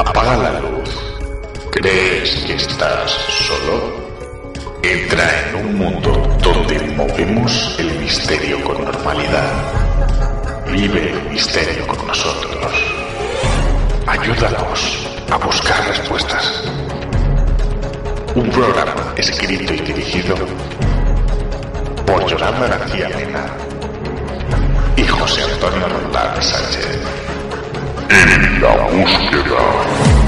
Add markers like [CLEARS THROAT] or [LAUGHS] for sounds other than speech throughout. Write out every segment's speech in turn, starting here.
Apaga la luz. ¿Crees que estás solo? Entra en un mundo donde movemos el misterio con normalidad. Vive el misterio con nosotros. Ayúdanos a buscar respuestas. Un programa escrito y dirigido por Yolanda García Mena y José Antonio Roldán Sánchez. En la búsqueda.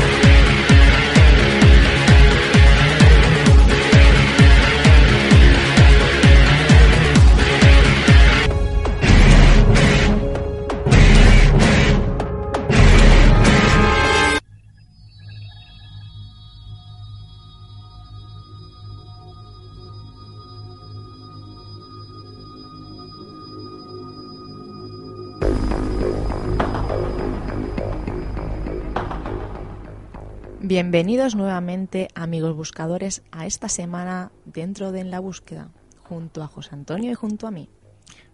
Bienvenidos nuevamente, amigos buscadores, a esta semana dentro de En la Búsqueda, junto a José Antonio y junto a mí.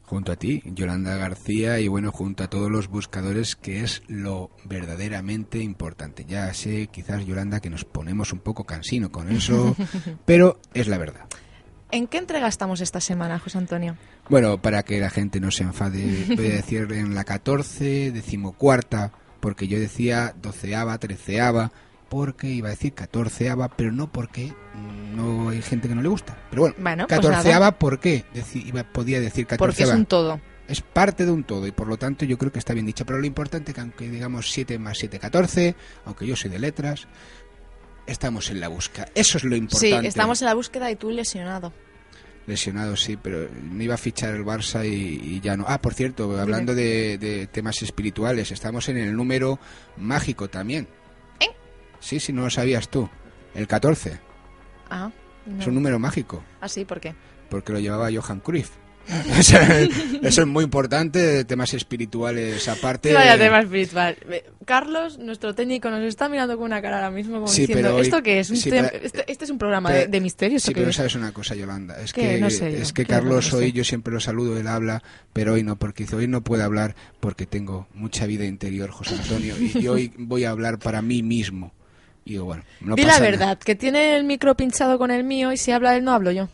Junto a ti, Yolanda García, y bueno, junto a todos los buscadores, que es lo verdaderamente importante. Ya sé, quizás, Yolanda, que nos ponemos un poco cansino con eso, [LAUGHS] pero es la verdad. ¿En qué entrega estamos esta semana, José Antonio? Bueno, para que la gente no se enfade, voy a decir en la 14, decimocuarta, porque yo decía doceava, treceava porque iba a decir catorceava, pero no porque no hay gente que no le gusta. Pero bueno, Bueno, pues catorceava, nada. ¿por qué? Deci- iba- podía decir Porque es catorceava. un todo. Es parte de un todo y por lo tanto yo creo que está bien dicho. Pero lo importante es que aunque digamos 7 más 7, 14, aunque yo soy de letras, estamos en la busca. Eso es lo Sí, importante. estamos en la búsqueda y tú lesionado. Lesionado, sí, pero me iba a fichar el Barça y, y ya no. Ah, por cierto, hablando de, de temas espirituales, estamos en el número mágico también. Sí, sí, no lo sabías tú. El 14. Ah, no. Es un número mágico, Ah, sí, ¿por qué? porque lo llevaba Johan Cruyff. [LAUGHS] Eso es muy importante, temas espirituales aparte. Vaya tema espiritual. Carlos, nuestro técnico, nos está mirando con una cara ahora mismo como Sí, diciendo, pero ¿esto qué es? ¿Un sí, pero- este, este es un programa pero- de, de misterios? Sí, ¿o qué pero es? sabes una cosa, Yolanda, es que No sé yo. es que ¿Qué es lo que Carlos hoy yo siempre lo saludo, él habla, pero hoy no, porque dice, hoy no puede hablar porque tengo mucha vida interior, José Antonio, y yo hoy voy a hablar para mí mismo. Y digo, bueno, no Di la pasa verdad, nada. que tiene el micro pinchado con el mío y si habla él no hablo yo.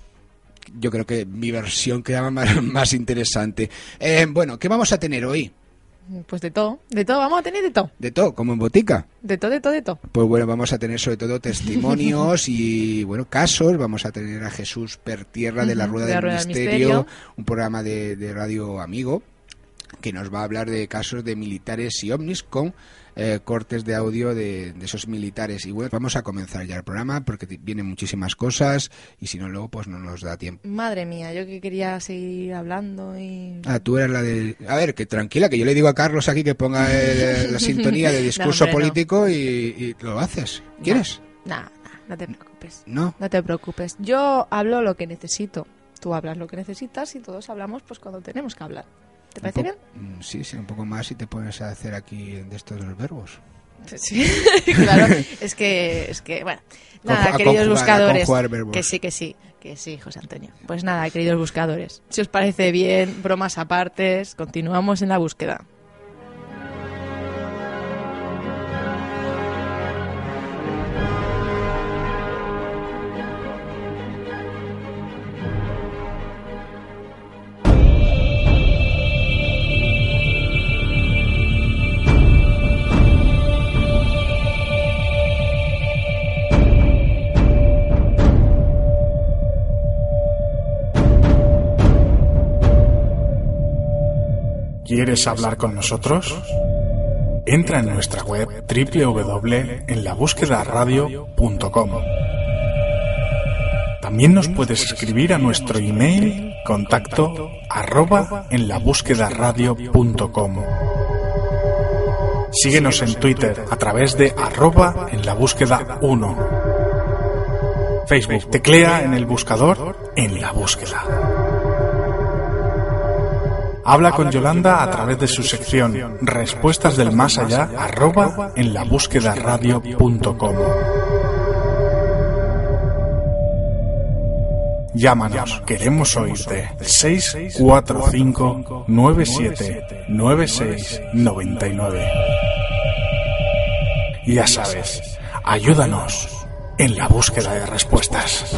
Yo creo que mi versión queda más, [LAUGHS] más interesante. Eh, bueno, ¿qué vamos a tener hoy? Pues de todo, de todo, vamos a tener de todo. De todo, como en botica. De todo, de todo, de todo. Pues bueno, vamos a tener sobre todo testimonios y bueno, casos. Vamos a tener a Jesús Pertierra de la Rueda de la del Rueda del Misterio. un programa de, de radio amigo que nos va a hablar de casos de militares y ovnis con eh, cortes de audio de, de esos militares. Y bueno, vamos a comenzar ya el programa porque vienen muchísimas cosas y si no luego pues no nos da tiempo. Madre mía, yo que quería seguir hablando y... Ah, tú eres la de... A ver, que tranquila, que yo le digo a Carlos aquí que ponga la [LAUGHS] sintonía de discurso hombre, no. político y, y lo haces. ¿Quieres? Nada, no te preocupes. No. No te preocupes. Yo hablo lo que necesito. Tú hablas lo que necesitas y todos hablamos pues cuando tenemos que hablar. ¿Te parece bien? mm, Sí, sí, un poco más y te pones a hacer aquí de estos de los verbos. [LAUGHS] Sí, claro. Es que, es que, bueno. Nada, Conju- queridos buscadores. Que sí, que sí, que sí, José Antonio. Pues nada, queridos buscadores. Si os parece bien, bromas apartes, continuamos en la búsqueda. ¿Quieres hablar con nosotros? Entra en nuestra web www.enlabúsquedaradio.com. También nos puedes escribir a nuestro email contacto arroba en Síguenos en Twitter a través de arroba en la búsqueda 1. Facebook teclea en el buscador en la búsqueda. Habla con Yolanda a través de su sección Respuestas del Más Allá arroba en la Llámanos, queremos oírte. 645 97 96 99. Y ya sabes, ayúdanos en la búsqueda de respuestas.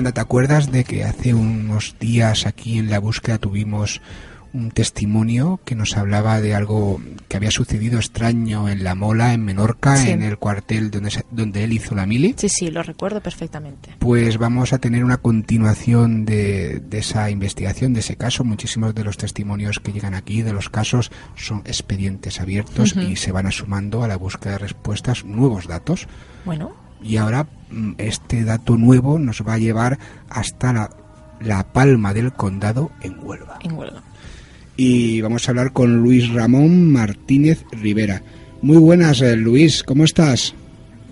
Yolanda, ¿te acuerdas de que hace unos días aquí en la búsqueda tuvimos un testimonio que nos hablaba de algo que había sucedido extraño en La Mola, en Menorca, Sí. en el cuartel donde, se- donde él hizo la mili? Sí, sí, lo recuerdo perfectamente. Pues vamos a tener una continuación de, de esa investigación, de ese caso. Muchísimos de los testimonios que llegan aquí, de los casos, son expedientes abiertos y se van sumando a la búsqueda de respuestas nuevos datos. Bueno, Y ahora mm, este dato nuevo nos va a llevar hasta la, la Palma del Condado en Huelva. en huelga. Y vamos a hablar con Luis Ramón Martínez Rivera. Muy buenas, eh, Luis, ¿cómo estás?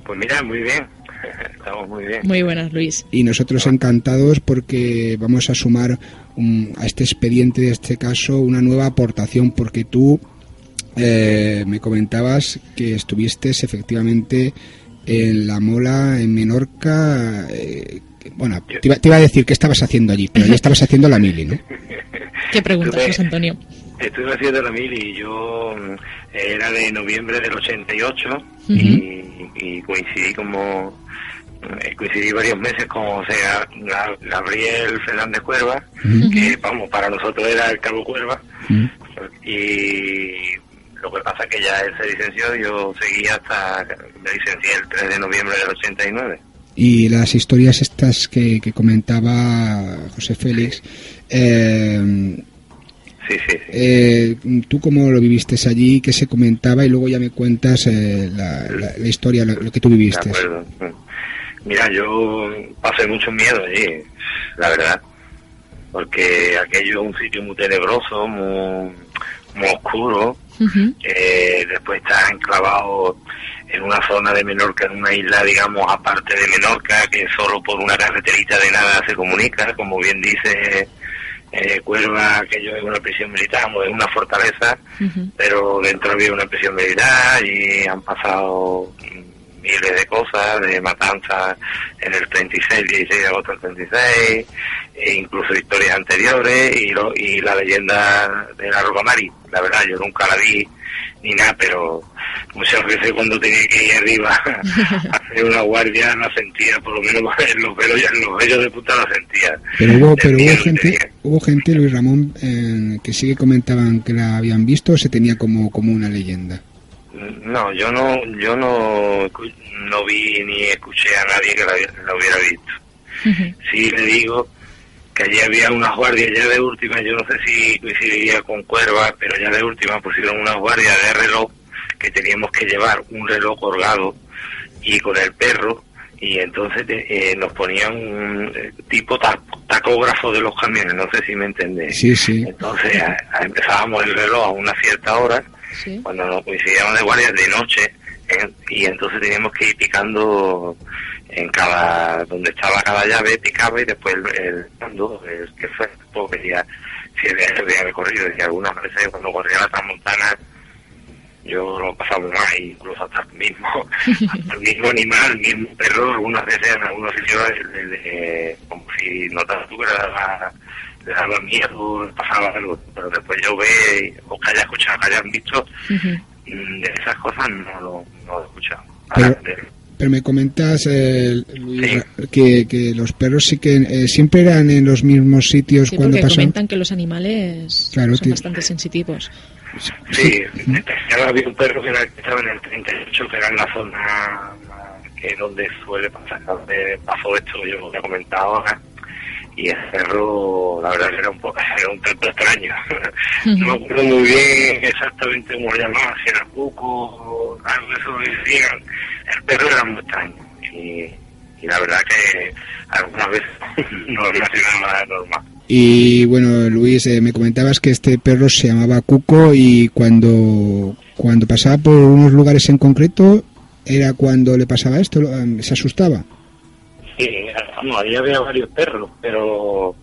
Pues mira, muy bien. [LAUGHS] Estamos muy bien. Muy buenas, Luis. Y nosotros encantados porque vamos a sumar um, a este expediente de este caso una nueva aportación porque tú eh, me comentabas que estuviste efectivamente en La Mola, en Menorca. eh, bueno, te iba, te iba a decir qué estabas haciendo allí, pero ya estabas haciendo la mili, ¿no? [LAUGHS] ¿Qué preguntas, Estuve- José Antonio? Estuve haciendo la mil y yo mm, era de noviembre del 88 Ujú. y, y coincidí como eh, coincidí varios meses con José Ga- Gabriel Fernández Cuerva, que vamos, para nosotros era el Cabo Cuerva, y lo que pasa es que ya él se licenció, yo seguí hasta, me licencié el 3 de noviembre del 89. Y las historias estas que, que comentaba José Félix, eh, Sí, sí, sí. eh, ¿tú cómo lo viviste allí? ¿Qué se comentaba? Y luego ya me cuentas eh, la, la- la historia, lo, lo que tú De viviste. acuerdo. Mira, yo pasé mucho miedo allí, la verdad, porque aquello es un sitio muy tenebroso, muy, muy oscuro. Eh, después está enclavado en una zona de Menorca, en una isla, digamos, aparte de Menorca, que solo por una carreterita de nada se comunica, como bien dice eh, Cuerva, aquello es una prisión militar, es una fortaleza, pero dentro había una prisión militar y han pasado miles de cosas, de matanzas en el 36, 16 de agosto del 36, e incluso historias anteriores y, lo- y la leyenda de la Rocamari. La verdad, yo nunca la vi ni nada, pero muchas veces cuando tenía que ir arriba [LAUGHS] a hacer una guardia la sentía, por lo menos [LAUGHS] en los velos, en los vellos de puta la sentía. Pero hubo, pero hubo gente, hubo gente, Luis Ramón, eh, que sí que comentaban que la habían visto o se tenía como, como una leyenda. No, yo no, yo no, no vi ni escuché a nadie que la, la hubiera visto. Ujú. Sí le digo que allí había unas guardias ya de última, yo no sé si coincidiría con Cuerva, pero ya de última pusieron unas guardias de reloj que teníamos que llevar un reloj colgado y con el perro y entonces eh, nos ponían un eh, tipo ta- tacógrafo de los camiones, no sé si me entendés. Sí, sí. Entonces a- a- empezábamos el reloj a una cierta hora Sí. cuando nos coincidíamos de guardias de noche ¿eh? y entonces teníamos que ir picando en cada donde estaba cada llave picaba y después el, mando el que fue pues veía si había, recorrido y algunas veces cuando corría la transmontana yo lo pasaba mal incluso hasta el mismo [LAUGHS] hasta el mismo animal el mismo perro algunas veces en algunos sitios le- como si notas tú que daba daba miedo pasaba algo pero después yo ve o que haya escuchado que hayan visto. Mm, de esas cosas no lo, no lo he escuchado. Pero- me comentas, eh, Luis, Sí. que, que los perros sí que eh, siempre eran en los mismos sitios Sí, cuando porque pasó. comentan que los animales Claro, son que- bastante sensitivos. sí, ya había un perro que, era, que estaba en el 38, que era en la zona que es donde suele pasar, donde pasó esto que yo he comentado ahora. Y el perro, la verdad, era un, poco, era un tanto extraño. no me acuerdo muy bien exactamente cómo lo llamaban, si era cuco o algo de eso lo decían. El perro era muy extraño. Y, y la verdad que algunas veces [LAUGHS] no había sido nada normal. Y bueno, Luis, eh, me comentabas que este perro se llamaba Cuco y cuando, cuando pasaba por unos lugares en concreto, era cuando le pasaba esto, lo- se asustaba. Sí, vamos, ahí había varios perros, pero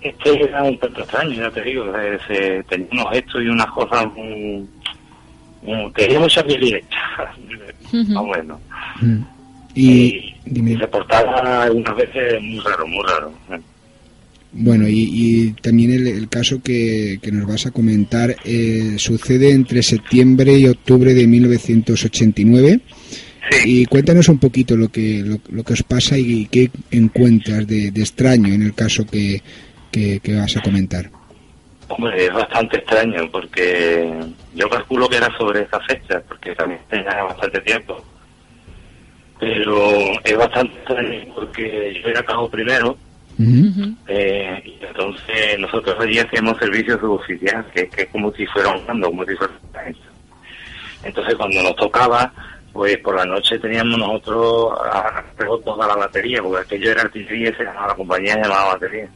este era un perro extraño, ya te digo, eh, se, tenía unos gestos y unas cosas muy... muy tenía mucha habilidad. ah, bueno. Mm. Y, Y, dime, y se portaba algunas veces muy raro, muy raro. bueno, y, y también el, el caso que, que nos vas a comentar eh, sucede entre septiembre y octubre de 1989. Sí. Y cuéntanos un poquito lo que lo, lo que os pasa y qué encuentras de, de extraño en el caso que, que, que vas a comentar. Hombre, es bastante extraño porque yo calculo que era sobre esa fecha, porque también tenía bastante tiempo. Pero es bastante extraño porque yo era cabo primero eh, y entonces nosotros allí hacíamos servicio suboficial, que, que es como si fuera un mando, como si fuera un. Entonces cuando nos tocaba, pues por la noche teníamos nosotros a, a- toda la batería, porque aquello era artillería, se llamaba la compañía, se llamaba batería.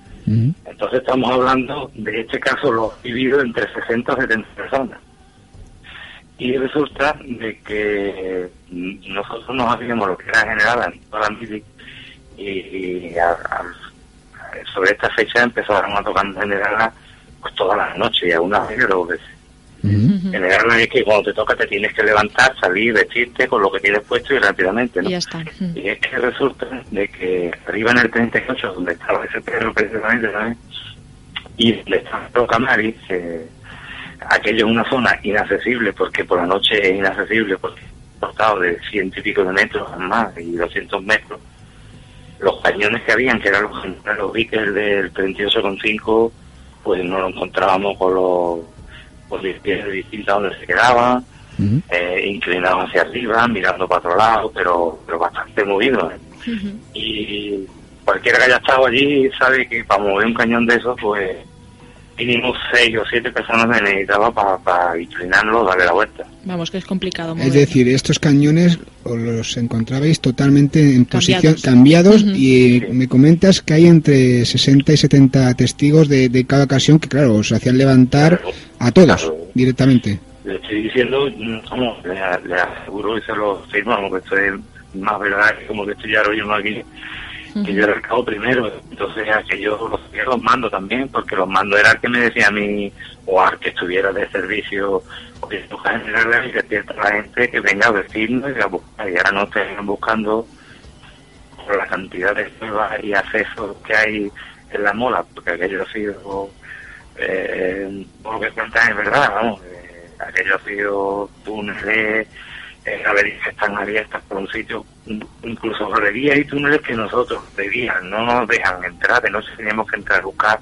Entonces estamos hablando de este caso lo dividido entre 60 o 70 personas. Y resulta de que mm, nosotros nos hacíamos lo que era general en toda la mili y, y a- a- sobre esta fecha empezaron a tocar en general pues todas las noches y algunas veces veces. Ujú. General es que cuando te toca te tienes que levantar, salir, vestirte con lo que tienes puesto y rápidamente, ¿no? Y ya está. Y es que resulta de que arriba en el 38, donde estaba ese perro precisamente también, y donde estaba el Camari, que aquello es una zona inaccesible, porque por la noche es inaccesible, porque es portado de ciento y pico de metros más y 200 metros, los cañones que habían, que eran los, los del 38,5, pues no lo encontrábamos con los, por pies distintas donde se quedaban, Ujú. eh, inclinados hacia arriba, mirando para otro lado, pero, pero bastante movido. ¿eh? Ujú. Y cualquiera que haya estado allí sabe que para mover un cañón de esos, pues mínimo seis o siete personas se necesitaba para inclinarlo, darle la vuelta. Vamos, que es complicado. Es decir, estos cañones os los encontrabais totalmente en posición Cambiados. y me comentas que hay entre 60 y 70 testigos de, de cada ocasión que, claro, os hacían levantar a todos Claro. directamente. Le estoy diciendo, mm, vamos, le, le aseguro y se lo firmamos, que esto es más verdad que como que estoy ya yo aquí, que yo era el cabo primero, entonces aquello lo hacía los mandos también, porque los mandos era el que me decía a mí, o al que estuviera de servicio, o que general y que la gente que venga a vestirnos y a buscar, y ahora no estén buscando por la cantidad de pruebas y accesos que hay en la mola, porque aquello ha sido, eh, por lo que cuentan es verdad, vamos, eh, aquello ha sido túneles, eh, galerías que están abiertas por un sitio, incluso galerías y túneles que nosotros de día no nos dejan entrar, de noche teníamos que entrar a buscar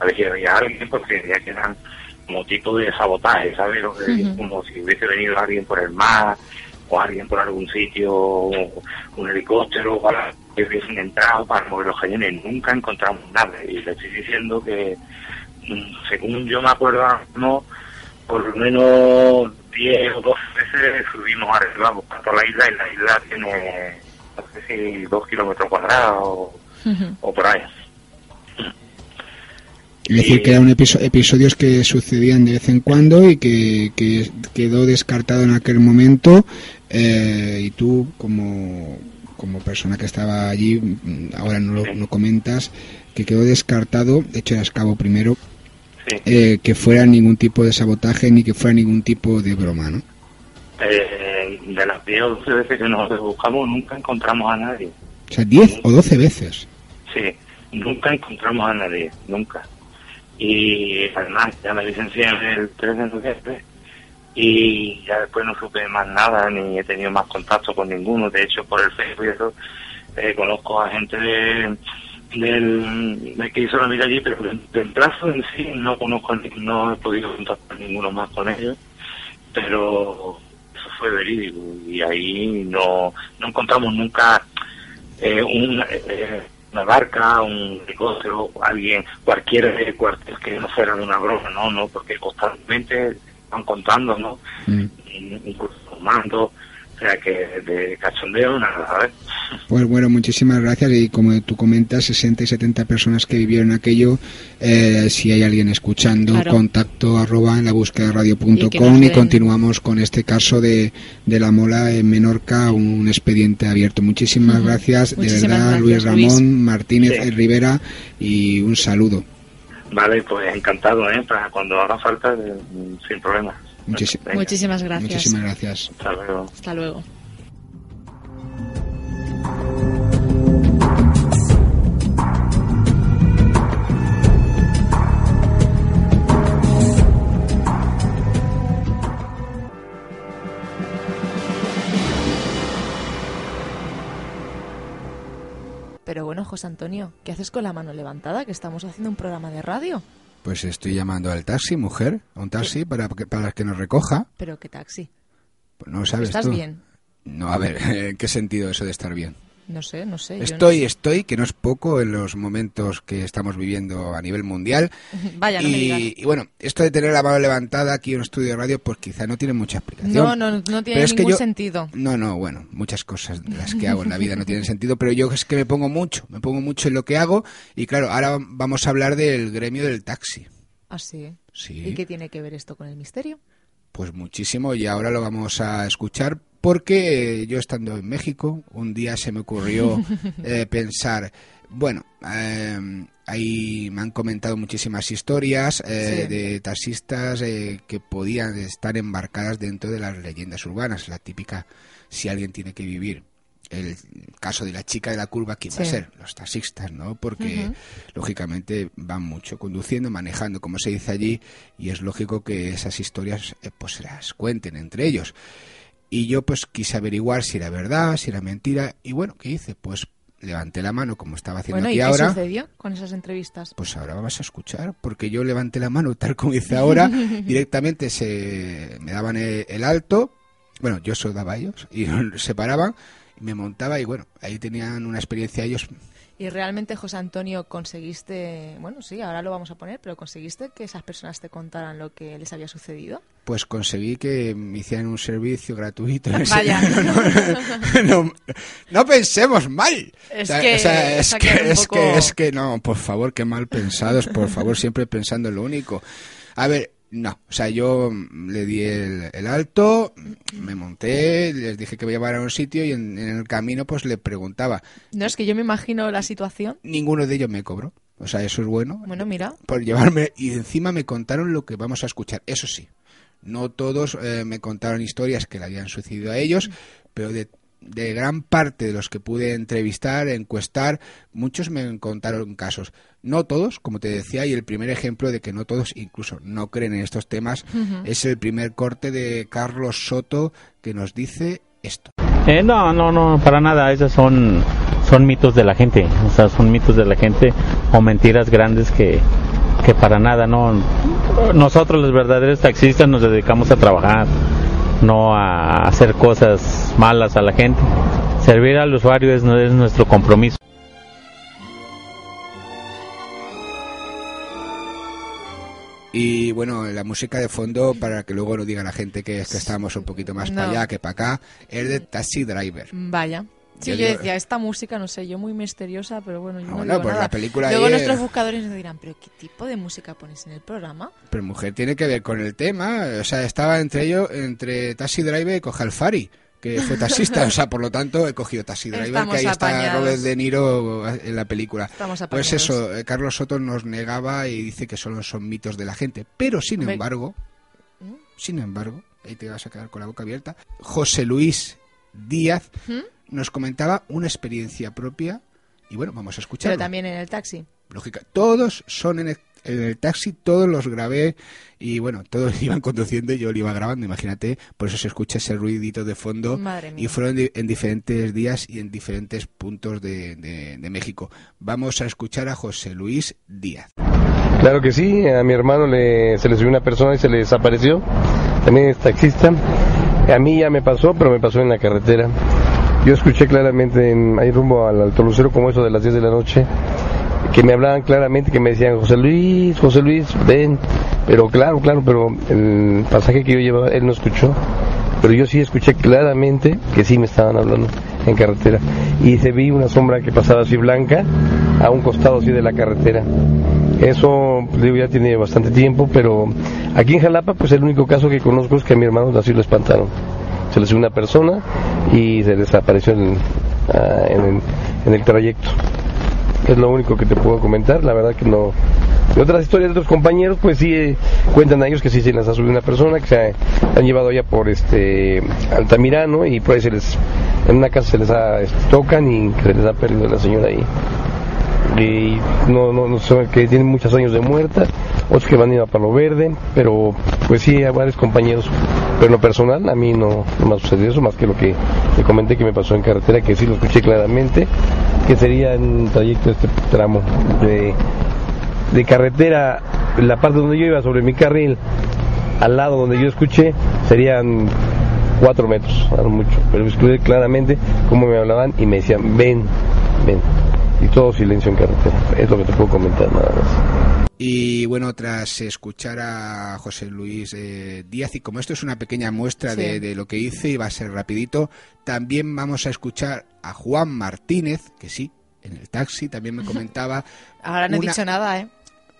a ver si había alguien, porque ya que eran como tipo de sabotaje, ¿sabes? Lo que- Ujú. Como si hubiese venido alguien por el mar, o alguien por algún sitio, un helicóptero, para que hubiesen entrado para mover los cañones. Nunca encontramos nada. Y le estoy diciendo que, mm, según yo me acuerdo, no, por lo menos 10 o 12 veces subimos arriba buscando la isla y la isla tiene, no sé si dos kilómetros cuadrados o, por ahí. Es decir, que eran episo- episodios que sucedían de vez en cuando y que, que quedó descartado en aquel momento eh, y tú como, como persona que estaba allí, mm, ahora no lo no comentas, que quedó descartado, de hecho eras cabo primero, Sí. eh, que fuera ningún tipo de sabotaje ni que fuera ningún tipo de broma, ¿no? Eh, de las 10 o 12 veces que nosotros buscamos, nunca encontramos a nadie. O sea, 10 o 12 veces. Sí, nunca encontramos a nadie, nunca. Y además ya me licencié en el 3 de noviembre y ya después no supe más nada ni he tenido más contacto con ninguno. De hecho, por el Facebook y eso, eh, conozco a gente de, del, de que hizo la vida allí, pero del, del plazo en sí no conozco, no he podido contactar ninguno más con ellos. Pero eso fue verídico y ahí no, no encontramos nunca eh, un, eh, una barca, un helicóptero, alguien, cualquiera de cuartel que no fuera de una broma, no, no, porque constantemente van contando, ¿no? Mm. incluso los mandos, O sea que de cachondeo nada. Pues bueno, muchísimas gracias y como tú comentas, 60 y 70 personas que vivieron aquello, eh, si hay alguien escuchando, Claro. contacto arroba en la búsqueda Y radio.com y den- continuamos con este caso de, de la mola en Menorca, un expediente abierto. Muchísimas gracias, de verdad, gracias, Luis Ramón, Luis. Martínez Sí. Rivera y un saludo. Vale, pues encantado, ¿eh? Para cuando haga falta, eh, sin problema. Venga, Muchísimas gracias. Muchísimas gracias. Hasta luego. Hasta luego. Pero bueno, José Antonio, ¿qué haces con la mano levantada? Que estamos haciendo un programa de radio. Pues estoy llamando al taxi, mujer, a un taxi para que, para que nos recoja. Pero qué taxi. Pues no sabes ¿Estás tú. bien? No, a ver, [LAUGHS] ¿en qué sentido eso de estar bien? No sé, no sé. no Estoy, estoy, que no es poco en los momentos que estamos viviendo a nivel mundial. [LAUGHS] Vaya, no me digas. y, bueno, esto de tener la mano levantada aquí en un estudio de radio, pues quizá no tiene mucha explicación. No, no, no tiene Pero es que ningún yo- sentido. No, no, bueno, muchas cosas de las que hago en la vida no tienen sentido, pero yo es que me pongo mucho, me pongo mucho en lo que hago y claro, ahora vamos a hablar del gremio del taxi. Ah, sí. Sí. ¿Y qué tiene que ver esto con el misterio? Pues muchísimo y ahora lo vamos a escuchar porque yo estando en México un día se me ocurrió [LAUGHS] eh, pensar, bueno, eh, ahí me han comentado muchísimas historias eh, Sí. de taxistas eh, que podían estar embarcadas dentro de las leyendas urbanas, la típica si alguien tiene que vivir. El caso de la chica de la curva, ¿quién va a Sí. ser? Los taxistas, ¿no? Porque lógicamente van mucho conduciendo, manejando, como se dice allí, y es lógico que esas historias eh, pues se las cuenten entre ellos. Y yo pues quise averiguar si era verdad, si era mentira, y bueno, ¿qué hice? Pues levanté la mano como estaba haciendo Bueno, ¿y aquí qué ahora. sucedió con esas entrevistas? Pues ahora vas a escuchar, porque yo levanté la mano tal como hice ahora, [LAUGHS] directamente se me daban el, el alto, bueno, yo se lo daba a ellos, y [LAUGHS] se paraban, y me montaba, y bueno, ahí tenían una experiencia ellos Y realmente, José Antonio, conseguiste, bueno, sí, ahora lo vamos a poner, pero conseguiste que esas personas te contaran lo que les había sucedido. Pues conseguí que me hicieran un servicio gratuito. [LAUGHS] Vaya. [LAUGHS] No, no, no, no pensemos mal. Es O sea, que o sea, es, que, es que es que no, por favor, qué mal pensados, por favor, siempre pensando en lo único. A ver, no, o sea, yo le di el, el alto, me monté, les dije que me llevara a un sitio y en, en el camino pues le preguntaba. No, es que yo me imagino la situación. Ninguno de ellos me cobró. O sea, eso es bueno. Bueno, mira, por llevarme y encima me contaron lo que vamos a escuchar. Eso sí, no todos eh, me contaron historias que le habían sucedido a ellos, pero de, de gran parte de los que pude entrevistar, encuestar, muchos me contaron casos. No todos, como te decía, y el primer ejemplo de que no todos incluso no creen en estos temas es el primer corte de Carlos Soto que nos dice esto. Eh, no, no, no, para nada. Esos son, son mitos de la gente. O sea, son mitos de la gente o mentiras grandes que, que para nada, no. Nosotros, los verdaderos taxistas, nos dedicamos a trabajar, no a hacer cosas malas a la gente. Servir al usuario es, es nuestro compromiso. Y bueno, la música de fondo, para que luego no diga la gente que, es que estamos un poquito más para allá que para acá, es de Taxi Driver. vaya. Sí, Yo yo, digo- decía, esta música, no sé, yo muy misteriosa, pero bueno, yo Ah, no bueno, digo pues nada. la película Luego nuestros eh. buscadores nos dirán, pero ¿qué tipo de música pones en el programa? Pero mujer tiene que ver con el tema, o sea, estaba entre ellos, entre Taxi Driver y Cojalfari, que fue [LAUGHS] taxista, o sea, por lo tanto he cogido Taxi Driver, Estamos que ahí está. Robert De Niro en la película. Pues eso, eh, Carlos Soto nos negaba y dice que solo son mitos de la gente, pero sin Hombre. embargo, ¿Mm? sin embargo, ahí te vas a quedar con la boca abierta, José Luis Díaz ¿Mm? Nos comentaba una experiencia propia y bueno, vamos a escucharlo. Pero también en el taxi. lógica. Todos son en el, en el taxi, todos los grabé y bueno, todos [LAUGHS] iban conduciendo y yo lo iba grabando, imagínate, por eso se escucha ese ruidito de fondo Madre mía. y fueron di- en diferentes días y en diferentes puntos de, de- de México. Vamos a escuchar a José Luis Díaz. Claro que sí, a mi hermano le, se le subió una persona y se le desapareció. También es taxista. A mí ya me pasó, pero me pasó en la carretera. Yo escuché claramente en, ahí rumbo al Alto Lucero, como eso de las 10 de la noche, que me hablaban claramente, que me decían, José Luis, José Luis, ven. Pero claro, claro, pero el pasaje que yo llevaba, él no escuchó. pero yo sí escuché claramente que sí me estaban hablando en carretera y se vi una sombra que pasaba así blanca a un costado así de la carretera. Eso digo, ya tiene bastante tiempo, pero aquí en Jalapa pues el único caso que conozco es que a mi hermano así lo espantaron. Se le subió una persona y se desapareció en, ah, en el- en el trayecto. Es lo único que te puedo comentar, la verdad que no. Otras historias de otros compañeros, pues sí eh, cuentan a ellos que sí se les ha subido una persona, que se ha- han llevado ya por este Altamirano y por ahí se les, en una casa se les ha, este, tocan y se les ha perdido la señora ahí. Y no, no, no son que tienen muchos años de muerta, otros que van a ir a Palo Verde, pero pues sí, hay varios compañeros. Pero en lo personal, a mí no, no me ha sucedido eso, más que lo que te comenté que me pasó en carretera, que sí lo escuché claramente, que sería en un trayecto de este tramo de, de carretera, la parte donde yo iba sobre mi carril, al lado donde yo escuché, serían cuatro metros, lo mucho, pero escuché claramente cómo me hablaban y me decían, ven, ven, y todo silencio en carretera, es lo que te puedo comentar nada más. Y bueno, tras escuchar a José Luis eh, Díaz, y como esto es una pequeña muestra Sí. de, de lo que hice y va a ser rapidito, también vamos a escuchar a Juan Martínez, que sí, en el taxi también me [LAUGHS] comentaba, Ahora no he dicho nada, ¿eh?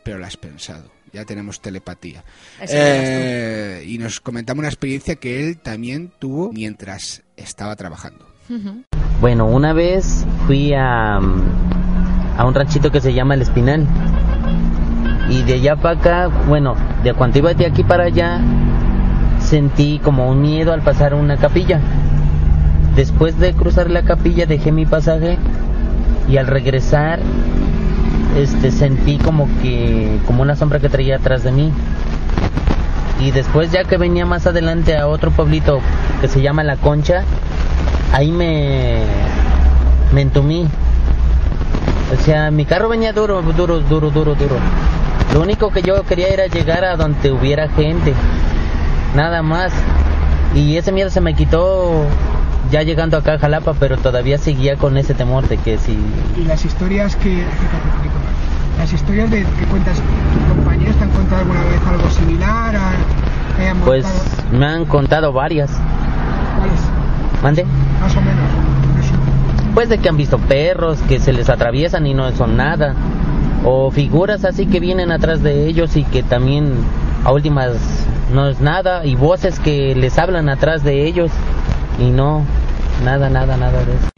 pero lo has pensado, ya tenemos telepatía. Eh, y nos comentaba una experiencia que él también tuvo mientras estaba trabajando. Ujú. Bueno, una vez fui a, mm, a un ranchito que se llama El Espinal. Y de allá para acá, bueno, de cuando iba de aquí para allá, sentí como un miedo al pasar una capilla. Después de cruzar la capilla dejé mi pasaje y al regresar este sentí como que como una sombra que traía atrás de mí. Y después ya que venía más adelante a otro pueblito que se llama La Concha, ahí me, me entumí. O sea, mi carro venía duro, duro, duro, duro, duro. Lo único que yo quería era llegar a donde hubiera gente. Nada más. Y ese miedo se me quitó ya llegando acá a Jalapa, pero todavía seguía con ese temor de que si... Y las historias que. Las historias de que cuentas tus compañeros te han contado alguna vez algo similar, Pues me han contado varias. ¿Cuáles? ¿Mande? Más o menos. Eso. Pues de que han visto perros que se les atraviesan y no son nada. O figuras así que vienen atrás de ellos y que también a últimas no es nada. Y voces que les hablan atrás de ellos y no, nada, nada, nada de eso.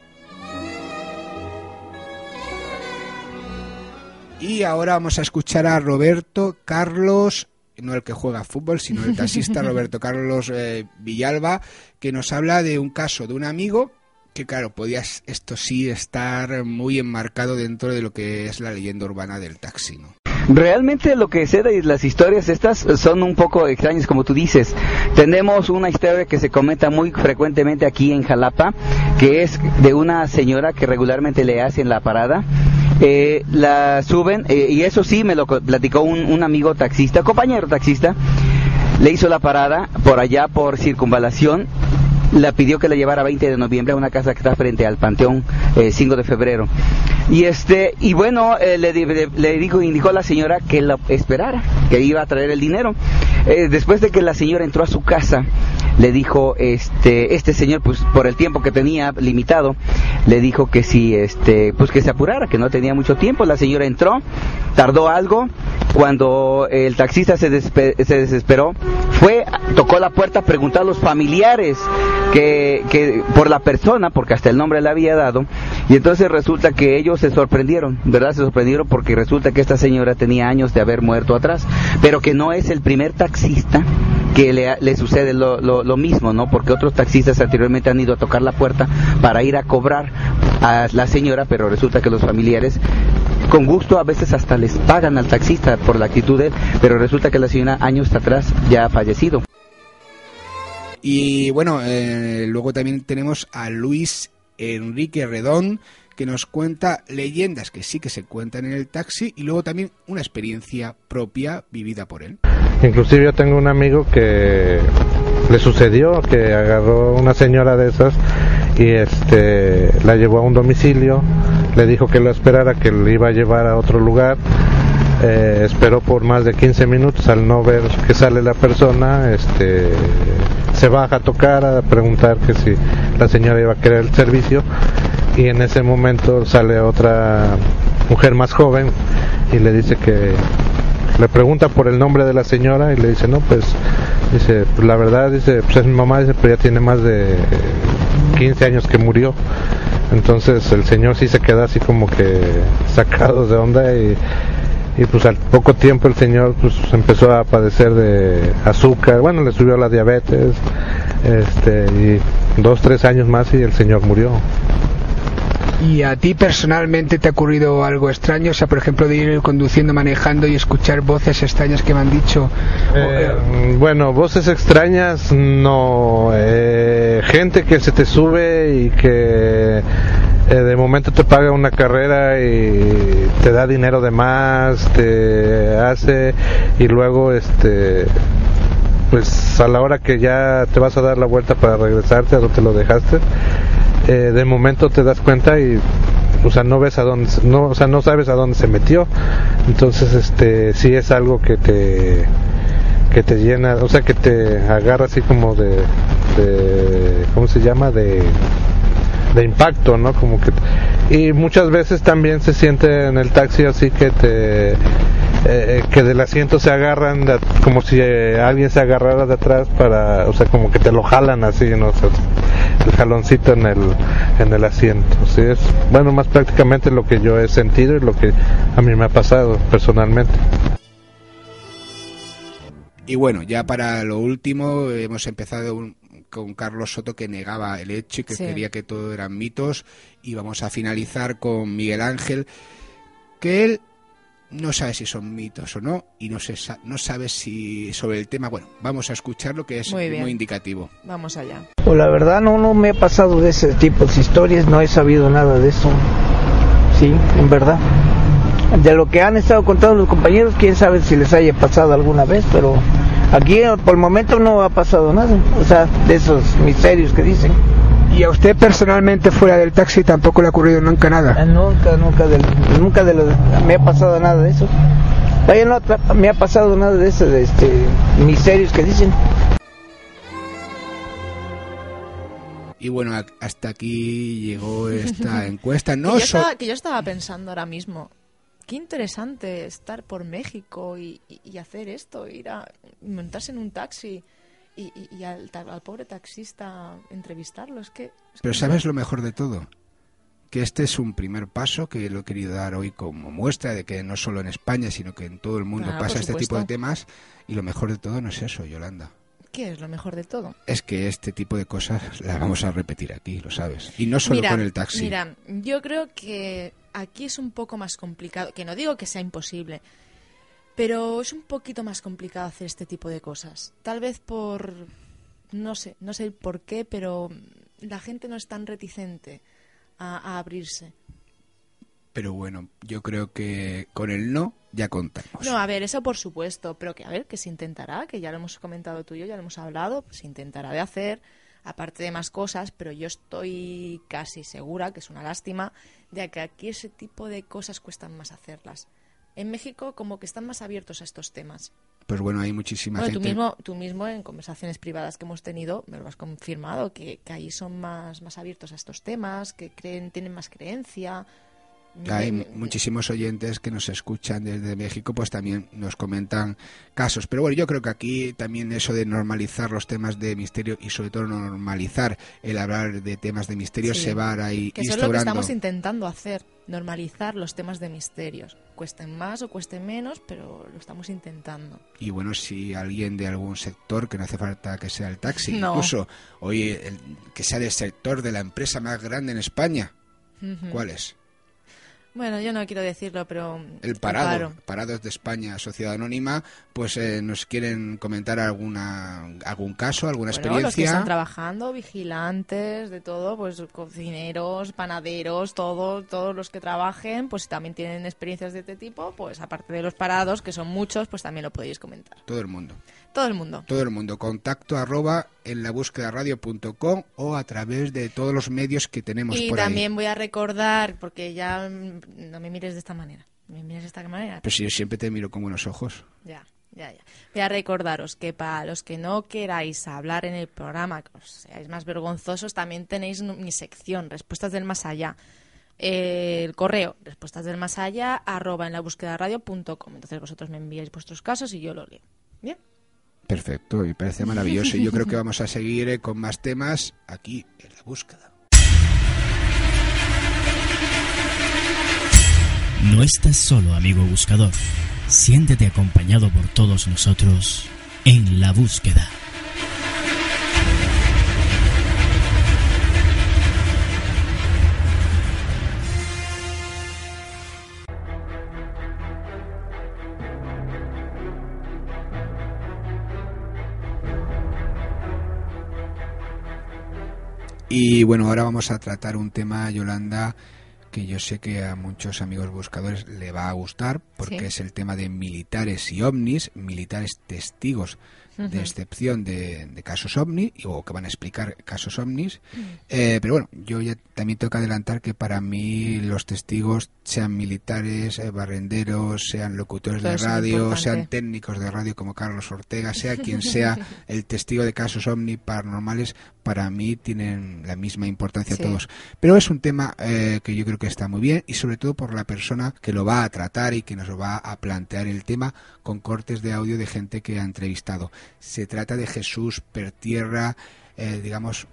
Y ahora vamos a escuchar a Roberto Carlos, no el que juega fútbol, sino el taxista [LAUGHS] Roberto Carlos eh, Villalba, que nos habla de un caso de un amigo que, claro, podía esto sí estar muy enmarcado dentro de lo que es la leyenda urbana del taxi, ¿no? Realmente lo que sé de las historias estas son un poco extrañas, como tú dices. Tenemos una historia que se comenta muy frecuentemente aquí en Jalapa, que es de una señora que regularmente le hacen la parada. Eh, la suben, eh, y eso sí me lo platicó un, amigo taxista, compañero taxista, le hizo la parada por allá por circunvalación la pidió que la llevara 20 de noviembre a una casa que está frente al Panteón eh, 5 de febrero. Y este y bueno, eh, le, le- le dijo, indicó a la señora que la esperara, que iba a traer el dinero. Eh, después de que la señora entró a su casa, le dijo este este señor pues por el tiempo que tenía limitado, le dijo que si este pues que se apurara, que no tenía mucho tiempo. La señora entró, tardó algo. Cuando el taxista se, se desesperó, fue, tocó la puerta, preguntó a los familiares que, que por la persona, porque hasta el nombre le había dado, y entonces resulta que ellos se sorprendieron, ¿verdad? Se sorprendieron porque resulta que esta señora tenía años de haber muerto atrás, pero que no es el primer taxista que le, le sucede lo, lo, lo mismo, ¿no? Porque otros taxistas anteriormente han ido a tocar la puerta para ir a cobrar a la señora, pero resulta que los familiares con gusto a veces hasta les pagan al taxista por la actitud de él, pero resulta que la señora años atrás ya ha fallecido. Y bueno, eh, luego también tenemos a Luis Enrique Redón, que nos cuenta leyendas que sí que se cuentan en el taxi y luego también una experiencia propia vivida por él. Inclusive yo tengo un amigo que le sucedió que agarró una señora de esas y este la llevó a un domicilio, le dijo que lo esperara, que le iba a llevar a otro lugar. Eh, esperó por más de 15 minutos al no ver que sale la persona, este se baja a tocar a preguntar que si la señora iba a querer el servicio y en ese momento sale otra mujer más joven y le dice que le pregunta por el nombre de la señora y le dice no pues dice pues la verdad dice pues es mi mamá dice pero ya tiene más de 15 años que murió entonces el señor sí se queda así como que sacado de onda y, y pues al poco tiempo el señor pues empezó a padecer de azúcar bueno le subió la diabetes este y dos tres años más y el señor murió ¿Y a ti personalmente te ha ocurrido algo extraño? O sea, por ejemplo, de ir conduciendo, manejando y escuchar voces extrañas que me han dicho. Eh, bueno, voces extrañas, no. Eh, gente que se te sube y que eh, de momento te paga una carrera y te da dinero de más, te hace y luego este pues a la hora que ya te vas a dar la vuelta para regresarte a donde te lo dejaste, eh, de momento te das cuenta y o sea no ves a dónde no o sea no sabes a dónde se metió. Entonces este sí es algo que te que te llena o sea que te agarra así como de, de cómo se llama de de impacto no como que y muchas veces también se siente en el taxi así que te eh, que del asiento se agarran como si eh, alguien se agarrara de atrás para o sea como que te lo jalan así no O el jaloncito en el en el asiento sí es bueno más prácticamente lo que yo he sentido y lo que a mí me ha pasado personalmente. Y bueno, ya para lo último, hemos empezado un- con Carlos Soto que negaba el hecho y que Sí. quería que todo eran mitos. Y vamos a finalizar con Miguel Ángel, que él no sabe si son mitos o no, y no, se sa- no sabe si sobre el tema. Bueno, vamos a escucharlo que es Muy muy, indicativo. Vamos allá. Pues la verdad no, no me ha pasado de ese tipo de historias, no he sabido nada de eso. Sí, en verdad. De lo que han estado contando los compañeros, quién sabe si les haya pasado alguna vez, pero aquí eh, por el momento no ha pasado nada. O sea, de esos misterios que dicen. ¿Y a usted personalmente fuera del taxi tampoco le ha ocurrido nunca nada? Ah, Nunca, nunca, del- nunca de lo- me ha pasado nada de eso. Vaya, no me ha pasado nada de eso, de este, misterios que dicen. Y bueno, hasta aquí llegó [LAUGHS] esta encuesta. que, No yo so- estaba, que yo estaba pensando ahora mismo, qué interesante estar por México y, y- y hacer esto, ir a montarse en un taxi y, y- al, al pobre taxista entrevistarlo. Es que, es Pero que- ¿sabes lo mejor de todo? Que este es un primer paso que lo he querido dar hoy como muestra de que no solo en España, sino que en todo el mundo Claro, pasa este tipo de temas. Y lo mejor de todo no es eso, Yolanda. ¿Qué es lo mejor de todo? Es que este tipo de cosas las vamos a repetir aquí, lo sabes. Y no solo Mira, con el taxi. Mira, yo creo que aquí es un poco más complicado, que no digo que sea imposible, pero es un poquito más complicado hacer este tipo de cosas. Tal vez por, no sé, no sé el por qué, pero la gente no es tan reticente a, a abrirse. Pero bueno, yo creo que con el no ya contamos. No, a ver, eso por supuesto, pero que a ver, que se intentará, que ya lo hemos comentado tú y yo, ya lo hemos hablado, pues se intentará de hacer, aparte de más cosas, pero yo estoy casi segura, que es una lástima, de que aquí ese tipo de cosas cuestan más hacerlas. En México como que están más abiertos a estos temas. Pues bueno, hay muchísima Bueno, tú gente. mismo, tú mismo en conversaciones privadas que hemos tenido me lo has confirmado, que, que ahí son más, más abiertos a estos temas, que creen, tienen más creencia. Hay muchísimos oyentes que nos escuchan desde México, pues también nos comentan casos. Pero bueno, yo creo que aquí también eso de normalizar los temas de misterio y sobre todo normalizar el hablar de temas de misterio Sí. se va ahí Que eso es lo que instaurando. estamos intentando hacer, normalizar los temas de misterios. Cuesten más o cuesten menos, pero lo estamos intentando. Y bueno, si alguien de algún sector, que no hace falta que sea el taxi, No. incluso, oye, el- que sea del sector de la empresa más grande en España, Ujú. ¿cuál es? Bueno, yo no quiero decirlo, pero... El parado. Parados de España, Sociedad Anónima, pues eh, nos quieren comentar alguna algún caso, alguna Bueno, los que experiencia. están trabajando, vigilantes, de todo, pues cocineros, panaderos, todo, todos los que trabajen, pues si también tienen experiencias de este tipo, pues aparte de los parados, que son muchos, pues también lo podéis comentar. Todo el mundo. Todo el mundo. Todo el mundo. Contacto arroba en la búsqueda radio.com o a través de todos los medios que tenemos Y por también ahí. voy a recordar, porque ya mm, no me mires de esta manera, me mires de esta manera. Pero si yo siempre te miro con buenos ojos. Ya. Ya, ya. Voy a recordaros que para los que no queráis hablar en el programa, que os seáis más vergonzosos, también tenéis mi sección, Respuestas del Más Allá. Eh, el correo, respuestas del más allá, arroba en la búsqueda radio.com. Entonces vosotros me enviáis vuestros casos y yo lo leo. Bien. Perfecto, me parece maravilloso. Y yo creo que vamos a seguir eh, con más temas aquí en la búsqueda. No estás solo, amigo buscador. Siéntete acompañado por todos nosotros en la búsqueda. Y bueno, ahora vamos a tratar un tema, Yolanda, que yo sé que a muchos amigos buscadores le va a gustar, porque Sí. es el tema de militares y ovnis, militares testigos de excepción de, de casos ovni, o que van a explicar casos ovnis. Mm. Eh, pero bueno, yo ya también tengo que adelantar que para mí los testigos, sean militares, eh, barrenderos, sean locutores Todo de radio, sean técnicos de radio como Carlos Ortega, sea quien [LAUGHS] sea el testigo de casos ovni paranormales, para mí tienen la misma importancia Sí. todos. Pero es un tema eh, que yo creo que está muy bien y sobre todo por la persona que lo va a tratar y que nos va a plantear el tema con cortes de audio de gente que ha entrevistado. Se trata de Jesús Pertierra, eh, digamos,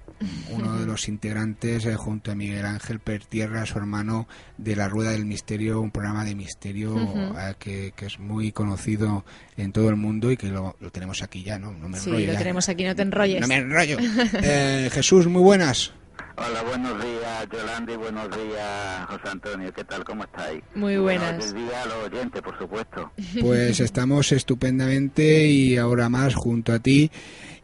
uno de los integrantes eh, junto a Miguel Ángel Pertierra, su hermano de La Rueda del Misterio, un programa de misterio eh, que, que es muy conocido en todo el mundo y que lo, lo tenemos aquí ya, ¿no? No me Sí, enrollo lo ya. tenemos aquí, no te enrolles. No me enrollo. Eh, Jesús, muy buenas. Hola, buenos días, Yolanda, y buenos días, José Antonio. ¿Qué tal? ¿Cómo estáis? Muy buenas. Buenos días a los oyentes, por supuesto. [LAUGHS] Pues estamos estupendamente y ahora más junto a ti.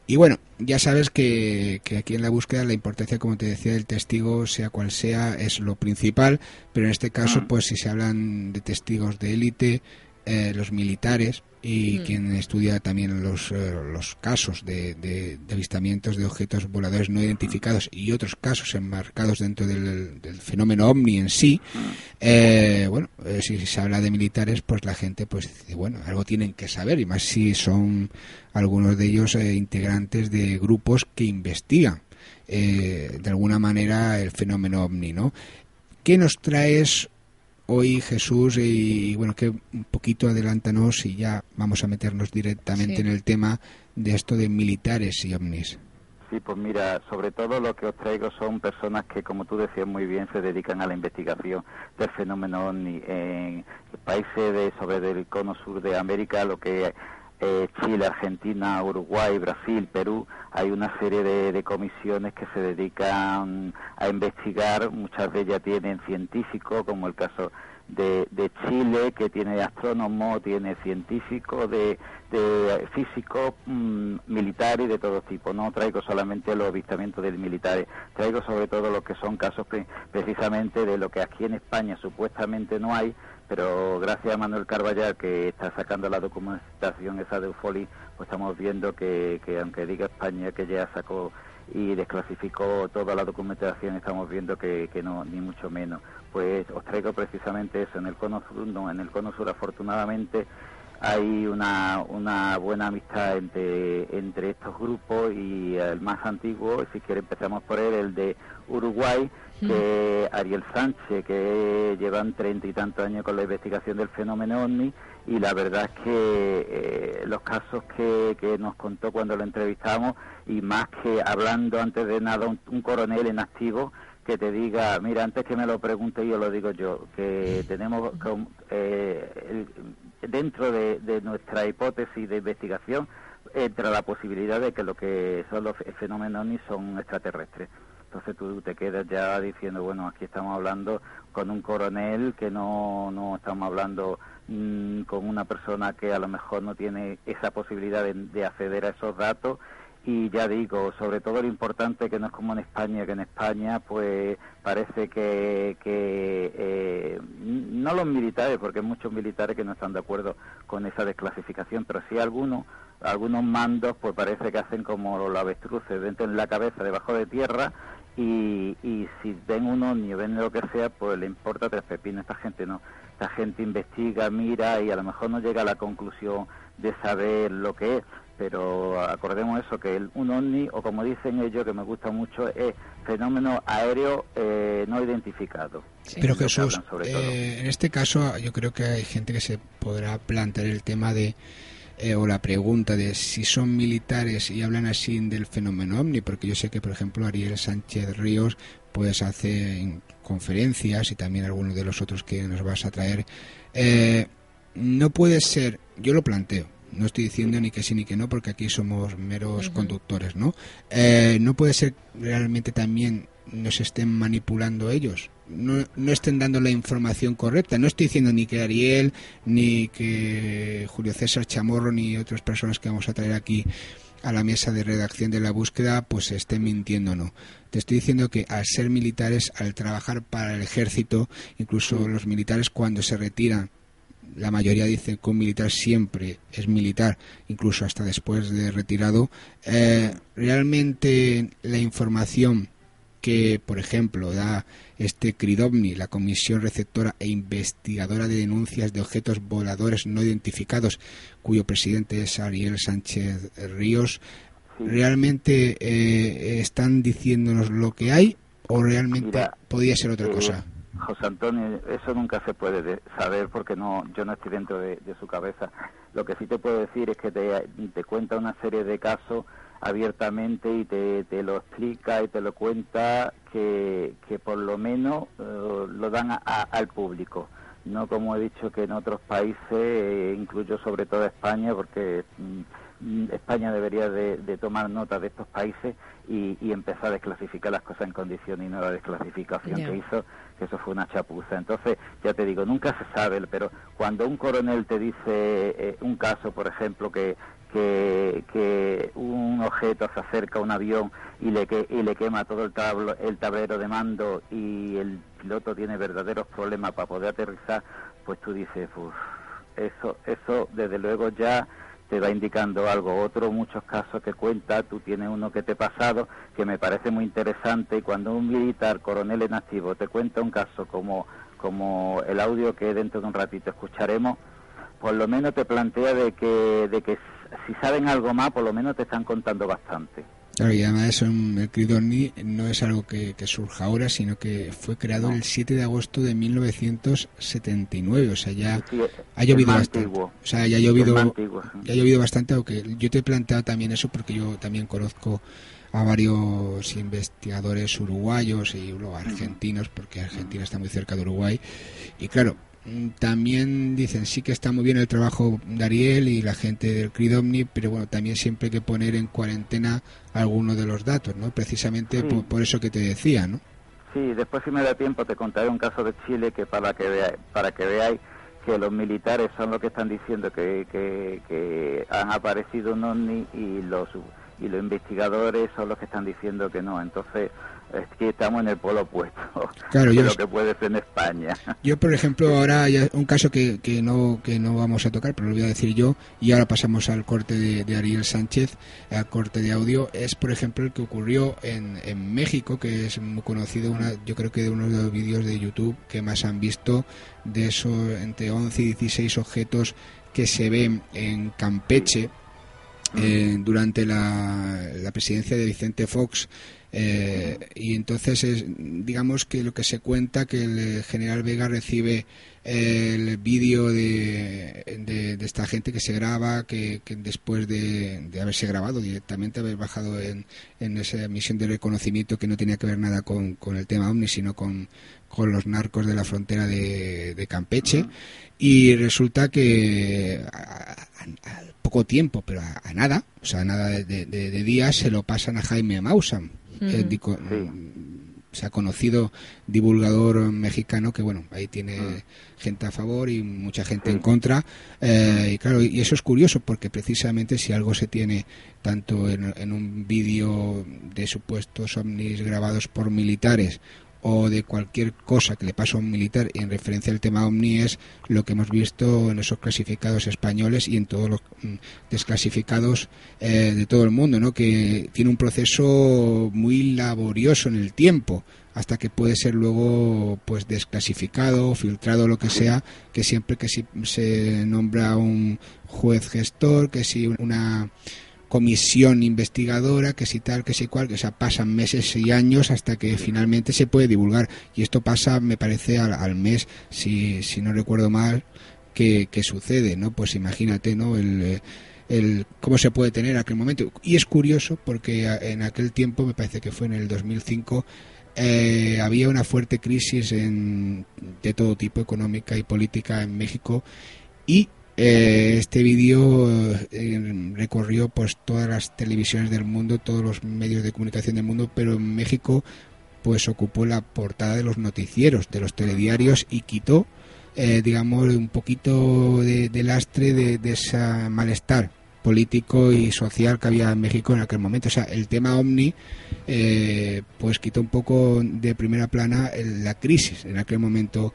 Y bueno, ya sabes que, que aquí en la búsqueda la importancia, como te decía, del testigo, sea cual sea, es lo principal. Pero en este caso, Mm. pues si se hablan de testigos de élite, eh, los militares y Mm. quien estudia también los, eh, los casos de, de- de avistamientos de objetos voladores no identificados y otros casos enmarcados dentro del, del fenómeno ovni en sí, eh, bueno, eh, si se habla de militares, pues la gente pues dice, bueno, algo tienen que saber y más si son algunos de ellos eh, integrantes de grupos que investigan de alguna manera el fenómeno ovni, ¿no? ¿Qué nos traes hoy, Jesús? Y bueno, que un poquito adelántanos y ya vamos a meternos directamente Sí. en el tema de esto de militares y ovnis. Sí, pues mira, sobre todo lo que os traigo son personas que, como tú decías muy bien, se dedican a la investigación del fenómeno ovni. En países de, sobre del cono sur de América, lo que eh, Chile, Argentina, Uruguay, Brasil, Perú, hay una serie de, de comisiones que se dedican a investigar, muchas de ellas tienen científicos, como el caso de, de Chile, que tiene astrónomo, tiene científico, de, de físico, mm, militar y de todo tipo. No traigo solamente los avistamientos de militares, traigo sobre todo lo que son casos pre- precisamente de lo que aquí en España supuestamente no hay, pero gracias a Manuel Carballar que está sacando la documentación esa de Ufoli, pues estamos viendo que, que aunque diga España que ya sacó y desclasificó toda la documentación, estamos viendo que, que no, ni mucho menos. Pues os traigo precisamente eso, en el cono sur, no, en el cono sur afortunadamente hay una, una buena amistad entre, entre estos grupos y el más antiguo, si quiere empezamos por él, el de Uruguay, que Ariel Sánchez, que llevan treinta y tantos años con la investigación del fenómeno OVNI, y la verdad es que eh, los casos que, que nos contó cuando lo entrevistamos, y más que hablando antes de nada un, coronel en activo, que te diga, mira, antes que me lo pregunte yo lo digo yo, que tenemos eh, dentro de, de nuestra hipótesis de investigación entra la posibilidad de que lo que son los fe- fenómenos ovni son extraterrestres. Entonces tú te quedas ya diciendo, bueno, aquí estamos hablando con un coronel que no, no estamos hablando mm, con una persona que a lo mejor no tiene esa posibilidad de, de acceder a esos datos. Y ya digo, sobre todo lo importante que no es como en España, que en España pues parece que, que eh, no los militares, porque hay muchos militares que no están de acuerdo con esa desclasificación, pero sí algunos, algunos mandos pues parece que hacen como los avestruces, dentro en la cabeza, debajo de tierra, y, y si ven un ovni o ven lo que sea, pues le importa tres pepinos. Esta gente no. esta gente investiga, mira y a lo mejor no llega a la conclusión de saber lo que es, pero acordemos eso, que el, un ovni, o como dicen ellos, que me gusta mucho, es fenómeno aéreo eh, no identificado. Pero lo que Jesús, hablan sobre todo. eh, en este caso yo creo que hay gente que se podrá plantear el tema de eh, o la pregunta de si son militares y hablan así del fenómeno ovni, porque yo sé que por ejemplo Ariel Sánchez Ríos pues hace en conferencias y también algunos de los otros que nos vas a traer. Eh, no puede ser, yo lo planteo, no estoy diciendo ni que sí ni que no, porque aquí somos meros conductores, ¿no? Eh, no puede ser realmente también nos estén manipulando ellos, no, no estén dando la información correcta. No estoy diciendo ni que Ariel, ni que Julio César Chamorro, ni otras personas que vamos a traer aquí a la mesa de redacción de la búsqueda, pues estén mintiendo, no. Te estoy diciendo que al ser militares, al trabajar para el ejército, incluso los militares cuando se retiran, la mayoría dice que un militar siempre es militar, incluso hasta después de retirado, eh, realmente la información que, por ejemplo, da este CRIDOVNI, la Comisión Receptora e Investigadora de Denuncias de Objetos Voladores No Identificados, cuyo presidente es Ariel Sánchez Ríos, ¿realmente eh, están diciéndonos lo que hay o realmente Mira, podría ser otra eh, cosa? José Antonio, eso nunca se puede de- saber porque no, yo no estoy dentro de, de su cabeza. Lo que sí te puedo decir es que te, te cuenta una serie de casos abiertamente y te, te lo explica y te lo cuenta que, que por lo menos eh, lo dan a- a- al público. No como he dicho que en otros países, eh, incluyo sobre todo España, porque mm, España debería de, de tomar nota de estos países y, y empezar a desclasificar las cosas en condiciones y no la desclasificación que hizo, que eso fue una chapuza. Entonces, ya te digo, nunca se sabe, pero cuando un coronel te dice eh, un caso, por ejemplo, que, que, que un objeto se acerca a un avión y le, que, y le quema todo el, tablo, el tablero de mando y el piloto tiene verdaderos problemas para poder aterrizar, pues tú dices, "Uf, eso, eso desde luego ya te va indicando algo. Otro, muchos casos que cuenta, tú tienes uno que te he pasado, que me parece muy interesante, y cuando un militar, coronel en activo, te cuenta un caso como, como el audio que dentro de un ratito escucharemos, por lo menos te plantea de que, de que si saben algo más, por lo menos te están contando bastante. Claro, y además eso, el CRIDOVNI no es algo que, que surja ahora, sino que fue creado el 7 de agosto de 1979, o sea, ya Sí, ha llovido bastante. antiguo. O sea, ya ha llovido, más antiguo, sí. ya ha llovido bastante, aunque yo te he planteado también eso porque yo también conozco a varios investigadores uruguayos y luego argentinos, porque Argentina está muy cerca de Uruguay, y claro, también dicen sí que está muy bien el trabajo de Ariel y la gente del CRIDOMNI, pero bueno, también siempre hay que poner en cuarentena algunos de los datos, ¿no? Precisamente Sí. por, por eso que te decía, ¿no? Sí, después si me da tiempo te contaré un caso de Chile que para que veáis, para que veáis que los militares son los que están diciendo que, que, que han aparecido un ovni y los y los investigadores son los que están diciendo que no. Entonces es que estamos en el polo opuesto [LAUGHS] Claro, de yo- lo que puede ser en España. Yo, por ejemplo, ahora ya un caso que, que no que no vamos a tocar, pero lo voy a decir yo, y ahora pasamos al corte de, de Ariel Sánchez, al corte de audio, es, por ejemplo, el que ocurrió en, en México, que es muy conocido, una, yo creo que de uno de los vídeos de YouTube que más han visto, de esos entre 11 y 16 objetos que se ven en Campeche, eh, durante la, la presidencia de Vicente Fox eh, y entonces es, digamos que lo que se cuenta que el general Vega recibe el vídeo de, de, de esta gente que se graba que, que después de, de haberse grabado directamente haber bajado en, en esa misión de reconocimiento que no tenía que ver nada con, con el tema OVNI sino con, con los narcos de la frontera de, de Campeche. Y resulta que a- poco tiempo, pero a, a nada, o sea, a nada de, de- de días, se lo pasan a Jaime Maussan, el Ujú. dico- se ha conocido divulgador mexicano que, bueno, ahí tiene gente a favor y mucha gente en contra. eh, y claro, y eso es curioso porque precisamente si algo se tiene tanto en, en un vídeo de supuestos ovnis grabados por militares o de cualquier cosa que le pasa a un militar en referencia al tema OVNI es lo que hemos visto en esos clasificados españoles y en todos los mm, desclasificados eh, de todo el mundo, ¿no? que tiene un proceso muy laborioso en el tiempo hasta que puede ser luego pues desclasificado, filtrado, lo que sea, que siempre que si se nombra un juez gestor, que si una comisión investigadora, que si tal, que si cual, que o sea, pasan meses y años hasta que finalmente se puede divulgar. Y esto pasa, me parece, al, mes, si, si no recuerdo mal, que, sucede, ¿no? Pues imagínate, ¿no? El, el cómo se puede tener en aquel momento. Y es curioso porque en aquel tiempo, me parece que fue en el 2005, eh, había una fuerte crisis en, de todo tipo, económica y política en México y eh, este vídeo eh, recorrió pues todas las televisiones del mundo, todos los medios de comunicación del mundo, pero en México pues ocupó la portada de los noticieros, de los telediarios y quitó, eh, digamos, un poquito de, lastre de, de ese malestar político y social que había en México en aquel momento. O sea, el tema Omni pues quitó un poco de primera plana la crisis en aquel momento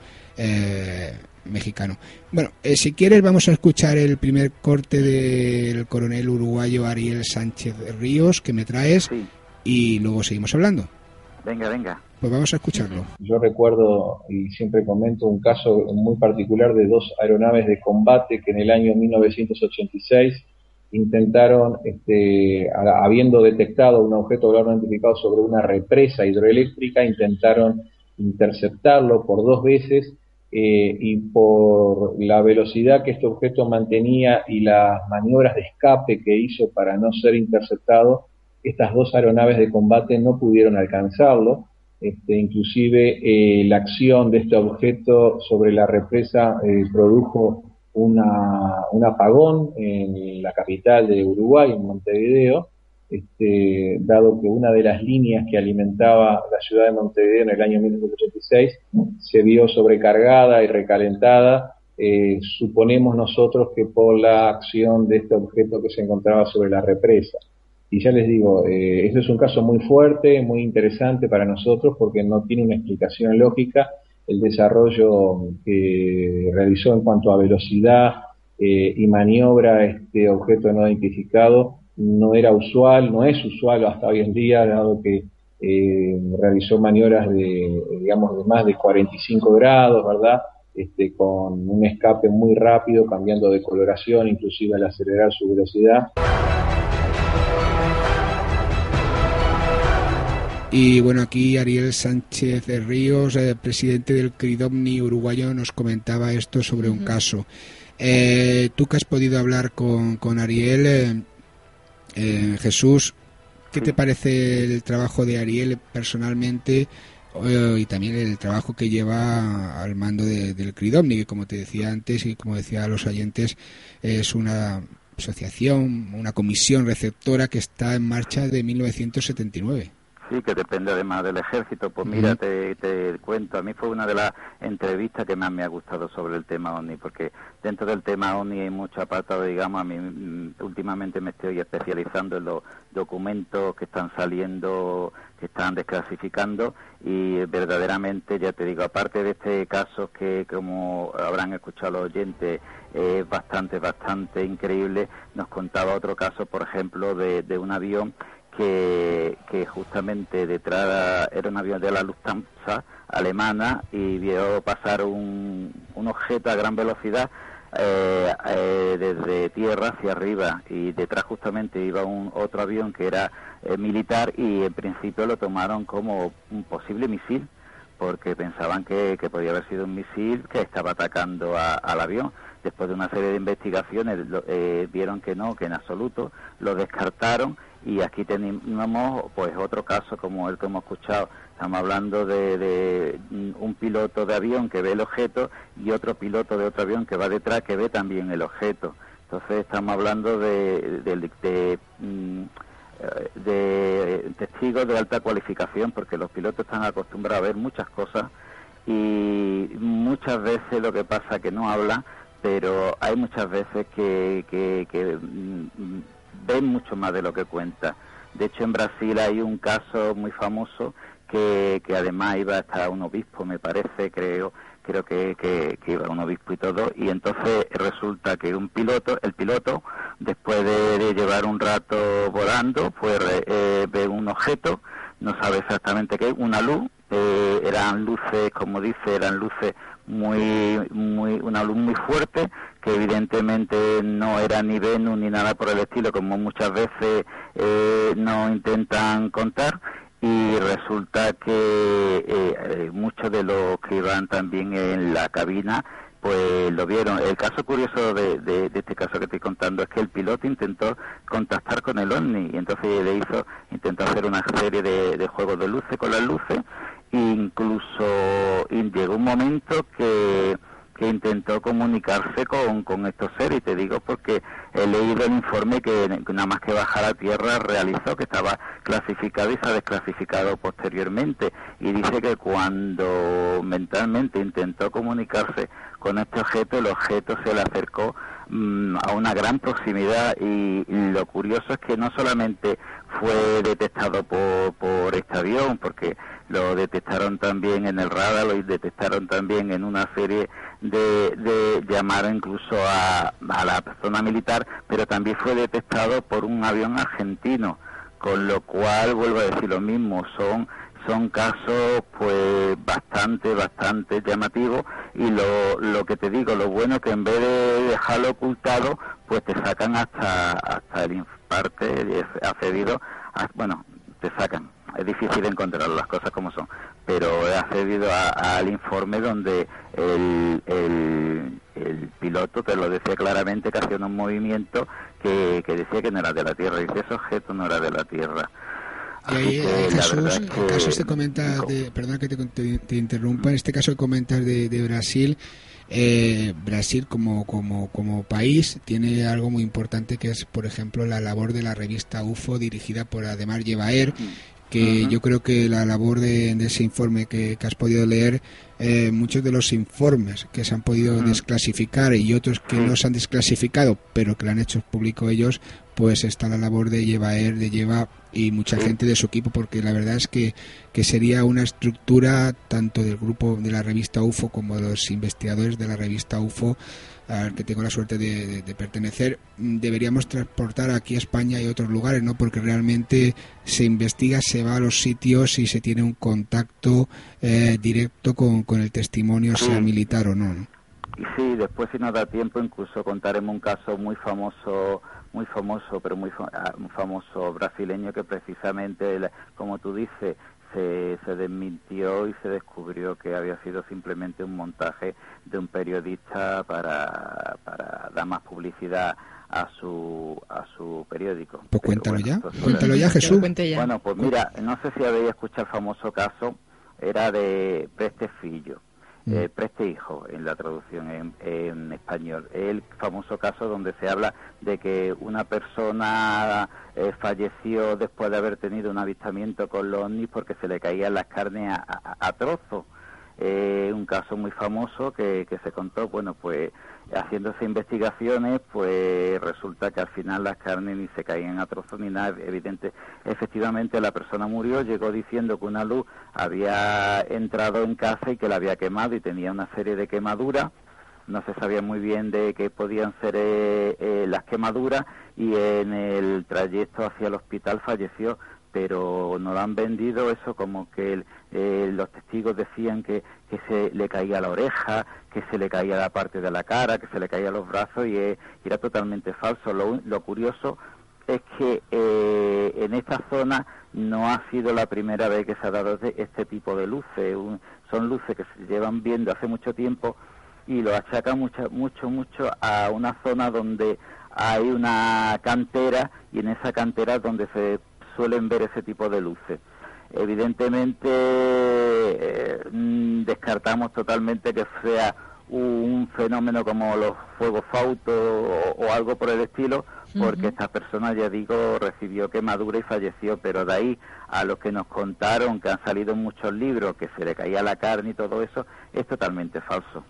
mexicano. Bueno, eh, si quieres vamos a escuchar el primer corte del coronel uruguayo Ariel Sánchez Ríos que me traes y luego seguimos hablando. Venga, venga. Pues vamos a escucharlo. Yo recuerdo y siempre comento un caso muy particular de dos aeronaves de combate que en el año 1986 intentaron, este, habiendo detectado un objeto volador no identificado sobre una represa hidroeléctrica, intentaron interceptarlo por dos veces eh, y por la velocidad que este objeto mantenía y las maniobras de escape que hizo para no ser interceptado, estas dos aeronaves de combate no pudieron alcanzarlo. Este, inclusive eh, la acción de este objeto sobre la represa eh, produjo una, un apagón en la capital de Uruguay, en Montevideo, este, dado que una de las líneas que alimentaba la ciudad de Montevideo en el año 1986 se vio sobrecargada y recalentada, eh, suponemos nosotros que por la acción de este objeto que se encontraba sobre la represa. Y ya les digo, eh, este es un caso muy fuerte, muy interesante para nosotros porque no tiene una explicación lógica el desarrollo que realizó en cuanto a velocidad eh, y maniobra este objeto no identificado no era usual, no es usual hasta hoy en día, dado que eh, realizó maniobras de, digamos, de más de 45 grados, ¿verdad? Este, con un escape muy rápido, cambiando de coloración, inclusive al acelerar su velocidad. Y bueno, aquí Ariel Sánchez de Ríos, eh, presidente del CRIDOMNI uruguayo, nos comentaba esto sobre un caso. Eh, tú que has podido hablar con, con Ariel, eh, Jesús, ¿qué te parece el trabajo de Ariel personalmente eh, y también el trabajo que lleva al mando del CRIDOMNI, que como te decía antes y como decía a los oyentes, es una asociación, una comisión receptora que está en marcha de 1979? Sí, que depende además del ejército. Pues mira, te, cuento, a mí fue una de las entrevistas que más me ha gustado sobre el tema ONI, porque dentro del tema ONI hay mucho apartado, digamos, a mí mm, últimamente me estoy especializando en los documentos que están saliendo, que están desclasificando, y verdaderamente, ya te digo, aparte de este caso que, como habrán escuchado los oyentes, es bastante, bastante increíble, nos contaba otro caso, por ejemplo, de, de un avión que, justamente detrás era un avión de la Lufthansa alemana y vio pasar un, un objeto a gran velocidad eh, eh, desde tierra hacia arriba. Y detrás justamente iba un otro avión que era eh, militar y en principio lo tomaron como un posible misil porque pensaban que, que podía haber sido un misil que estaba atacando al avión. Después de una serie de investigaciones vieron que no, que en absoluto lo descartaron y aquí tenemos pues otro caso como el que hemos escuchado. Estamos hablando de, un piloto de avión que ve el objeto y otro piloto de otro avión que va detrás que ve también el objeto. Entonces estamos hablando de, de, mm, de testigos de alta cualificación porque los pilotos están acostumbrados a ver muchas cosas y muchas veces lo que pasa es que no hablan pero hay muchas veces que, que, que mm, ven mucho más de lo que cuenta. De hecho, en Brasil hay un caso muy famoso que, que además iba a estar un obispo, me parece, creo, creo que, que, que iba un obispo y todo, y entonces resulta que un piloto, el piloto, después de, llevar un rato volando, pues eh, ve un objeto, no sabe exactamente qué, una luz, eh, eran luces, como dice, eran luces muy, muy, una luz muy fuerte, que evidentemente no era ni Venus ni nada por el estilo, como muchas veces eh, nos intentan contar, y resulta que eh, eh, muchos de los que iban también en la cabina pues lo vieron. El caso curioso de, de, este caso que estoy contando es que el piloto intentó contactar con el ovni y entonces le hizo, intentó hacer una serie de, de juegos de luces con las luces incluso llegó un momento que que intentó comunicarse con, con estos seres, y te digo porque he leído el informe que, nada más que bajar a tierra realizó, que estaba clasificado y se ha desclasificado posteriormente, y dice que cuando mentalmente intentó comunicarse con este objeto, el objeto se le acercó mm, a una gran proximidad y, lo curioso es que no solamente fue detectado por, por este avión, porque lo detectaron también en el radar, lo detectaron también en una serie de, de llamar incluso a, a la persona militar, pero también fue detectado por un avión argentino, con lo cual, vuelvo a decir lo mismo, son son casos pues bastante, bastante llamativos y lo, lo que te digo, lo bueno que en vez de dejarlo ocultado, pues te sacan hasta, hasta el parte accedido, a, bueno, te sacan es difícil encontrar las cosas como son, pero he accedido al informe donde el, el, piloto te lo decía claramente que hacía un movimiento que, que decía que no era de la Tierra, y ese objeto no era de la Tierra. Y ahí, eh, Jesús, en caso este comenta, de, perdona que te, te, interrumpa, en este caso comentas de, de Brasil, eh, Brasil como, como, como país tiene algo muy importante que es, por ejemplo, la labor de la revista UFO dirigida por Ademar Llevaer, que yo creo que la labor de, ese informe que, has podido leer, eh, muchos de los informes que se han podido desclasificar y otros que no se han desclasificado, pero que lo han hecho público ellos, pues está la labor de Llevaer, de Lleva y mucha gente de su equipo, porque la verdad es que, que sería una estructura tanto del grupo de la revista UFO como de los investigadores de la revista UFO al que tengo la suerte de, pertenecer, deberíamos transportar aquí a España y a otros lugares, ¿no? Porque realmente se investiga, se va a los sitios y se tiene un contacto eh, directo con, con, el testimonio, sea militar o no, ¿no? Y sí, después si nos da tiempo incluso contaremos un caso muy famoso muy famoso, pero muy ah, famoso brasileño que precisamente, como tú dices, se, se desmintió y se descubrió que había sido simplemente un montaje de un periodista para, para dar más publicidad a su a su periódico. Pues cuéntalo ya, cuéntalo ya Jesús. Bueno, pues mira, no sé si habéis escuchado el famoso caso, era de Prestefillo. Eh, Preste Hijo en la traducción en, español. El famoso caso donde se habla de que una persona eh, falleció después de haber tenido un avistamiento con los ovnis porque se le caían las carnes a, a, trozos. Eh, un caso muy famoso que, que se contó, bueno, pues haciéndose investigaciones, pues resulta que al final las carnes ni se caían a trozos ni nada. Evidente, efectivamente la persona murió, llegó diciendo que una luz había entrado en casa y que la había quemado y tenía una serie de quemaduras. No se sabía muy bien de qué podían ser eh, eh, las quemaduras y en el trayecto hacia el hospital falleció pero no lo han vendido eso como que eh, los testigos decían que, que, se le caía la oreja, que se le caía la parte de la cara, que se le caía los brazos y, eh, era totalmente falso. Lo, lo curioso es que eh, en esta zona no ha sido la primera vez que se ha dado este tipo de luces. son luces que se llevan viendo hace mucho tiempo y lo achaca mucho, mucho, mucho a una zona donde hay una cantera y en esa cantera donde se suelen ver ese tipo de luces. Evidentemente eh, mm, descartamos totalmente que sea un fenómeno como los fuegos fautos o, algo por el estilo, porque esta persona, ya digo, recibió quemadura y falleció, pero de ahí a lo que nos contaron, que han salido muchos libros, que se le caía la carne y todo eso, es totalmente falso.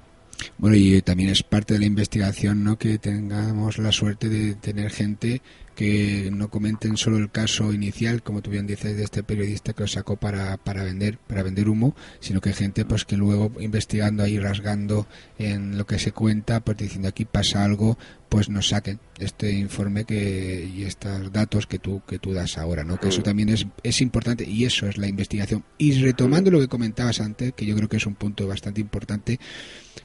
Bueno, y también es parte de la investigación, ¿no? Que tengamos la suerte de tener gente que no comenten solo el caso inicial, como tú bien dices, de este periodista que lo sacó para, para vender, para vender humo, sino que hay gente pues que luego investigando ahí, rasgando en lo que se cuenta, pues diciendo aquí pasa algo, pues nos saquen este informe que y estos datos que tú que tú das ahora, ¿no? Que eso también es es importante y eso es la investigación. Y retomando lo que comentabas antes, que yo creo que es un punto bastante importante,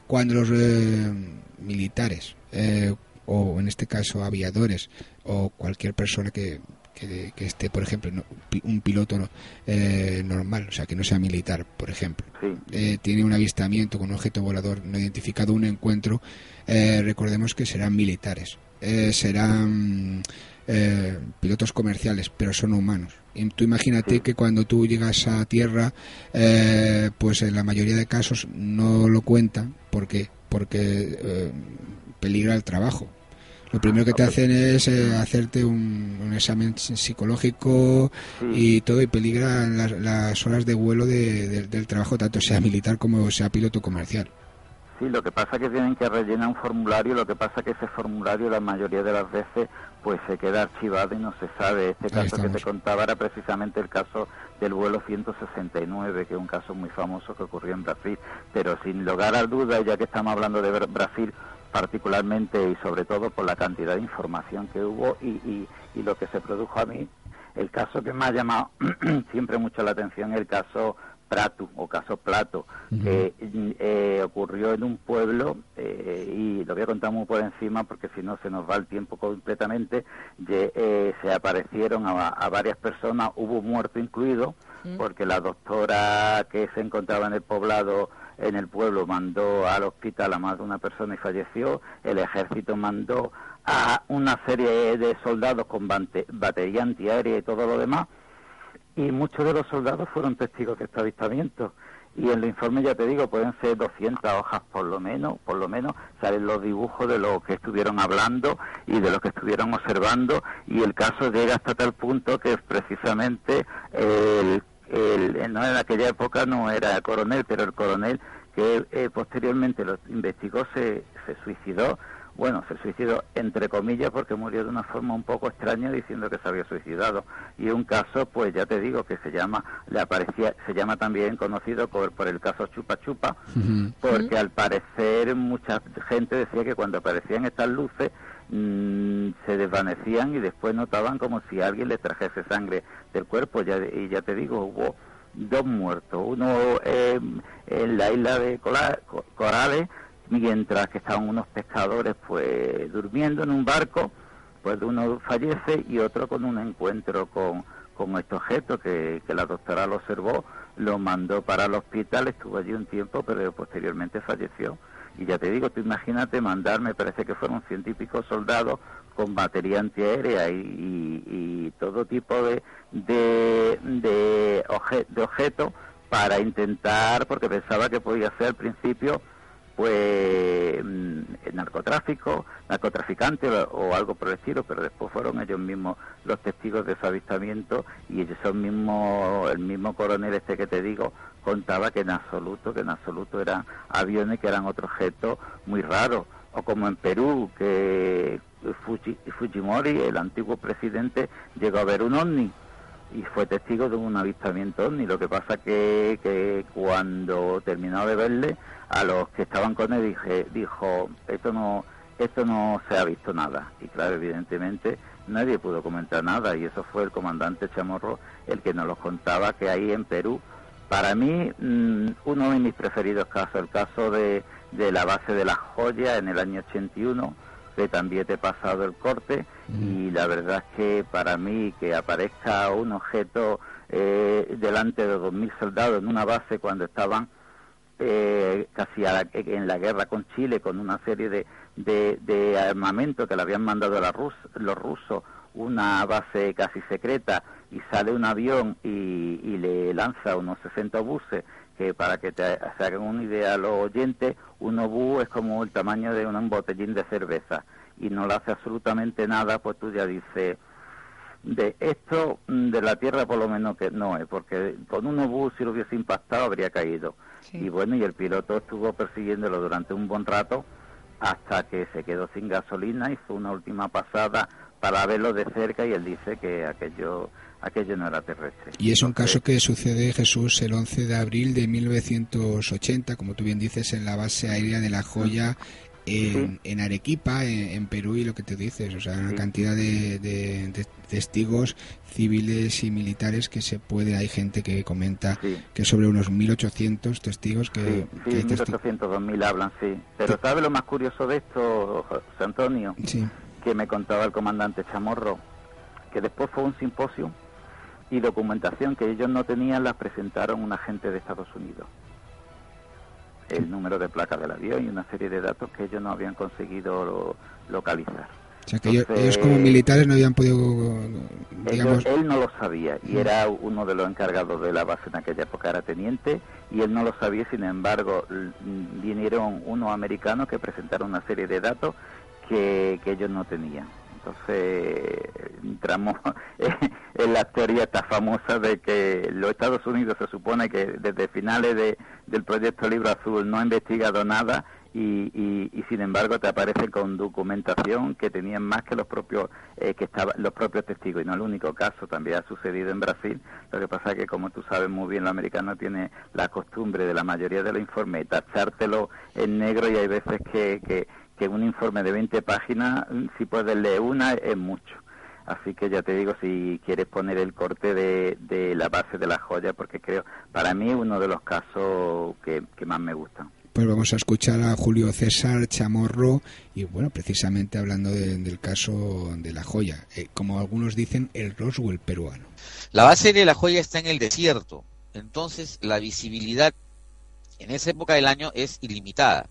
cuando los eh, militares eh, o en este caso aviadores o cualquier persona que, que, que esté, por ejemplo, no- un piloto eh, normal, o sea, que no sea militar, por ejemplo, eh, tiene un avistamiento con un objeto volador no identificado, un encuentro, eh, recordemos que serán militares, serán pilotos comerciales, pero son humanos. Y tú imagínate que cuando tú llegas a tierra, pues en la mayoría de casos no lo cuentan. ¿Por qué? Porque eh, peligra el trabajo. Lo primero que te hacen es eh, hacerte un, un examen psi- psicológico y todo, y peligran las, las horas de vuelo de- de- del trabajo, tanto sea militar como sea piloto comercial. Sí, lo que pasa es que tienen que rellenar un formulario, lo que pasa es que ese formulario la mayoría de las veces pues se queda archivado y no se sabe. Este Ahí caso que te contaba era precisamente el caso del vuelo 169, que es un caso muy famoso que ocurrió en Brasil. Pero sin lugar a dudas, ya que estamos hablando de Bra- Brasil particularmente y sobre todo por la cantidad de información que hubo y, y- y lo que se produjo a mí, el caso que me ha llamado [CLEARS THROAT] siempre mucho la atención es el caso Pratu o caso Plato, que eh, ocurrió en un pueblo eh, y lo voy a contar muy por encima porque si no se nos va el tiempo completamente. Ye- eh, se aparecieron a, a varias personas, hubo un muerto incluido porque la doctora que se encontraba en el poblado en el pueblo mandó al hospital a más de una persona y falleció, el ejército mandó a una serie de soldados con batería antiaérea y todo lo demás, y muchos de los soldados fueron testigos de este avistamiento. Y en el informe, ya te digo, pueden ser 200 hojas por lo menos, por lo menos. Salen los dibujos de lo que estuvieron hablando y de lo que estuvieron observando. Y el caso llega hasta tal punto que precisamente el, el- no en aquella época no era coronel, pero el coronel que eh, posteriormente lo investigó se, se suicidó. Bueno, se suicidó entre comillas porque murió de una forma un poco extraña diciendo que se había suicidado. Y un caso, pues ya te digo, que se llama, le aparecía, se llama también conocido por, por el caso Chupa Chupa, porque al parecer mucha gente decía que cuando aparecían estas luces mm, se desvanecían y después notaban como si alguien les trajese sangre del cuerpo. Ya, y ya te digo, hubo dos muertos, uno eh, en la isla de Corales, mientras que estaban unos pescadores pues durmiendo en un barco, pues uno fallece y otro con un encuentro con, con este objeto que la doctora lo observó, lo mandó para el hospital, estuvo allí un tiempo, pero posteriormente falleció. Y ya te digo, tú imagínate mandar, me parece que fueron científicos soldados con batería antiaérea y, y- y todo tipo de, de, de, obje- de objetos para intentar, porque pensaba que podía ser al principio pues narcotráfico, narcotraficante o, algo por el estilo, pero después fueron ellos mismos los testigos de ese avistamiento y ellos mismos, el mismo coronel este que te digo contaba que en absoluto, que en absoluto eran aviones que eran otro objeto muy raro, o como en Perú que Fuji- Fujimori, el antiguo presidente, llegó a ver un ovni y fue testigo de un avistamiento ovni. Lo que pasa que, que cuando terminó de verle, a los que estaban con él dije, dijo, esto no, esto no se ha visto nada. Y claro, evidentemente nadie pudo comentar nada y eso fue el comandante Chamorro el que nos lo contaba que ahí en Perú, para mí, mm, uno de mis preferidos casos, el caso de, de la base de las joyas en el año 81, que también te he pasado el corte y la verdad es que para mí que aparezca un objeto eh, delante de 2.000 soldados en una base cuando estaban eh, casi a la- en la guerra con Chile con una serie de, de, de armamento que le habían mandado la Rus- los rusos, una base casi secreta y sale un avión y, y le lanza unos 60 buses que para que te, se hagan una idea los oyentes, un obús es como el tamaño de un botellín de cerveza y no le hace absolutamente nada, pues tú ya dices, de esto mm, de la Tierra por lo menos que no es, porque con un obús si lo hubiese impactado habría caído. Y bueno, y el piloto estuvo persiguiéndolo durante un buen rato hasta que se quedó sin gasolina, hizo una última pasada para verlo de cerca y él dice que aquello aquello no era terrestre. Y es un caso que sucede, Jesús, el 11 de abril de 1980, como tú bien dices, en la base aérea de La Joya, en, en Arequipa, en, Perú, y lo que te dices, o sea, una cantidad de, de, testigos civiles y militares que se puede, hay gente que comenta que sobre unos 1.800 testigos que... Sí, sí 1.800, 2.000 hablan, sí. Pero ¿sabes lo más curioso de esto, José Antonio? Sí. Que me contaba el comandante Chamorro, que después fue un simposio y documentación que ellos no tenían la presentaron un agente de Estados Unidos. El número de placa del avión y una serie de datos que ellos no habían conseguido localizar. O sea, que ellos, como militares no habían podido, digamos... él no lo sabía y era uno de los encargados de la base en aquella época, era teniente, y él no lo sabía, sin embargo, vinieron unos americanos que presentaron una serie de datos que ellos no tenían. Entonces entramos [LAUGHS] en la teoría esta famosa de que los Estados Unidos se supone que desde finales de, del proyecto Libro Azul no ha investigado nada y, y, sin embargo te aparece con documentación que tenían más que los propios eh, que estaban los propios testigos. Y no el único caso también ha sucedido en Brasil. Lo que pasa es que como tú sabes muy bien lo americano tiene la costumbre de la mayoría de los informes tachártelo en negro y hay veces que, que que un informe de 20 páginas, si puedes leer una, es mucho. Así que ya te digo, si quieres poner el corte de, de la base de la joya, porque creo, para mí, uno de los casos que, más me gustan. Pues vamos a escuchar a Julio César Chamorro y bueno, precisamente hablando del caso de la joya, eh, como algunos dicen, el Roswell peruano. La base de la joya está en el desierto, entonces la visibilidad en esa época del año es ilimitada.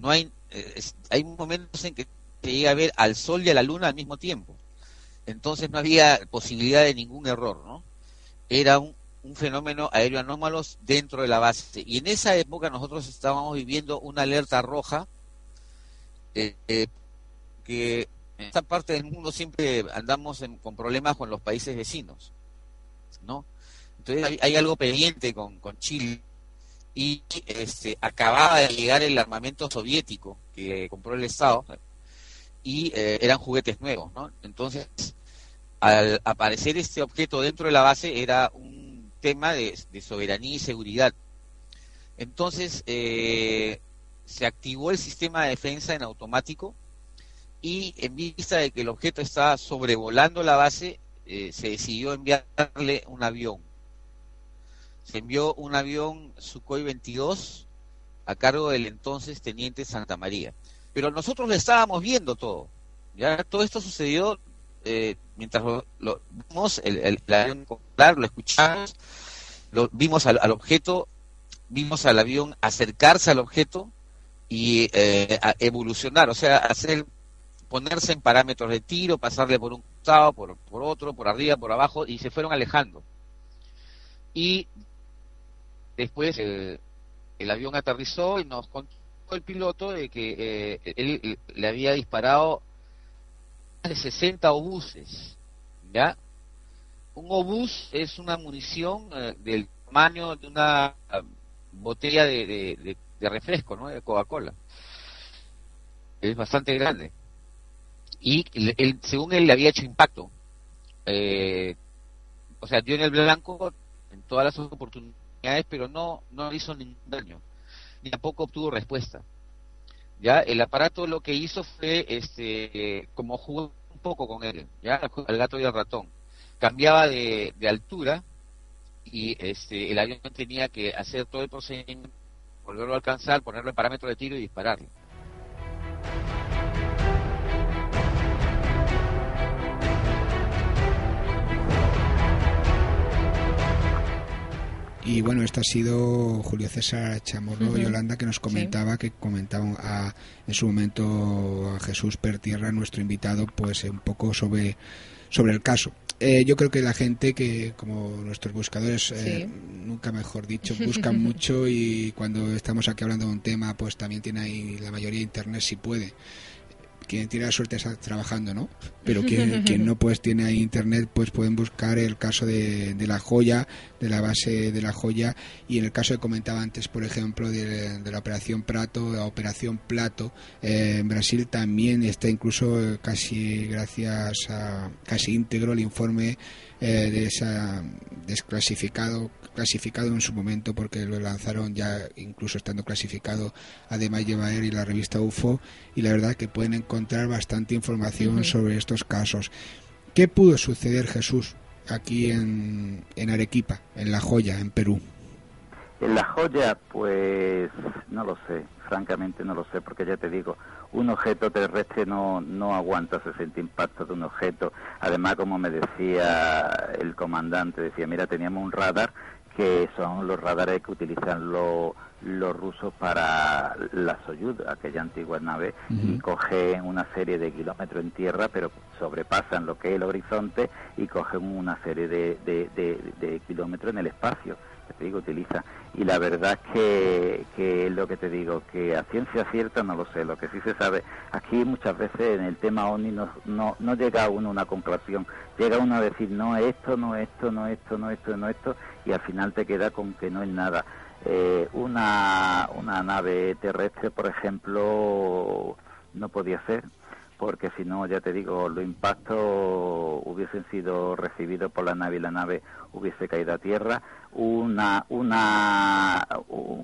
No hay eh, hay momentos en que se llega a ver al Sol y a la Luna al mismo tiempo. Entonces no había posibilidad de ningún error, ¿no? Era un, fenómeno aéreo anómalo dentro de la base. Y en esa época nosotros estábamos viviendo una alerta roja eh, eh, que en esta parte del mundo siempre andamos con problemas con los países vecinos, ¿no? Entonces hay, algo pendiente con Chile y este, acababa de llegar el armamento soviético que compró el Estado y eh, eran juguetes nuevos. Entonces, al aparecer este objeto dentro de la base era un tema de, soberanía y seguridad. Entonces, eh, se activó el sistema de defensa en automático y en vista de que el objeto estaba sobrevolando la base, eh, se decidió enviarle un avión se envió un avión Sukhoi 22 a cargo del entonces teniente Santa María. Pero nosotros lo estábamos viendo todo. Ya todo esto sucedió eh, mientras lo, vimos, el, avión lo escuchamos, lo vimos al, objeto, vimos al avión acercarse al objeto y eh, evolucionar, o sea, hacer ponerse en parámetros de tiro, pasarle por un costado, por, por otro, por arriba, por abajo, y se fueron alejando. Y Después el, avión aterrizó y nos contó el piloto de que eh, él le había disparado más de 60 obuses, ¿ya? Un obús es una munición eh, del tamaño de una botella de, refresco, ¿no? De Coca-Cola. Es bastante grande. Y él, según él le había hecho impacto. Eh, o sea, dio en el blanco en todas las oportunidades pero no, no hizo ningún daño, ni tampoco obtuvo respuesta. Ya, el aparato lo que hizo fue, este, como jugó un poco con él, ya, el gato y el ratón. Cambiaba de, altura y este, el avión tenía que hacer todo el procedimiento, volverlo a alcanzar, ponerlo en parámetro de tiro y dispararlo. Y bueno, esto ha sido Julio César Chamorro Yolanda que nos comentaba, que comentaba en su momento a Jesús Pertierra, nuestro invitado, pues un poco sobre, sobre el caso. Eh, yo creo que la gente que, como nuestros buscadores, eh, nunca mejor dicho, [LAUGHS] buscan mucho y cuando estamos aquí hablando de un tema, pues también tiene ahí la mayoría de internet si puede quien tiene la suerte está trabajando, ¿no? Pero quien, [LAUGHS] quien no pues tiene ahí internet, pues pueden buscar el caso de, de la joya, de la base de la joya y en el caso que comentaba antes, por ejemplo, de, de la operación Prato, la operación Plato eh, en Brasil también está incluso eh, casi gracias a casi íntegro el informe eh, de esa desclasificado clasificado en su momento porque lo lanzaron ya incluso estando clasificado además lleva y la revista UFO y la verdad que pueden encontrar bastante información sobre estos casos. ¿Qué pudo suceder Jesús aquí en, en Arequipa, en La Joya, en Perú? En la joya, pues no lo sé, francamente no lo sé, porque ya te digo, un objeto terrestre no, no aguanta 60 impactos de un objeto. Además, como me decía el comandante, decía, mira, teníamos un radar que son los radares que utilizan lo- los rusos para la Soyuz, aquella antigua nave, y cogen una serie de kilómetros en tierra, pero sobrepasan lo que es el horizonte y cogen una serie de, de- de- de kilómetros en el espacio. Te digo, utiliza. Y la verdad que, que lo que te digo, que a ciencia cierta no lo sé. Lo que sí se sabe, aquí muchas veces en el tema ONI no, no, no llega uno a una conclusión. Llega uno a decir, no esto, no esto, no esto, no esto, no esto, y al final te queda con que no es nada. Eh, una, una nave terrestre, por ejemplo, no podía ser, porque si no, ya te digo, los impactos hubiesen sido recibidos por la nave y la nave hubiese caído a tierra. Una, una,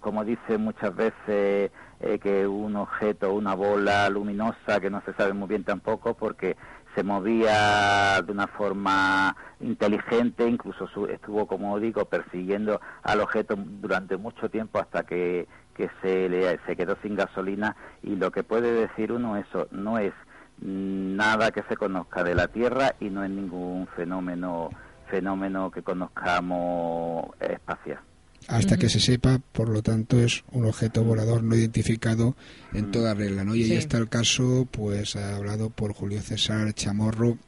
como dice muchas veces, eh, que un objeto, una bola luminosa que no se sabe muy bien tampoco, porque se movía de una forma inteligente, incluso estuvo, como digo, persiguiendo al objeto durante mucho tiempo hasta que, que se, le, se quedó sin gasolina. Y lo que puede decir uno eso no es nada que se conozca de la Tierra y no es ningún fenómeno fenómeno que conozcamos espacial. Hasta que se sepa, por lo tanto, es un objeto volador no identificado en toda regla, ¿no? Y ahí Sí. está el caso, pues, hablado por Julio César Chamorro,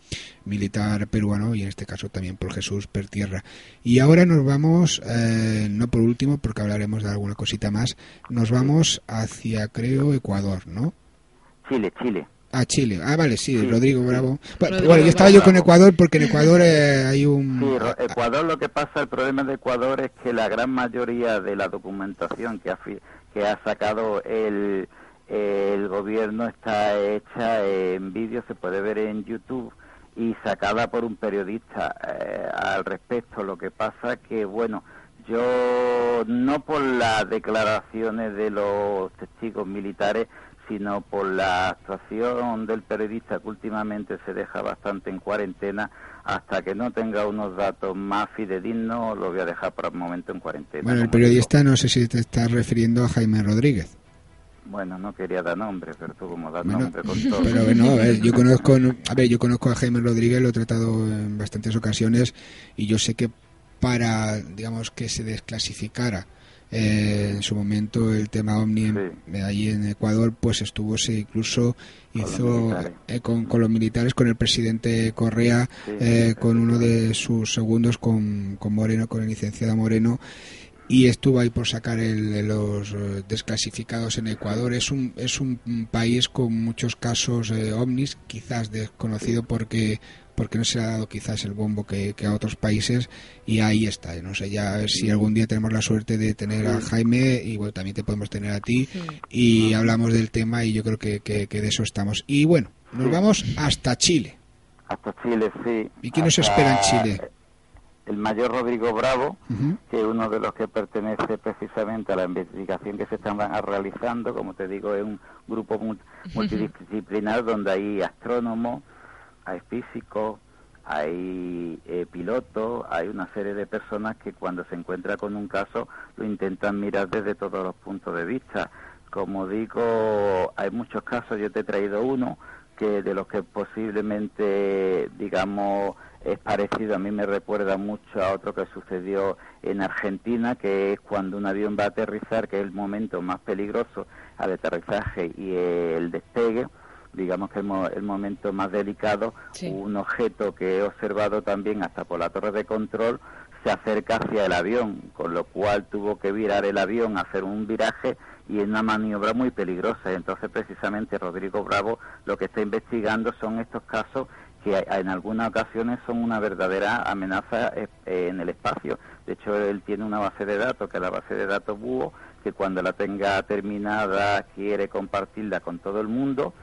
militar peruano, y en este caso también por Jesús Pertierra. Y ahora nos vamos, eh, no por último, porque hablaremos de alguna cosita más, nos vamos hacia, creo, Ecuador, ¿no? Chile, Chile. Ah, Chile. Ah, vale, sí, Sí, Rodrigo Bravo. Rodrigo bueno, yo estaba yo con Ecuador porque en Ecuador eh, hay un... Sí, Ecuador lo que pasa, el problema de Ecuador es que la gran mayoría de la documentación que ha, que ha sacado el, el gobierno está hecha en vídeo, se puede ver en YouTube y sacada por un periodista eh, al respecto. Lo que pasa que, bueno, yo no por las declaraciones de los testigos militares, sino por la actuación del periodista que últimamente se deja bastante en cuarentena, hasta que no tenga unos datos más fidedignos, lo voy a dejar por el momento en cuarentena. Bueno, el periodista no sé si te estás refiriendo a Jaime Rodríguez. Bueno, no quería dar nombre, pero tú como das Bueno, nombre con todo. Pero bueno, a ver, yo [LAUGHS] conozco, a ver, yo conozco a Jaime Rodríguez, lo he tratado en bastantes ocasiones y yo sé que para, digamos, que se desclasificara eh, en su momento el tema Omni eh, allí en Ecuador, pues estuvo, se incluso hizo eh, con, con los militares, con el presidente Correa, eh, con uno de sus segundos, con, con Moreno, con el licenciado Moreno, y estuvo ahí por sacar el, los eh, desclasificados en Ecuador. Es un, es un país con muchos casos eh, ovnis, quizás desconocido porque porque no se le ha dado quizás el bombo que, que a otros países y ahí está. No sé, ya a ver si algún día tenemos la suerte de tener a Jaime y bueno, también te podemos tener a ti y hablamos del tema y yo creo que, que, que de eso estamos. Y bueno, nos vamos hasta Chile. Hasta Chile, sí. ¿Y quién nos Hasta espera en Chile? El mayor Rodrigo Bravo, que es uno de los que pertenece precisamente a la investigación que se están realizando, como te digo, es un grupo mul- multidisciplinar donde hay astrónomos, hay físicos, hay eh, pilotos, hay una serie de personas que cuando se encuentra con un caso lo intentan mirar desde todos los puntos de vista. Como digo, hay muchos casos, yo te he traído uno que de los que posiblemente, digamos, es parecido, a mí me recuerda mucho a otro que sucedió en Argentina, que es cuando un avión va a aterrizar, que es el momento más peligroso al aterrizaje y el despegue, digamos que el, el momento más delicado, un objeto que he observado también hasta por la torre de control se acerca hacia el avión, con lo cual tuvo que virar el avión, hacer un viraje y en una maniobra muy peligrosa. Entonces, precisamente, Rodrigo Bravo lo que está investigando son estos casos que en algunas ocasiones son una verdadera amenaza eh, en el espacio. De hecho, él tiene una base de datos, que es la base de datos Búho, que cuando la tenga terminada quiere compartirla con todo el mundo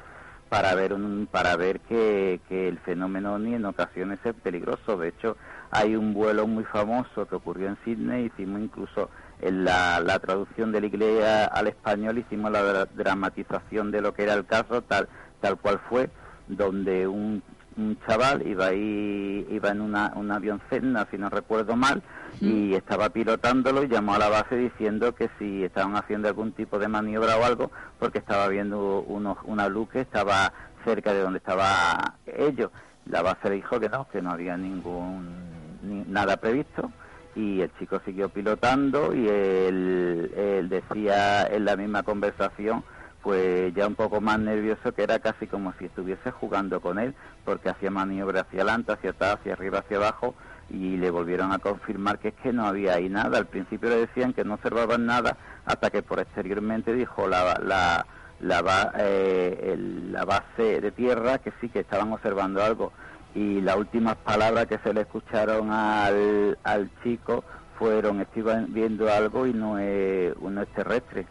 para ver un, para ver que, que el fenómeno ni en ocasiones es peligroso. De hecho, hay un vuelo muy famoso que ocurrió en Sydney, hicimos incluso en la, la traducción del inglés al español, hicimos la dramatización de lo que era el caso, tal, tal cual fue, donde un, un chaval iba ahí, iba en una, un avión Cessna, si no recuerdo mal, y estaba pilotándolo y llamó a la base diciendo que si estaban haciendo algún tipo de maniobra o algo, porque estaba viendo unos, una luz que estaba cerca de donde estaba ellos. La base le dijo que no, que no había ningún ni- nada previsto y el chico siguió pilotando y él, él decía en la misma conversación pues ya un poco más nervioso que era casi como si estuviese jugando con él porque hacía maniobra hacia adelante, hacia atrás, hacia arriba, hacia abajo y le volvieron a confirmar que es que no había ahí nada. Al principio le decían que no observaban nada hasta que por exteriormente dijo la, la, la, eh, la base de tierra que sí que estaban observando algo y las últimas palabras que se le escucharon al, al chico fueron estoy viendo algo y no es, no es terrestre.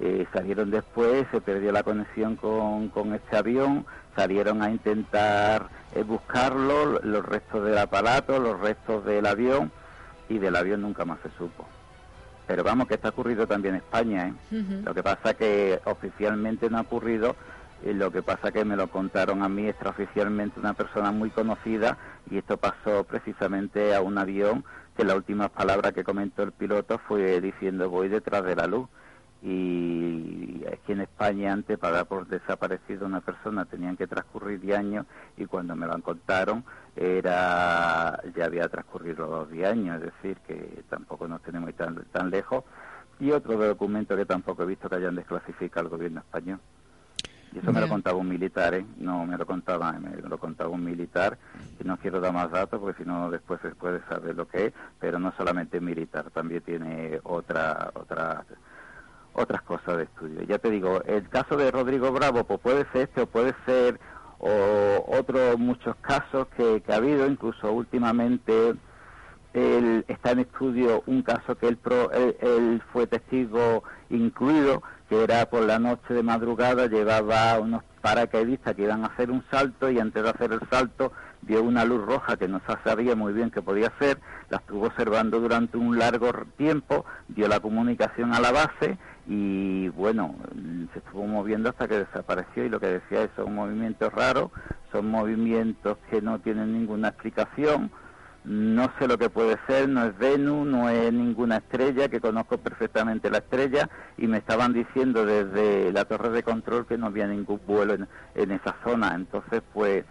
Eh, salieron después, se perdió la conexión con, con este avión, salieron a intentar eh, buscarlo, los restos del aparato, los restos del avión y del avión nunca más se supo. Pero vamos, que está ocurrido también en España, ¿eh? Lo que pasa que oficialmente no ha ocurrido, y lo que pasa que me lo contaron a mí extraoficialmente una persona muy conocida y esto pasó precisamente a un avión que la última palabra que comentó el piloto fue diciendo voy detrás de la luz y aquí en España antes para dar por desaparecido una persona tenían que transcurrir 10 años y cuando me lo contaron era ya había transcurrido los 10 años, es decir que tampoco nos tenemos tan, tan lejos y otro documento que tampoco he visto que hayan desclasificado el gobierno español. Y eso me lo contaba un militar, ¿eh? No me lo contaba, me lo contaba un militar. Y no quiero dar más datos porque si no después se puede saber lo que es. Pero no solamente militar, también tiene otra, otra, otras cosas de estudio. Ya te digo, el caso de Rodrigo Bravo, pues puede ser este o puede ser o otros muchos casos que, que ha habido, incluso últimamente él está en estudio un caso que él, pro- él, fue testigo incluido, que era por la noche de madrugada, llevaba unos paracaidistas que iban a hacer un salto y antes de hacer el salto vio una luz roja que no se sabía muy bien qué podía ser, la estuvo observando durante un largo tiempo, dio la comunicación a la base y bueno, se estuvo moviendo hasta que desapareció y lo que decía es son movimientos raros, son movimientos que no tienen ninguna explicación, no sé lo que puede ser, no es Venus, no es ninguna estrella, que conozco perfectamente la estrella, y me estaban diciendo desde la torre de control que no había ningún vuelo en, en esa zona. Entonces, pues,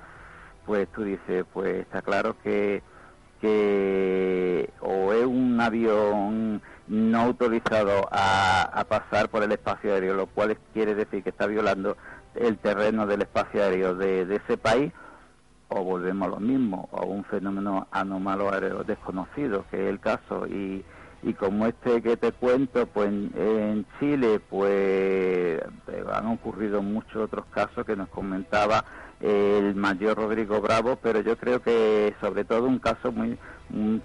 pues tú dices, pues está claro que, que o es un avión no autorizado a, a pasar por el espacio aéreo, lo cual quiere decir que está violando el terreno del espacio aéreo de, ese país, o volvemos a lo mismo, a un fenómeno anómalo aéreo desconocido, que es el caso. Y, y como este que te cuento, pues en, Chile, pues han ocurrido muchos otros casos que nos comentaba el mayor Rodrigo Bravo, pero yo creo que sobre todo un caso muy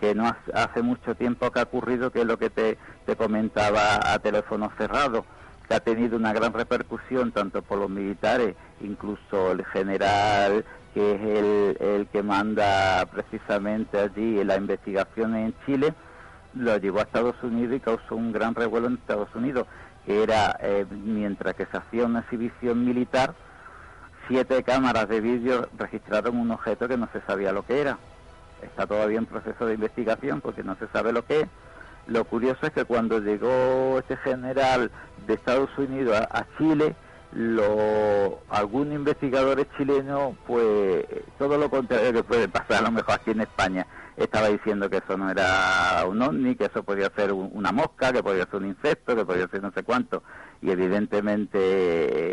que no hace, mucho tiempo que ha ocurrido, que es lo que te, te comentaba a teléfono cerrado, que ha tenido una gran repercusión tanto por los militares, incluso el general que es el, el que manda precisamente allí la investigación en Chile, lo llevó a Estados Unidos y causó un gran revuelo en Estados Unidos, que era, eh, mientras que se hacía una exhibición militar, siete cámaras de vídeo registraron un objeto que no se sabía lo que era. Está todavía en proceso de investigación porque no se sabe lo que es. Lo curioso es que cuando llegó este general de Estados Unidos a, Chile, lo, algunos investigadores chilenos, pues todo lo contrario que puede pasar a lo mejor aquí en España. Estaba diciendo que eso no era un ovni, que eso podía ser un- una mosca, que podía ser un insecto, que podía ser no sé cuánto. Y evidentemente,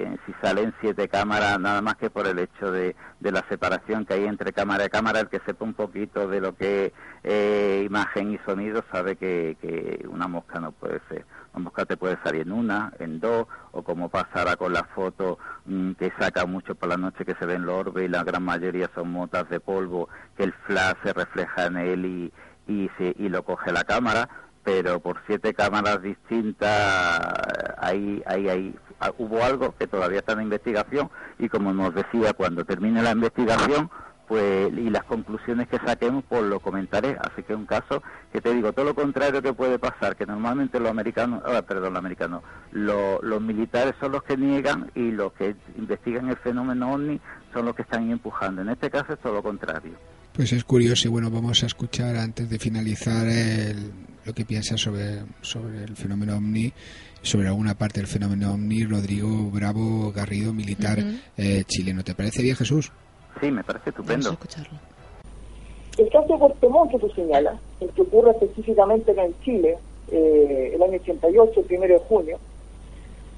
eh, si salen siete cámaras, nada más que por el hecho de, de la separación que hay entre cámara y cámara, el que sepa un poquito de lo que eh, imagen y sonido sabe que, que una mosca no puede ser. Mosca te puede salir en una, en dos, o como pasará con la foto mm, que saca mucho por la noche que se ven los orbes y la gran mayoría son motas de polvo, que el flash se refleja en él y, y, se- y lo coge la cámara, pero por siete cámaras distintas ahí, ahí, ahí ah, hubo algo que todavía está en investigación y como nos decía, cuando termine la investigación pues y las conclusiones que saquemos pues lo comentaré así que es un caso que te digo todo lo contrario que puede pasar que normalmente los americanos ah, perdón los americanos lo- los militares son los que niegan y los que investigan el fenómeno ovni son los que están empujando en este caso es todo lo contrario Pues es curioso y bueno, vamos a escuchar antes de finalizar el- lo que piensa sobre, sobre el fenómeno OVNI, sobre alguna parte del fenómeno OVNI, Rodrigo Bravo Garrido, militar eh, chileno. ¿Te parece bien, Jesús? Sí me parece estupendo El caso de Portemón que tú señalas, el que ocurre específicamente acá en Chile, eh, el año 88, el primero de junio,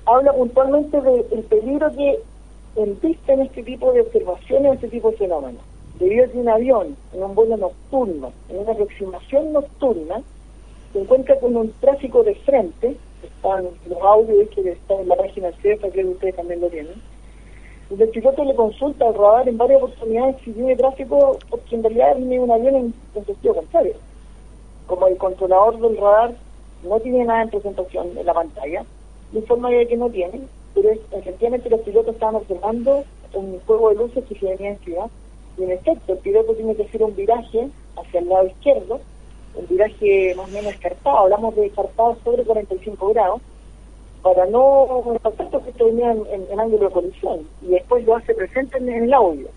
habla puntualmente del peligro que embiste en este tipo de observaciones, en este tipo de fenómenos. Debido a que un avión, en un vuelo nocturno, en una aproximación nocturna, se encuentra con un tráfico de frente, están los audios que están en la página CEFA, que ustedes también lo tienen, el piloto le consulta al radar en varias oportunidades si tiene tráfico, porque en realidad viene un avión en, en sentido contrario. Como el controlador del radar no tiene nada en presentación en la pantalla, le informa de que no tiene, pero es- efectivamente los pilotos estaban observando un juego de luces que se venía encima, y en efecto el piloto tiene que hacer un viraje hacia el lado izquierdo, un viraje más o menos escarpado, hablamos de escarpado sobre 45 grados, para no impactar porque esto venía en, en- ángulo de colisión y después lo hace presente en, el audio.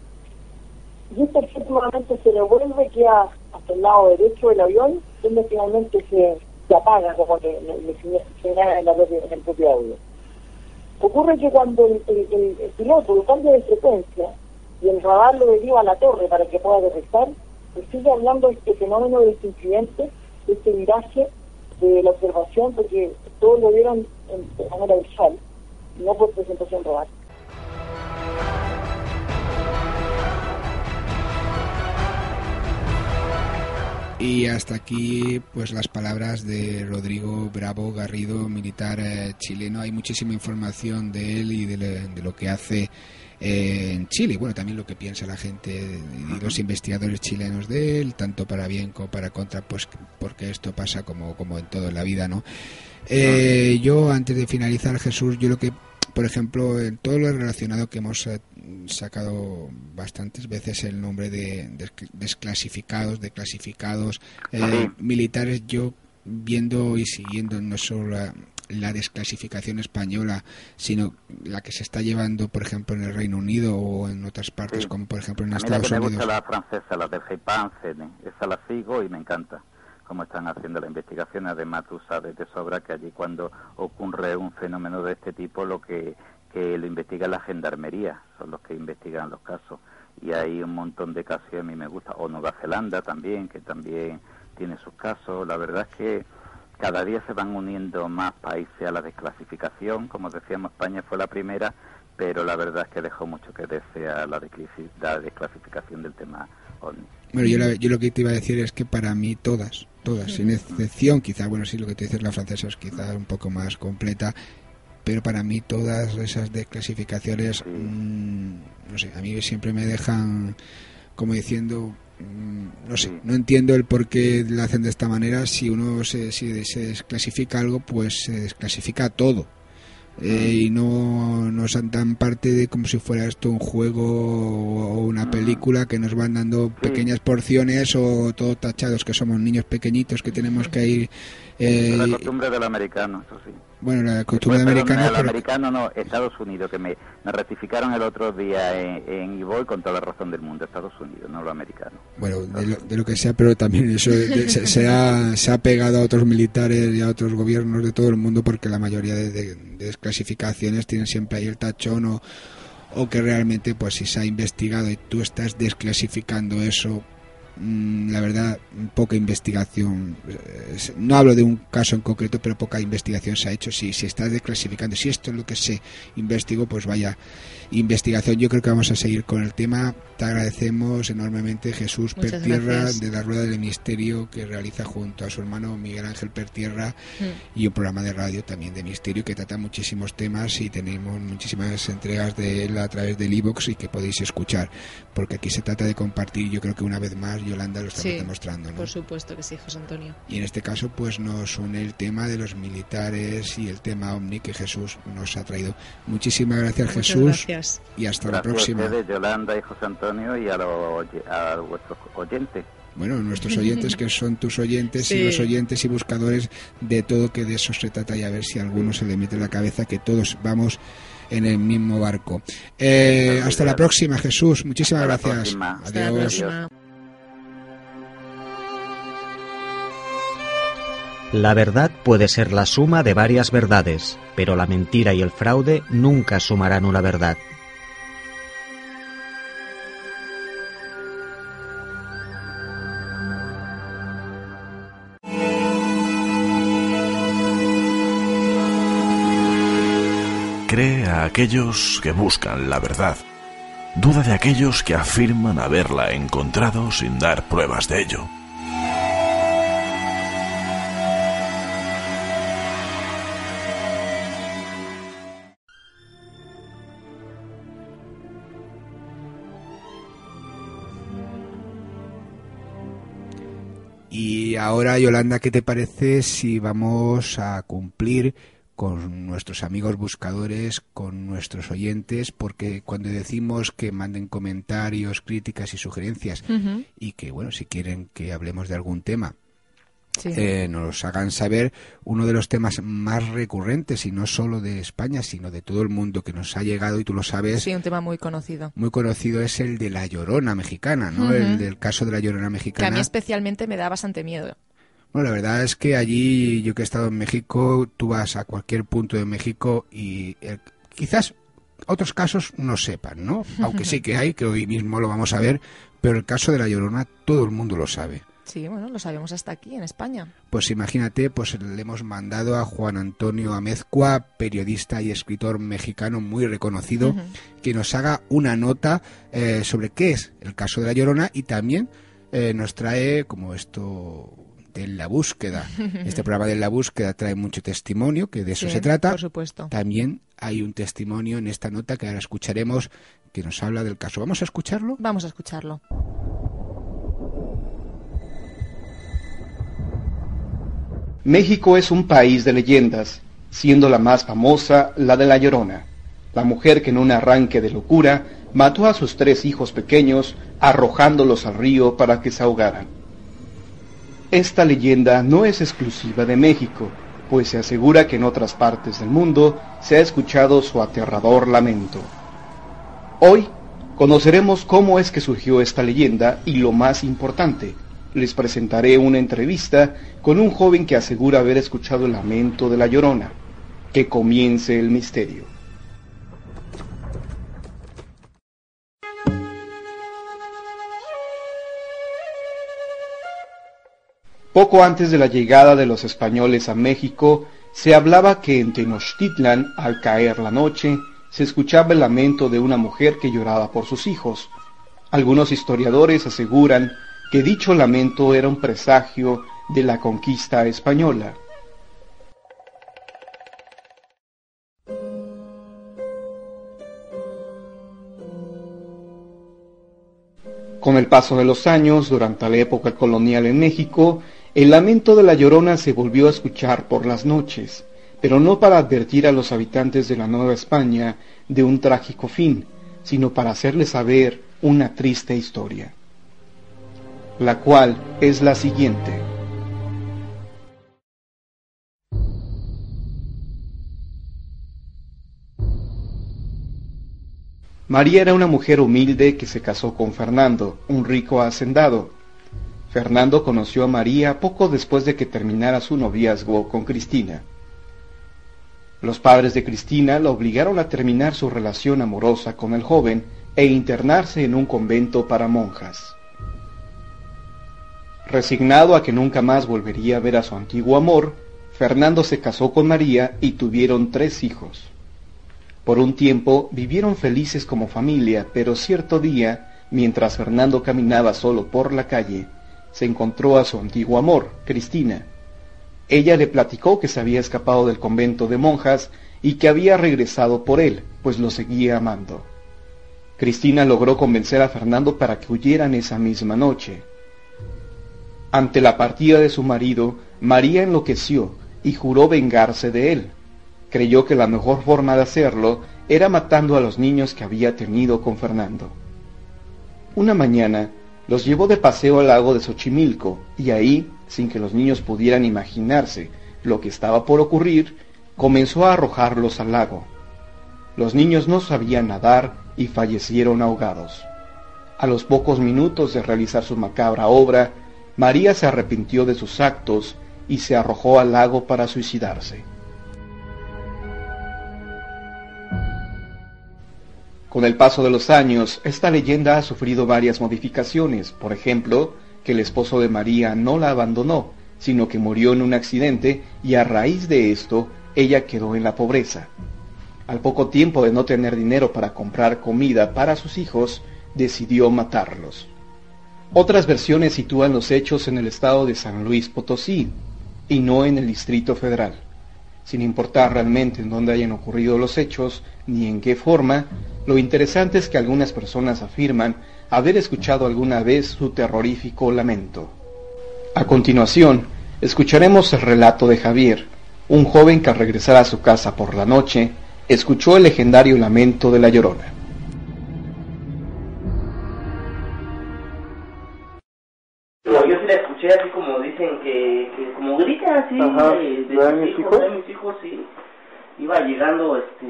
Y este objeto nuevamente se revuelve, queda hasta el lado derecho del avión, donde finalmente se, apaga como le, le- señala- en, en el propio audio. Ocurre que cuando el, el- el- piloto lo cambia de frecuencia y el radar lo deriva a la torre para que pueda aterrizar, se sigue hablando de este fenómeno, de este incidente, de este viraje de la observación, porque todos lo vieron en- de manera visual, no por presentación. Y hasta aquí, pues las palabras de Rodrigo Bravo Garrido, militar eh, chileno. Hay muchísima información de él y de, le- de lo que hace eh, en Chile. Bueno, también lo que piensa la gente y los investigadores chilenos de él, tanto para bien como para contra, pues porque esto pasa como, como en todo en la vida, ¿no? Eh, yo, antes de finalizar, Jesús, yo lo que, por ejemplo, en todo lo relacionado que hemos eh, sacado bastantes veces el nombre de, de desclasificados, de clasificados eh, militares, yo viendo y siguiendo no solo la, la desclasificación española, sino la que se está llevando, por ejemplo, en el Reino Unido o en otras partes, como por ejemplo en A mí la Estados que me Unidos. gusta la francesa, la del GEPAN, CENE, esa la sigo y me encanta cómo están haciendo la investigación. Además, tú sabes de sobra que allí cuando ocurre un fenómeno de este tipo, lo que, que lo investiga la gendarmería, son los que investigan los casos. Y hay un montón de casos que a mí me gusta. O Nueva Zelanda también, que también tiene sus casos. La verdad es que cada día se van uniendo más países a la desclasificación. Como decíamos, España fue la primera, pero la verdad es que dejó mucho que desear la, desclasi- la desclasificación del tema. Bueno, yo, yo lo que te iba a decir es que para mí todas, todas, sin excepción, quizá, bueno, sí, lo que te dices la francesa es quizá un poco más completa, pero para mí todas esas desclasificaciones, mm, no sé, a mí siempre me dejan como diciendo, mm, no sé, no entiendo el por qué lo hacen de esta manera, si uno se, si se desclasifica algo, pues se desclasifica todo. Eh, y no nos dan parte de como si fuera esto un juego o una película que nos van dando pequeñas porciones o todo tachados que somos niños pequeñitos que tenemos que ir eh, la costumbre del americano, eso sí. bueno la costumbre americana perdón, el pero- americano no, Estados Unidos, que me, me rectificaron el otro día en, en con toda la razón del mundo, Estados Unidos, no lo americano. bueno de lo, de lo que sea pero también eso de- se, se ha, se ha pegado a otros militares y a otros gobiernos de todo el mundo porque la mayoría de, de- de desclasificaciones tienen siempre ahí el tachón o, o que realmente pues si se ha investigado y tú estás desclasificando eso la verdad, poca investigación. eh, No hablo de un caso en concreto, pero poca investigación se ha hecho. Si, si estás desclasificando, si esto es lo que se investigó, pues vaya investigación. Yo creo que vamos a seguir con el tema. Te agradecemos enormemente, Jesús Muchas Pertierra, gracias. de la Rueda del Misterio, que realiza junto a su hermano Miguel Ángel Pertierra Mm. y un programa de radio también de misterio que trata muchísimos temas y tenemos muchísimas entregas de él a través del iVoox y que podéis escuchar porque aquí se trata de compartir yo creo que una vez más Yolanda lo estamos Sí, demostrando ¿no? por supuesto que sí, José Antonio. y en este caso pues nos une el tema de los militares y el tema ovni que Jesús nos ha traído muchísimas gracias Muchas Jesús gracias. y hasta la próxima a ustedes, Yolanda y José Antonio, y a, oye- a vuestros oyentes. Bueno, nuestros oyentes que son tus oyentes Sí. y los oyentes y buscadores de todo que de eso se trata y a ver si a alguno se le mete en la cabeza que todos vamos en el mismo barco. Eh, hasta la próxima, Jesús. Muchísimas Hasta la gracias. próxima. Hasta la Adiós. La verdad puede ser la suma de varias verdades, pero la mentira y el fraude nunca sumarán una verdad. Cree a aquellos que buscan la verdad. Duda de aquellos que afirman haberla encontrado sin dar pruebas de ello. Ahora, Yolanda, ¿qué te parece si vamos a cumplir con nuestros amigos buscadores, con nuestros oyentes? Porque cuando decimos que manden comentarios, críticas y sugerencias y que, bueno, si quieren que hablemos de algún tema, Sí. eh, nos hagan saber uno de los temas más recurrentes, y no solo de España, sino de todo el mundo que nos ha llegado, y tú lo sabes, Sí, un tema muy conocido. muy conocido, es el de la llorona mexicana, ¿no? El del caso de la llorona Que a mexicana. mí especialmente me da bastante miedo. Bueno, la verdad es que allí, yo que he estado en México, tú vas a cualquier punto de México y eh, quizás otros casos no sepan, ¿no? [LAUGHS] Aunque sí que hay, que hoy mismo lo vamos a ver, pero el caso de la Llorona todo el mundo lo sabe. Sí, bueno, lo sabemos hasta aquí, en España. Pues imagínate, pues le hemos mandado a Juan Antonio Amezcua, periodista y escritor mexicano muy reconocido, que nos haga una nota eh, sobre qué es el caso de la Llorona y también eh, nos trae como esto de la búsqueda. [LAUGHS] Este programa de la búsqueda trae mucho testimonio, que de eso Sí, se trata. por supuesto. También hay un testimonio en esta nota que ahora escucharemos que nos habla del caso. ¿Vamos a escucharlo? Vamos a escucharlo. México es un país de leyendas, siendo la más famosa la de La Llorona, la mujer que en un arranque de locura mató a sus tres hijos pequeños arrojándolos al río para que se ahogaran. Esta leyenda no es exclusiva de México, pues se asegura que en otras partes del mundo se ha escuchado su aterrador lamento. Hoy conoceremos cómo es que surgió esta leyenda y lo más importante, les presentaré una entrevista con un joven que asegura haber escuchado el lamento de la llorona. Que comience el misterio. Poco antes de la llegada de los españoles a México, se hablaba que en Tenochtitlan, al caer la noche, se escuchaba el lamento de una mujer que lloraba por sus hijos. Algunos historiadores aseguran que dicho lamento era un presagio de la conquista española. Con el paso de los años, durante la época colonial en México, el lamento de la Llorona se volvió a escuchar por las noches, pero no para advertir a los habitantes de la Nueva España de un trágico fin, sino para hacerles saber una triste historia, la cual es la siguiente. María era una mujer humilde que se casó con Fernando, un rico hacendado. Fernando conoció a María poco después de que terminara su noviazgo con Cristina. Los padres de Cristina la obligaron a terminar su relación amorosa con el joven e internarse en un convento para monjas. Resignado a que nunca más volvería a ver a su antiguo amor, Fernando se casó con María y tuvieron tres hijos. Por un tiempo vivieron felices como familia, pero cierto día, mientras Fernando caminaba solo por la calle, se encontró a su antiguo amor, Cristina. Ella le platicó que se había escapado del convento de monjas y que había regresado por él, pues lo seguía amando. Cristina logró convencer a Fernando para que huyeran esa misma noche. Ante la partida de su marido, María enloqueció y juró vengarse de él. Creyó que la mejor forma de hacerlo era matando a los niños que había tenido con Fernando. Una mañana los llevó de paseo al lago de Xochimilco y ahí, sin que los niños pudieran imaginarse lo que estaba por ocurrir, comenzó a arrojarlos al lago. Los niños no sabían nadar y fallecieron ahogados. A los pocos minutos de realizar su macabra obra, María se arrepintió de sus actos y se arrojó al lago para suicidarse. Con el paso de los años, esta leyenda ha sufrido varias modificaciones, por ejemplo, que el esposo de María no la abandonó, sino que murió en un accidente y a raíz de esto ella quedó en la pobreza. Al poco tiempo de no tener dinero para comprar comida para sus hijos, decidió matarlos. Otras versiones sitúan los hechos en el estado de San Luis Potosí y no en el Distrito Federal. Sin importar realmente en dónde hayan ocurrido los hechos ni en qué forma, lo interesante es que algunas personas afirman haber escuchado alguna vez su terrorífico lamento. A continuación, escucharemos el relato de Javier, un joven que al regresar a su casa por la noche, escuchó el legendario lamento de la Llorona. Así Ajá, de, de ¿de mis hijos, hijos? de mis hijos, sí. Iba llegando este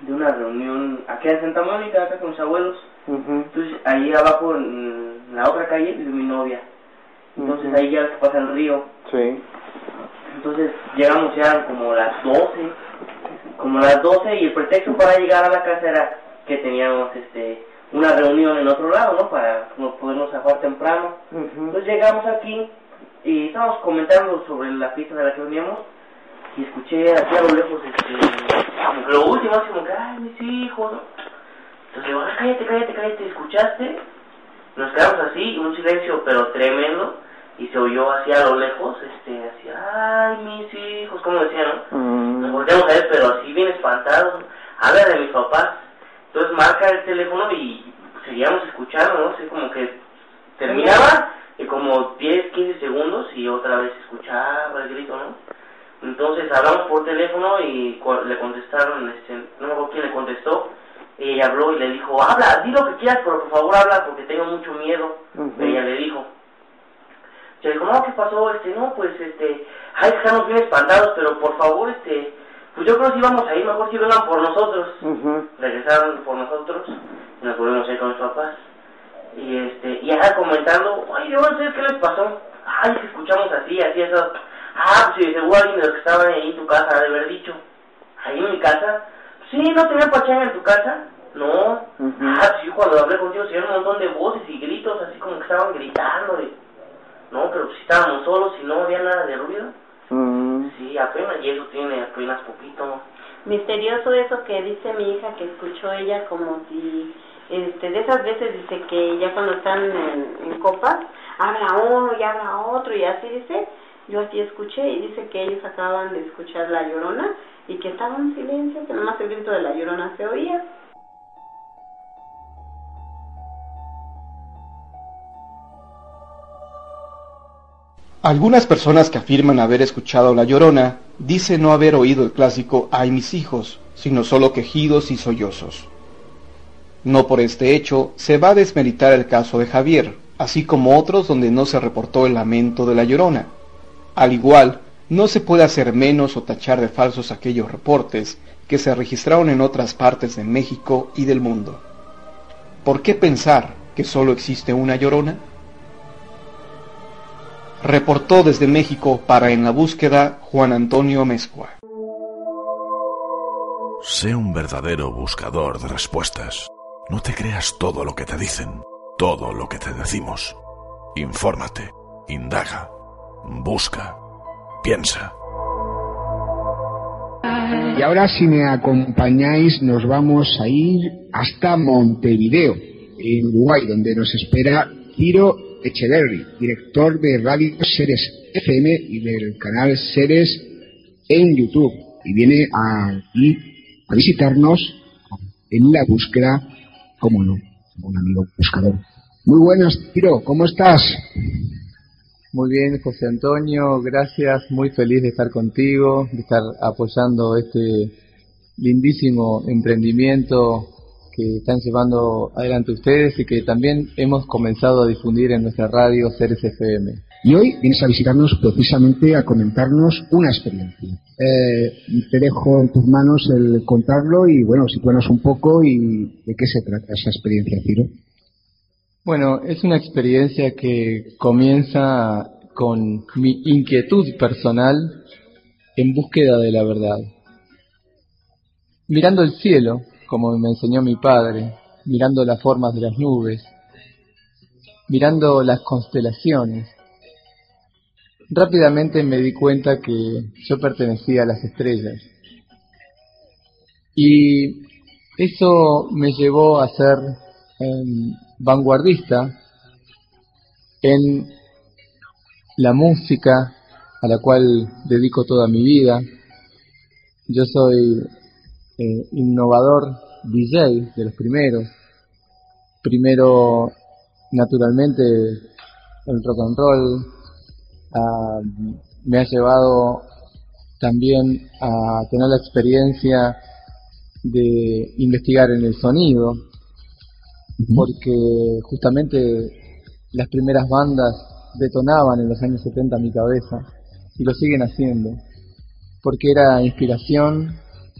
de una reunión aquí en Santa Mónica, acá con mis abuelos. Entonces ahí abajo en la otra calle vive mi novia. Entonces ahí ya pasa el río. Sí. Entonces llegamos ya como las 12, como las 12 y el pretexto para llegar a la casa era que teníamos este una reunión en otro lado, ¿no? Para no podernos zafar temprano. Entonces llegamos aquí y estábamos comentando sobre la fiesta de la que veníamos y escuché así a lo lejos este, como que lo último, así como que, ay, mis hijos, ¿no? Entonces digo, "Ah, cállate, cállate, cállate, ¿escuchaste? Nos quedamos así, un silencio pero tremendo y se oyó así a lo lejos, este, así, ay, mis hijos, como decían, ¿no? Nos volteamos a ver, pero así bien espantados, habla de mis papás. Entonces marca el teléfono y seguíamos escuchando, ¿no? Así como que terminaba y como 10, 15 segundos y otra vez escuchaba el grito, ¿no? Entonces hablamos por teléfono y le contestaron, este, no me acuerdo quién le contestó, y ella habló y le dijo, habla, di lo que quieras, pero por favor habla porque tengo mucho miedo. Ujú. Ella le dijo, se dijo, no, ¿qué pasó? Este, no, pues, este, ay, estamos bien espantados, pero por favor, este, pues yo creo que si vamos a ir, mejor si vengan por nosotros. Regresaron por nosotros y nos volvimos a ir con mis papás. Y este, y acá comentando, ay, yo no sé qué les pasó. Ay, que escuchamos así, así, eso. Ah, pues sí, seguro alguien de los que estaban ahí en tu casa ha de haber dicho. Ahí en mi casa. Sí, ¿no tenía pachanga en tu casa? No. Ah, pues yo cuando hablé contigo se oyeron un montón de voces y gritos, así como que estaban gritando. Y... No, pero si estábamos solos y no había nada de ruido. Sí, apenas, y eso tiene apenas poquito. Misterioso eso que dice mi hija que escuchó ella como si, este, de esas veces dice que ya cuando están en, en copas, habla uno y habla otro y así dice, yo así escuché y dice que ellos acababan de escuchar la llorona y que estaba en silencio, que nomás el grito de la llorona se oía. Algunas personas que afirman haber escuchado La Llorona dicen no haber oído el clásico Ay mis hijos, sino solo quejidos y sollozos. No por este hecho se va a desmeritar el caso de Javier, así como otros donde no se reportó el lamento de La Llorona. Al igual, no se puede hacer menos o tachar de falsos aquellos reportes que se registraron en otras partes de México y del mundo. ¿Por qué pensar que solo existe una Llorona? Reportó desde México para En la Búsqueda Juan Antonio Mezcua. Sé un verdadero buscador de respuestas. No te creas todo lo que te dicen, todo lo que te decimos. Infórmate, indaga, busca, piensa. Y ahora si me acompañáis nos vamos a ir hasta Montevideo, en Uruguay, donde nos espera Ciro Echeverry, director de Radio Seres FM y del canal Seres en YouTube. Y viene aquí a visitarnos en la búsqueda, como no, un amigo buscador. Muy buenas, Ciro, ¿cómo estás? Muy bien, José Antonio, gracias, muy feliz de estar contigo, de estar apoyando este lindísimo emprendimiento que están llevando adelante ustedes y que también hemos comenzado a difundir en nuestra radio Ceres FM. Y hoy vienes a visitarnos precisamente a comentarnos una experiencia. Eh, te dejo en tus manos el contarlo y bueno, situarnos un poco y de qué se trata esa experiencia, Ciro. Bueno, es una experiencia que comienza con mi inquietud personal en búsqueda de la verdad. Mirando el cielo, como me enseñó mi padre, mirando las formas de las nubes, mirando las constelaciones, rápidamente me di cuenta que yo pertenecía a las estrellas. Y eso me llevó a ser em, vanguardista en la música a la cual dedico toda mi vida. Yo soy eh, innovador DJ de los primeros. Primero, naturalmente, el rock and roll ah, me ha llevado también a tener la experiencia de investigar en el sonido, porque justamente las primeras bandas detonaban en los años 70 mi cabeza y lo siguen haciendo, porque era inspiración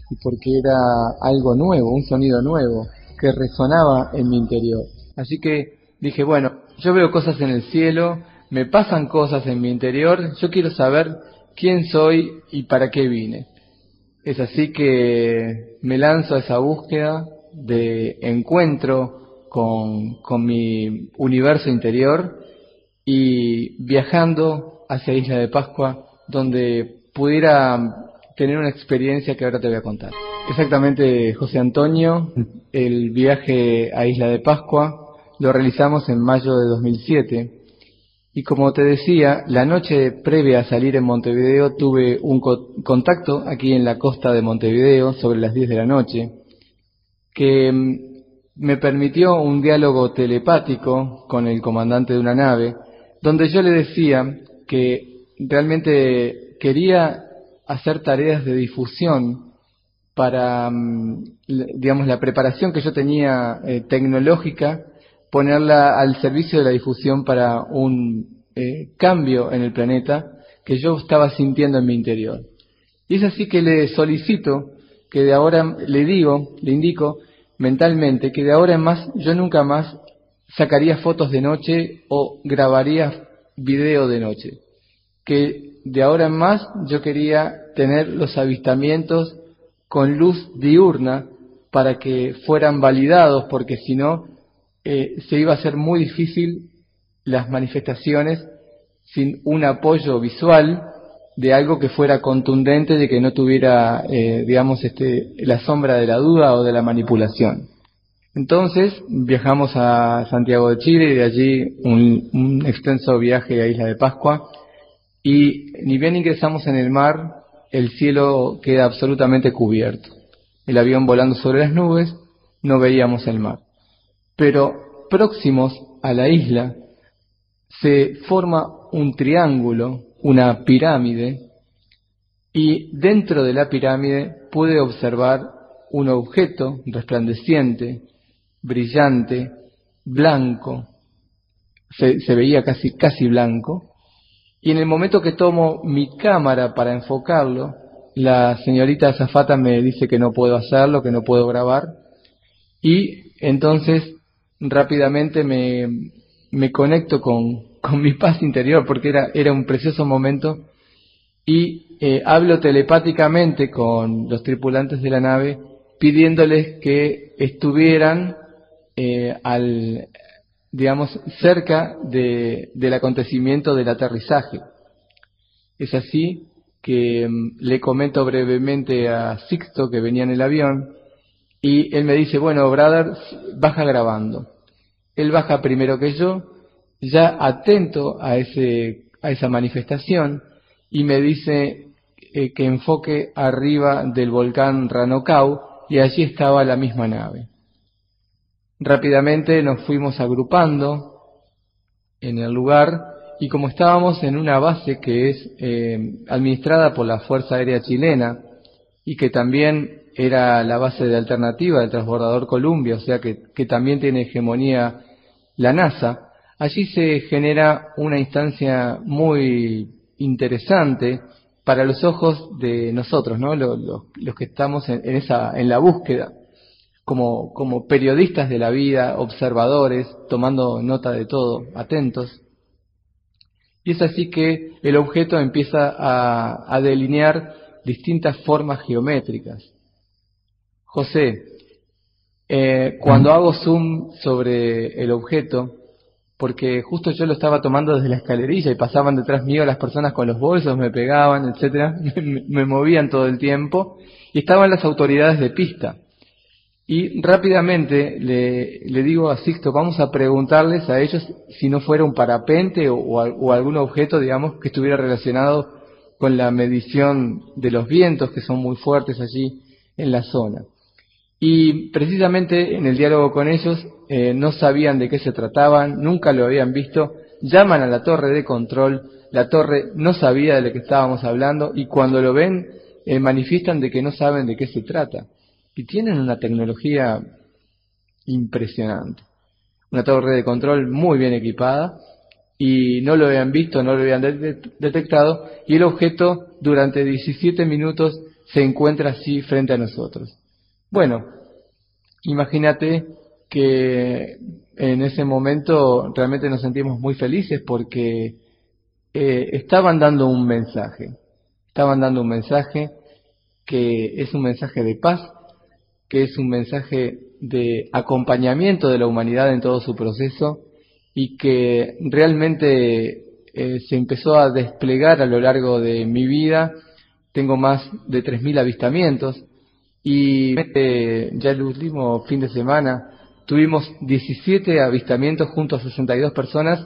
y porque era algo nuevo, un sonido nuevo que resonaba en mi interior. Así que dije, bueno, yo veo cosas en el cielo, me pasan cosas en mi interior, yo quiero saber quién soy y para qué vine. Es así que me lanzo a esa búsqueda de encuentro con, con mi universo interior y viajando hacia Isla de Pascua, donde pudiera tener una experiencia que ahora te voy a contar. Exactamente, José Antonio, el viaje a Isla de Pascua lo realizamos en mayo de 2007 y como te decía, la noche previa a salir en Montevideo tuve un contacto aquí en la costa de Montevideo sobre las 10 de la noche que mm, me permitió un diálogo telepático con el comandante de una nave donde yo le decía que realmente quería hacer tareas de difusión para, mm, digamos, la preparación que yo tenía eh, tecnológica, ponerla al servicio de la difusión para un eh, cambio en el planeta que yo estaba sintiendo en mi interior. Y es así que le solicito que de ahora, le digo, le indico mentalmente que de ahora en más yo nunca más sacaría fotos de noche o grabaría video de noche. Que de ahora en más yo quería tener los avistamientos con luz diurna para que fueran validados, porque si no eh, se iba a hacer muy difícil las manifestaciones sin un apoyo visual de algo que fuera contundente, de que no tuviera, eh, digamos, este, la sombra de la duda o de la manipulación. Entonces viajamos a Santiago de Chile y de allí un, un extenso viaje a Isla de Pascua y ni bien ingresamos en el mar, el cielo queda absolutamente cubierto. El avión volando sobre las nubes, no veíamos el mar. Pero próximos a la isla se forma un triángulo, una pirámide, y dentro de la pirámide pude observar un objeto resplandeciente, brillante, blanco, se, se veía casi, casi blanco, y en el momento que tomo mi cámara para enfocarlo, la señorita Zafata me dice que no puedo hacerlo, que no puedo grabar. Y entonces rápidamente me, me conecto con, con, mi paz interior porque era, era un precioso momento y eh, hablo telepáticamente con los tripulantes de la nave pidiéndoles que estuvieran eh, al, digamos, cerca de, del acontecimiento del aterrizaje. Es así que mm, le comento brevemente a Sixto que venía en el avión y él me dice, bueno, brother, baja grabando. Él baja primero que yo, ya atento a, ese, a esa manifestación y me dice eh, que enfoque arriba del volcán Ranocau y allí estaba la misma nave. Rápidamente nos fuimos agrupando en el lugar y como estábamos en una base que es eh, administrada por la Fuerza Aérea Chilena y que también era la base de alternativa del transbordador Columbia, o sea que, también tiene hegemonía la NASA, allí se genera una instancia muy interesante para los ojos de nosotros, ¿no? los, que estamos en, la búsqueda como, periodistas de la vida, observadores, tomando nota de todo, atentos. Y es así que el objeto empieza a delinear distintas formas geométricas. José, eh, cuando hago zoom sobre el objeto, porque justo yo lo estaba tomando desde la escalerilla y pasaban detrás mío las personas con los bolsos, me pegaban, etcétera, [LAUGHS] me, me movían todo el tiempo, y estaban las autoridades de pista. Y rápidamente le, le, digo a Sixto, vamos a preguntarles a ellos si no fuera un parapente o, o, algún objeto, digamos, que estuviera relacionado con la medición de los vientos, que son muy fuertes allí en la zona. Y precisamente en el diálogo con ellos eh, no sabían de qué se trataban, nunca lo habían visto, llaman a la torre de control, la torre no sabía de lo que estábamos hablando y cuando lo ven eh, manifiestan de que no saben de qué se trata y tienen una tecnología impresionante. Una torre de control muy bien equipada y no lo habían visto, no lo habían de detectado y el objeto durante 17 minutos se encuentra así frente a nosotros. Bueno, imagínate que en ese momento realmente nos sentimos muy felices porque eh, estaban dando un mensaje, estaban dando un mensaje que es un mensaje de paz, que es un mensaje de acompañamiento de la humanidad en todo su proceso y que realmente eh, se empezó a desplegar a lo largo de mi vida. Tengo más de 3.000 avistamientos y eh, ya el último fin de semana tuvimos 17 avistamientos junto a 62 personas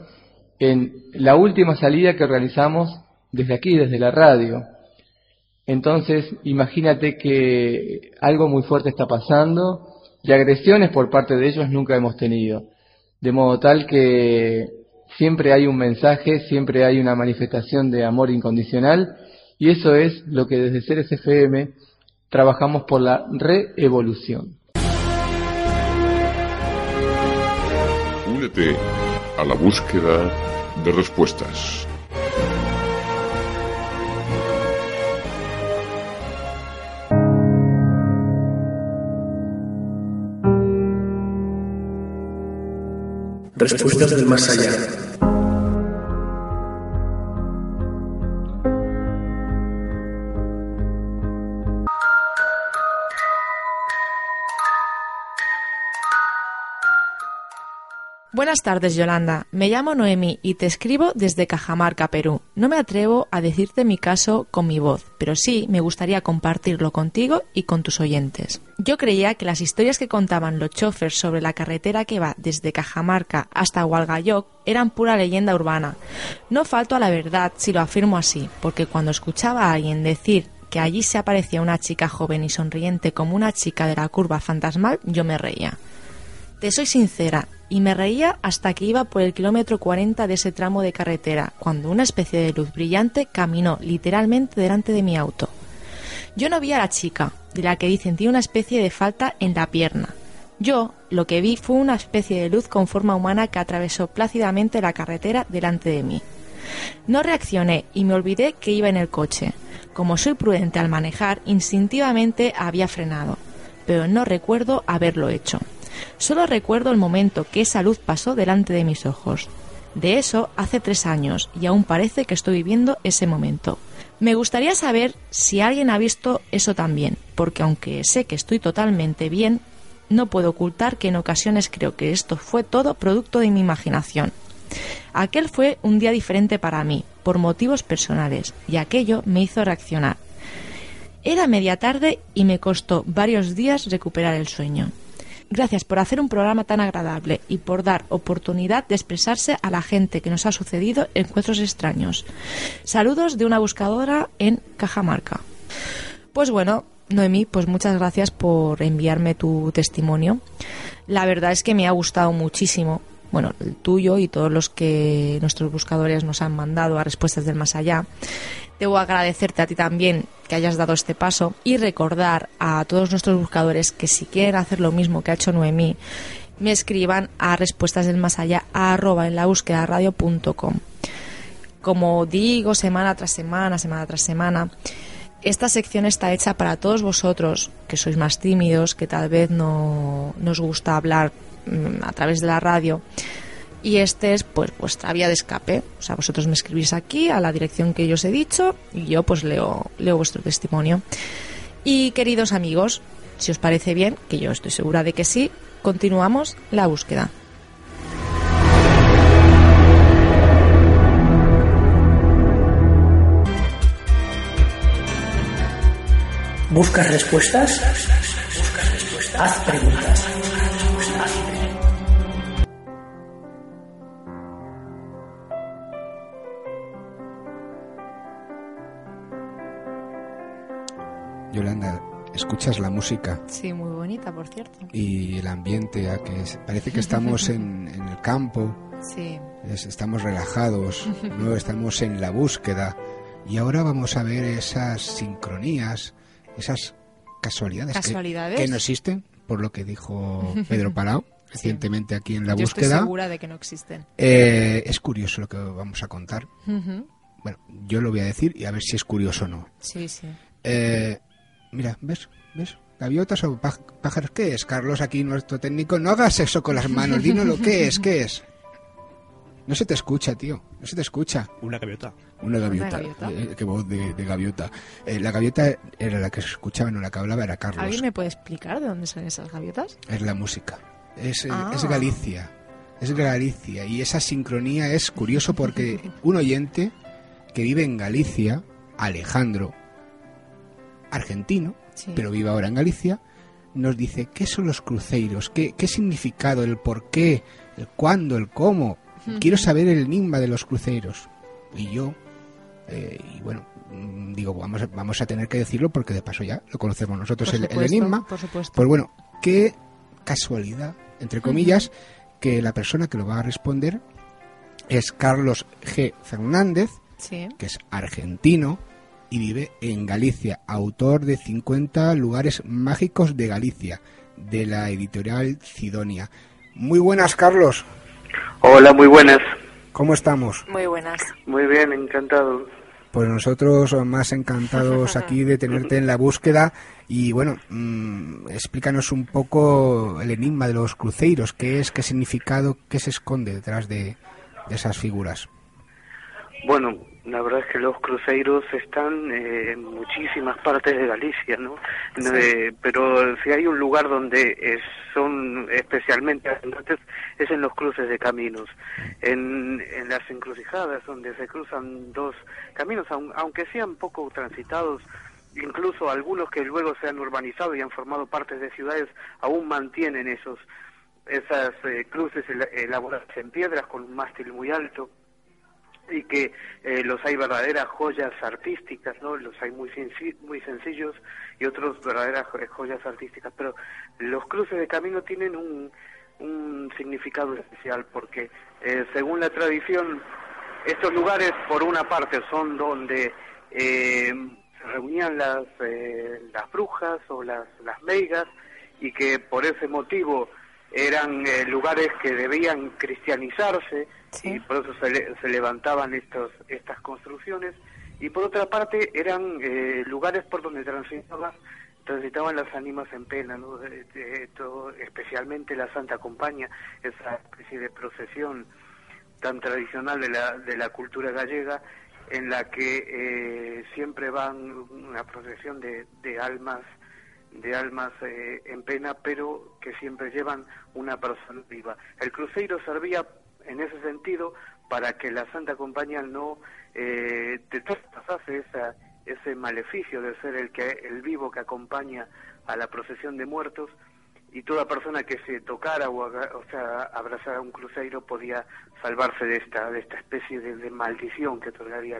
en la última salida que realizamos desde aquí, desde la radio. Entonces, imagínate que algo muy fuerte está pasando y agresiones por parte de ellos nunca hemos tenido. De modo tal que siempre hay un mensaje, siempre hay una manifestación de amor incondicional y eso es lo que desde Ceres FM trabajamos por la reevolución. Únete a la búsqueda de respuestas. Respuestas del más allá. Buenas tardes, Yolanda. Me llamo Noemi y te escribo desde Cajamarca, Perú. No me atrevo a decirte mi caso con mi voz, pero sí me gustaría compartirlo contigo y con tus oyentes. Yo creía que las historias que contaban los chofers sobre la carretera que va desde Cajamarca hasta Hualgayoc eran pura leyenda urbana. No falto a la verdad si lo afirmo así, porque cuando escuchaba a alguien decir que allí se aparecía una chica joven y sonriente como una chica de la curva fantasmal, yo me reía. Te soy sincera, y me reía hasta que iba por el kilómetro 40 de ese tramo de carretera, cuando una especie de luz brillante caminó literalmente delante de mi auto. Yo no vi a la chica, de la que dicen tiene una especie de falta en la pierna. Yo lo que vi fue una especie de luz con forma humana que atravesó plácidamente la carretera delante de mí. No reaccioné y me olvidé que iba en el coche. Como soy prudente al manejar, instintivamente había frenado, pero no recuerdo haberlo hecho. Solo recuerdo el momento que esa luz pasó delante de mis ojos. De eso hace tres años y aún parece que estoy viviendo ese momento. Me gustaría saber si alguien ha visto eso también, porque aunque sé que estoy totalmente bien, no puedo ocultar que en ocasiones creo que esto fue todo producto de mi imaginación. Aquel fue un día diferente para mí, por motivos personales, y aquello me hizo reaccionar. Era media tarde y me costó varios días recuperar el sueño. Gracias por hacer un programa tan agradable y por dar oportunidad de expresarse a la gente que nos ha sucedido encuentros extraños. Saludos de una buscadora en Cajamarca. Pues bueno, Noemí, pues muchas gracias por enviarme tu testimonio. La verdad es que me ha gustado muchísimo. Bueno, el tuyo y todos los que nuestros buscadores nos han mandado a respuestas del más allá. Debo agradecerte a ti también que hayas dado este paso y recordar a todos nuestros buscadores que si quieren hacer lo mismo que ha hecho Noemí, me escriban a respuestas del más allá arroba en la búsqueda radio.com. Como digo semana tras semana, semana tras semana, esta sección está hecha para todos vosotros que sois más tímidos, que tal vez no nos gusta hablar mm, a través de la radio. Y este es pues vuestra vía de escape. O sea, vosotros me escribís aquí a la dirección que yo os he dicho y yo pues leo, leo vuestro testimonio. Y queridos amigos, si os parece bien, que yo estoy segura de que sí, continuamos la búsqueda. ¿Buscas respuestas? Haz preguntas. Yolanda, escuchas la música Sí, muy bonita, por cierto. y el ambiente, a que es- parece que estamos en, [LAUGHS] en el campo, Sí. es- estamos relajados, no estamos en la búsqueda. Y ahora vamos a ver esas sincronías, esas casualidades, que- Casualidades. Que, no existen, por lo que dijo Pedro Palau [LAUGHS] recientemente aquí en la Yo búsqueda. estoy segura de que no existen. Eh, es curioso lo que vamos a contar. Bueno, yo lo voy a decir y a ver si es curioso o no. Sí, sí. Eh, mira, ¿ves? ¿Ves? ¿Gaviotas o pájaros? ¿Qué es, Carlos, aquí nuestro técnico? No hagas eso con las manos, dinos lo que es, ¿qué es? No se te escucha, tío, no se te escucha. Una gaviota. Una gaviota. Una gaviota. Eh, qué voz de, de gaviota. Eh, la gaviota era la que se escuchaba, no la que hablaba era Carlos. ¿Alguien me puede explicar de dónde salen esas gaviotas? Es la música. Es, eh, Ah. es Galicia. Es Galicia. Y esa sincronía es curioso porque un oyente que vive en Galicia, Alejandro, argentino, Sí. pero vive ahora en Galicia, nos dice qué son los cruceiros, qué, qué significado, el por qué, el cuándo, el cómo. Quiero saber el enigma de los cruceros. Y yo, eh, y bueno, digo, vamos a, vamos a tener que decirlo porque de paso ya lo conocemos nosotros Por el, enigma. por supuesto. Pues bueno, qué casualidad, entre comillas, que la persona que lo va a responder es Carlos G. Fernández, Sí. que es argentino y vive en Galicia, autor de 50 lugares mágicos de Galicia, de la editorial Sidonia. Muy buenas, Carlos. Hola, muy buenas. ¿Cómo estamos? Muy buenas. Muy bien, encantado. Pues nosotros más encantados [LAUGHS] aquí de tenerte en la búsqueda y bueno, mm, explícanos un poco el enigma de los cruceiros, qué es, qué significado, qué se esconde detrás de, de esas figuras. Bueno, la verdad es que los cruceros están eh, en muchísimas partes de Galicia, ¿no? Sí. Eh, pero si hay un lugar donde eh, son especialmente abundantes es en los cruces de caminos, en, en las encrucijadas donde se cruzan dos caminos, aun- aunque sean poco transitados, incluso algunos que luego se han urbanizado y han formado partes de ciudades aún mantienen esos esas eh, cruces ela- elaboradas en piedras con un mástil muy alto y que eh, los hay verdaderas joyas artísticas, ¿no? Los hay muy muy sencillos y otros verdaderas jo- joyas artísticas, pero los cruces de camino tienen un, un significado especial porque eh, según la tradición estos lugares por una parte son donde eh, se reunían las eh, las brujas o las las meigas y que por ese motivo eran eh, lugares que debían cristianizarse y por eso se, le- se levantaban estos estas construcciones y por otra parte eran eh, lugares por donde transitaba transitaban las ánimas en pena, ¿no? De- de- todo- especialmente la Santa Compañía, esa especie de procesión tan tradicional de la, de la cultura gallega, en la que eh, siempre van una procesión de, de almas de almas eh, en pena, pero que siempre llevan una persona viva. El cruceiro servía en ese sentido para que la Santa Compañía no eh, traspasase esa, ese maleficio de ser el que el vivo que acompaña a la procesión de muertos y toda persona que se tocara o, o sea abrazara un cruceiro podía salvarse de esta de esta especie de, maldición que otorgaría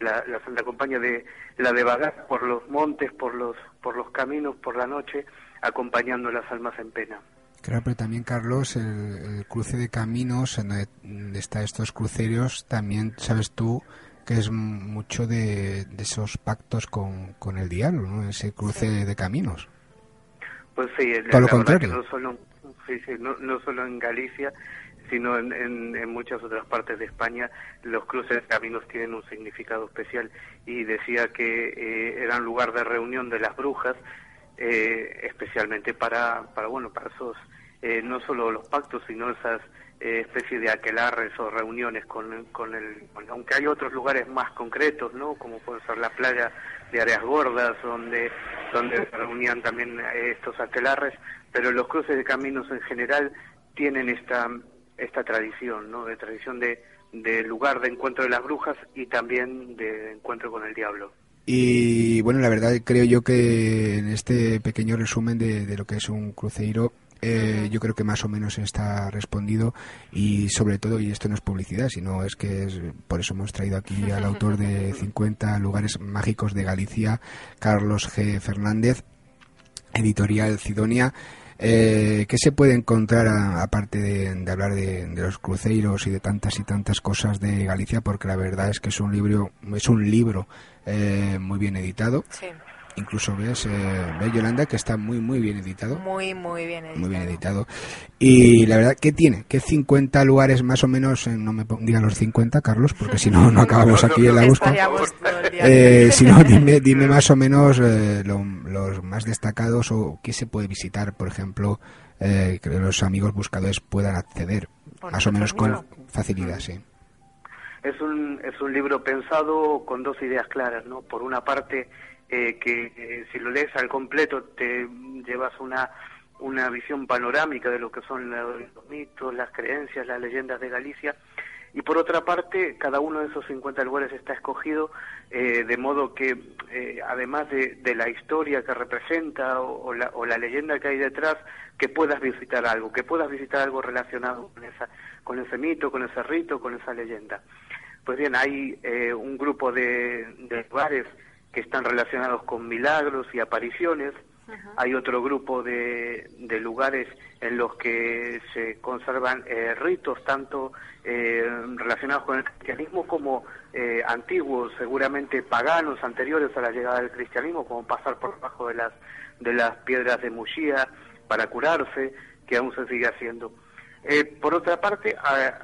la, la, Santa Compañía de la de vagar por los montes por los por los caminos por la noche acompañando las almas en pena Claro, pero también, Carlos, el, cruce de caminos, en donde están estos cruceros, también sabes tú que es mucho de, esos pactos con, con, el diablo, ¿no? Ese cruce de caminos. Pues sí, Todo lo contrario. no, solo, sí, sí, no, no, solo en Galicia, sino en, en, muchas otras partes de España, los cruces de caminos tienen un significado especial. Y decía que eh, eran lugar de reunión de las brujas, eh, especialmente para, para, bueno, para esos, eh, no solo los pactos, sino esas eh, especies de aquelarres o reuniones con, con el, aunque hay otros lugares más concretos, ¿no? Como puede ser la playa de Áreas Gordas, donde, donde se reunían también eh, estos aquelarres, pero los cruces de caminos en general tienen esta, esta tradición, ¿no? De tradición de, de lugar de encuentro de las brujas y también de encuentro con el diablo. Y bueno, la verdad creo yo que en este pequeño resumen de, de lo que es un cruceiro, eh, yo creo que más o menos está respondido y sobre todo, y esto no es publicidad, sino es que es, por eso hemos traído aquí al autor de [LAUGHS] 50 lugares mágicos de Galicia, Carlos G. Fernández, editorial Cidonia. Eh, ¿Qué se puede encontrar aparte de, hablar de, los cruceros y de tantas y tantas cosas de Galicia? Porque la verdad es que es un libro, es un libro eh, muy bien editado. Sí incluso ves, eh, Yolanda que está muy muy bien editado. Muy muy bien editado. Muy bien editado. Y la verdad, ¿qué tiene? ¿Qué 50 lugares más o menos? Eh, no me digan los 50, Carlos, porque si no, no [LAUGHS] acabamos aquí en la búsqueda. Eh, si no, dime, dime más o menos eh, los más destacados o qué se puede visitar, por ejemplo, que los amigos buscadores puedan acceder, más o menos con facilidad, sí. Es un, es un libro pensado con dos ideas claras, ¿no? Por una parte, eh, que eh, si lo lees al completo te llevas una, una visión panorámica de lo que son los mitos, las creencias, las leyendas de Galicia. Y por otra parte, cada uno de esos 50 lugares está escogido eh, de modo que, además de, la historia que representa o, la, o, la, leyenda que hay detrás, que puedas visitar algo, que puedas visitar algo relacionado con, esa, con ese mito, con ese rito, con esa leyenda. Pues bien, hay un grupo de, de lugares que están relacionados con milagros y apariciones. Hay otro grupo de, de, lugares en los que se conservan eh, ritos tanto eh, relacionados con el cristianismo como eh, antiguos, seguramente paganos, anteriores a la llegada del cristianismo, como pasar por debajo de las, de las piedras de Muxía para curarse, que aún se sigue haciendo. por otra parte,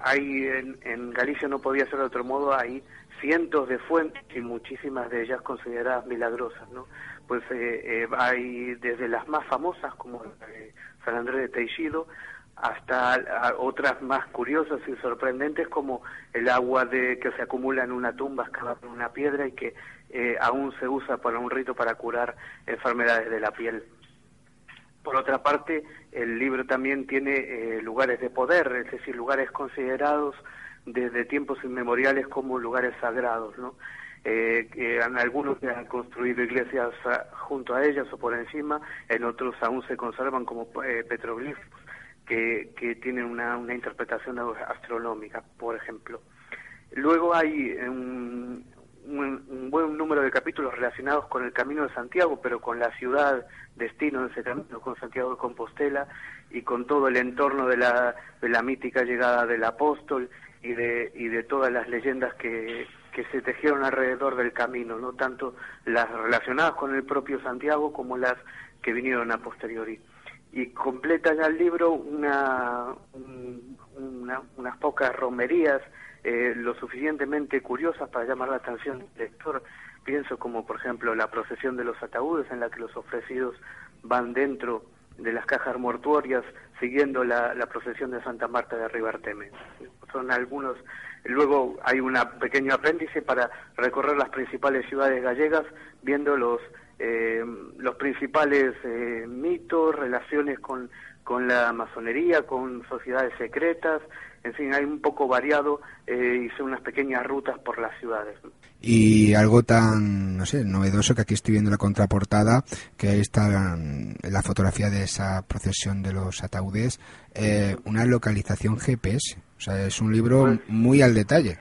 hay en, en Galicia no podía ser de otro modo, hay cientos de fuentes y muchísimas de ellas consideradas milagrosas, ¿no? Pues eh, eh, hay desde las más famosas como San Andrés de Teixido hasta otras más curiosas y sorprendentes como el agua de que se acumula en una tumba excavada en una piedra y que eh, aún se usa para un rito para curar enfermedades de la piel. Por otra parte, el libro también tiene lugares de poder, es decir, lugares considerados desde tiempos inmemoriales como lugares sagrados, ¿no? Eh, en algunos se han construido iglesias ah, junto a ellas o por encima, en otros aún se conservan como eh, petroglifos que, que tienen una, una interpretación astronómica, por ejemplo. Luego hay un, un, buen número de capítulos relacionados con el Camino de Santiago, pero con la ciudad destino de ese camino, con Santiago de Compostela y con todo el entorno de la, de la mítica llegada del apóstol y de, y de todas las leyendas que, que se tejieron alrededor del camino, no tanto las relacionadas con el propio Santiago como las que vinieron a posteriori. Y completa ya el libro una, unas pocas romerías eh, lo suficientemente curiosas para llamar la atención del lector. Pienso como, por ejemplo, la procesión de los ataúdes en la que los ofrecidos van dentro de las cajas mortuorias siguiendo la, procesión de Santa Marta de Ribarteme. Son algunos. Luego hay un pequeño apéndice para recorrer las principales ciudades gallegas, viendo los eh, los principales eh, mitos, relaciones con, con la masonería, con sociedades secretas, en fin, hay un poco variado, eh, hice unas pequeñas rutas por las ciudades. Y algo tan, no sé, novedoso que aquí estoy viendo la contraportada, que ahí está mm, la fotografía de esa procesión de los ataúdes, eh, una localización GPS. O sea, es un libro muy al detalle.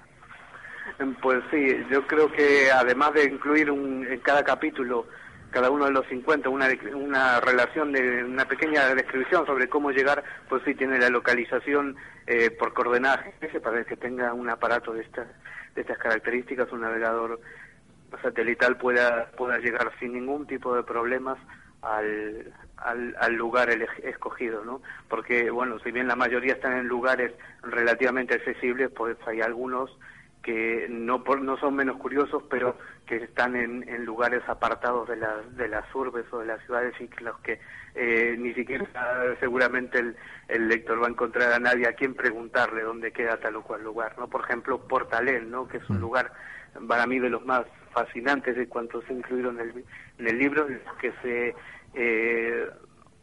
Pues sí, yo creo que además de incluir un, en cada capítulo, cada uno de los 50, una, una relación de una pequeña descripción sobre cómo llegar, pues sí tiene la localización eh, por coordenadas para que tenga un aparato de estas de estas características, un navegador satelital pueda pueda llegar sin ningún tipo de problemas al, al, lugar escogido, ¿no? Porque, bueno, si bien la mayoría están en lugares relativamente accesibles, pues hay algunos que no por- no son menos curiosos, pero que están en, en lugares apartados de las de las urbes o de las ciudades y que los que eh, ni siquiera seguramente el, el lector va a encontrar a nadie a quien preguntarle dónde queda tal o cual lugar, ¿no? Por ejemplo, Portalén, ¿no? Que es un lugar para mí de los más fascinantes de cuantos he incluido en el, en el libro, que se eh,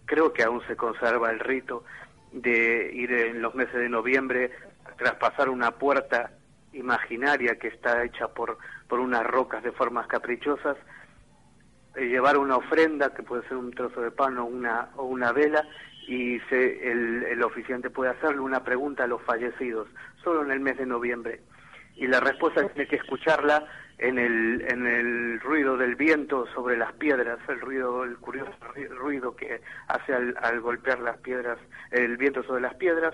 creo que aún se conserva el rito de ir en los meses de noviembre a traspasar una puerta imaginaria que está hecha por, por unas rocas de formas caprichosas, eh, llevar una ofrenda, que puede ser un trozo de pan o una, o una vela, y se, el, el oficiante puede hacerle una pregunta a los fallecidos, solo en el mes de noviembre. Y la respuesta tiene que escucharla en el, en el ruido del viento sobre las piedras, el ruido, el curioso ri- ruido que hace al, al golpear las piedras, el viento sobre las piedras,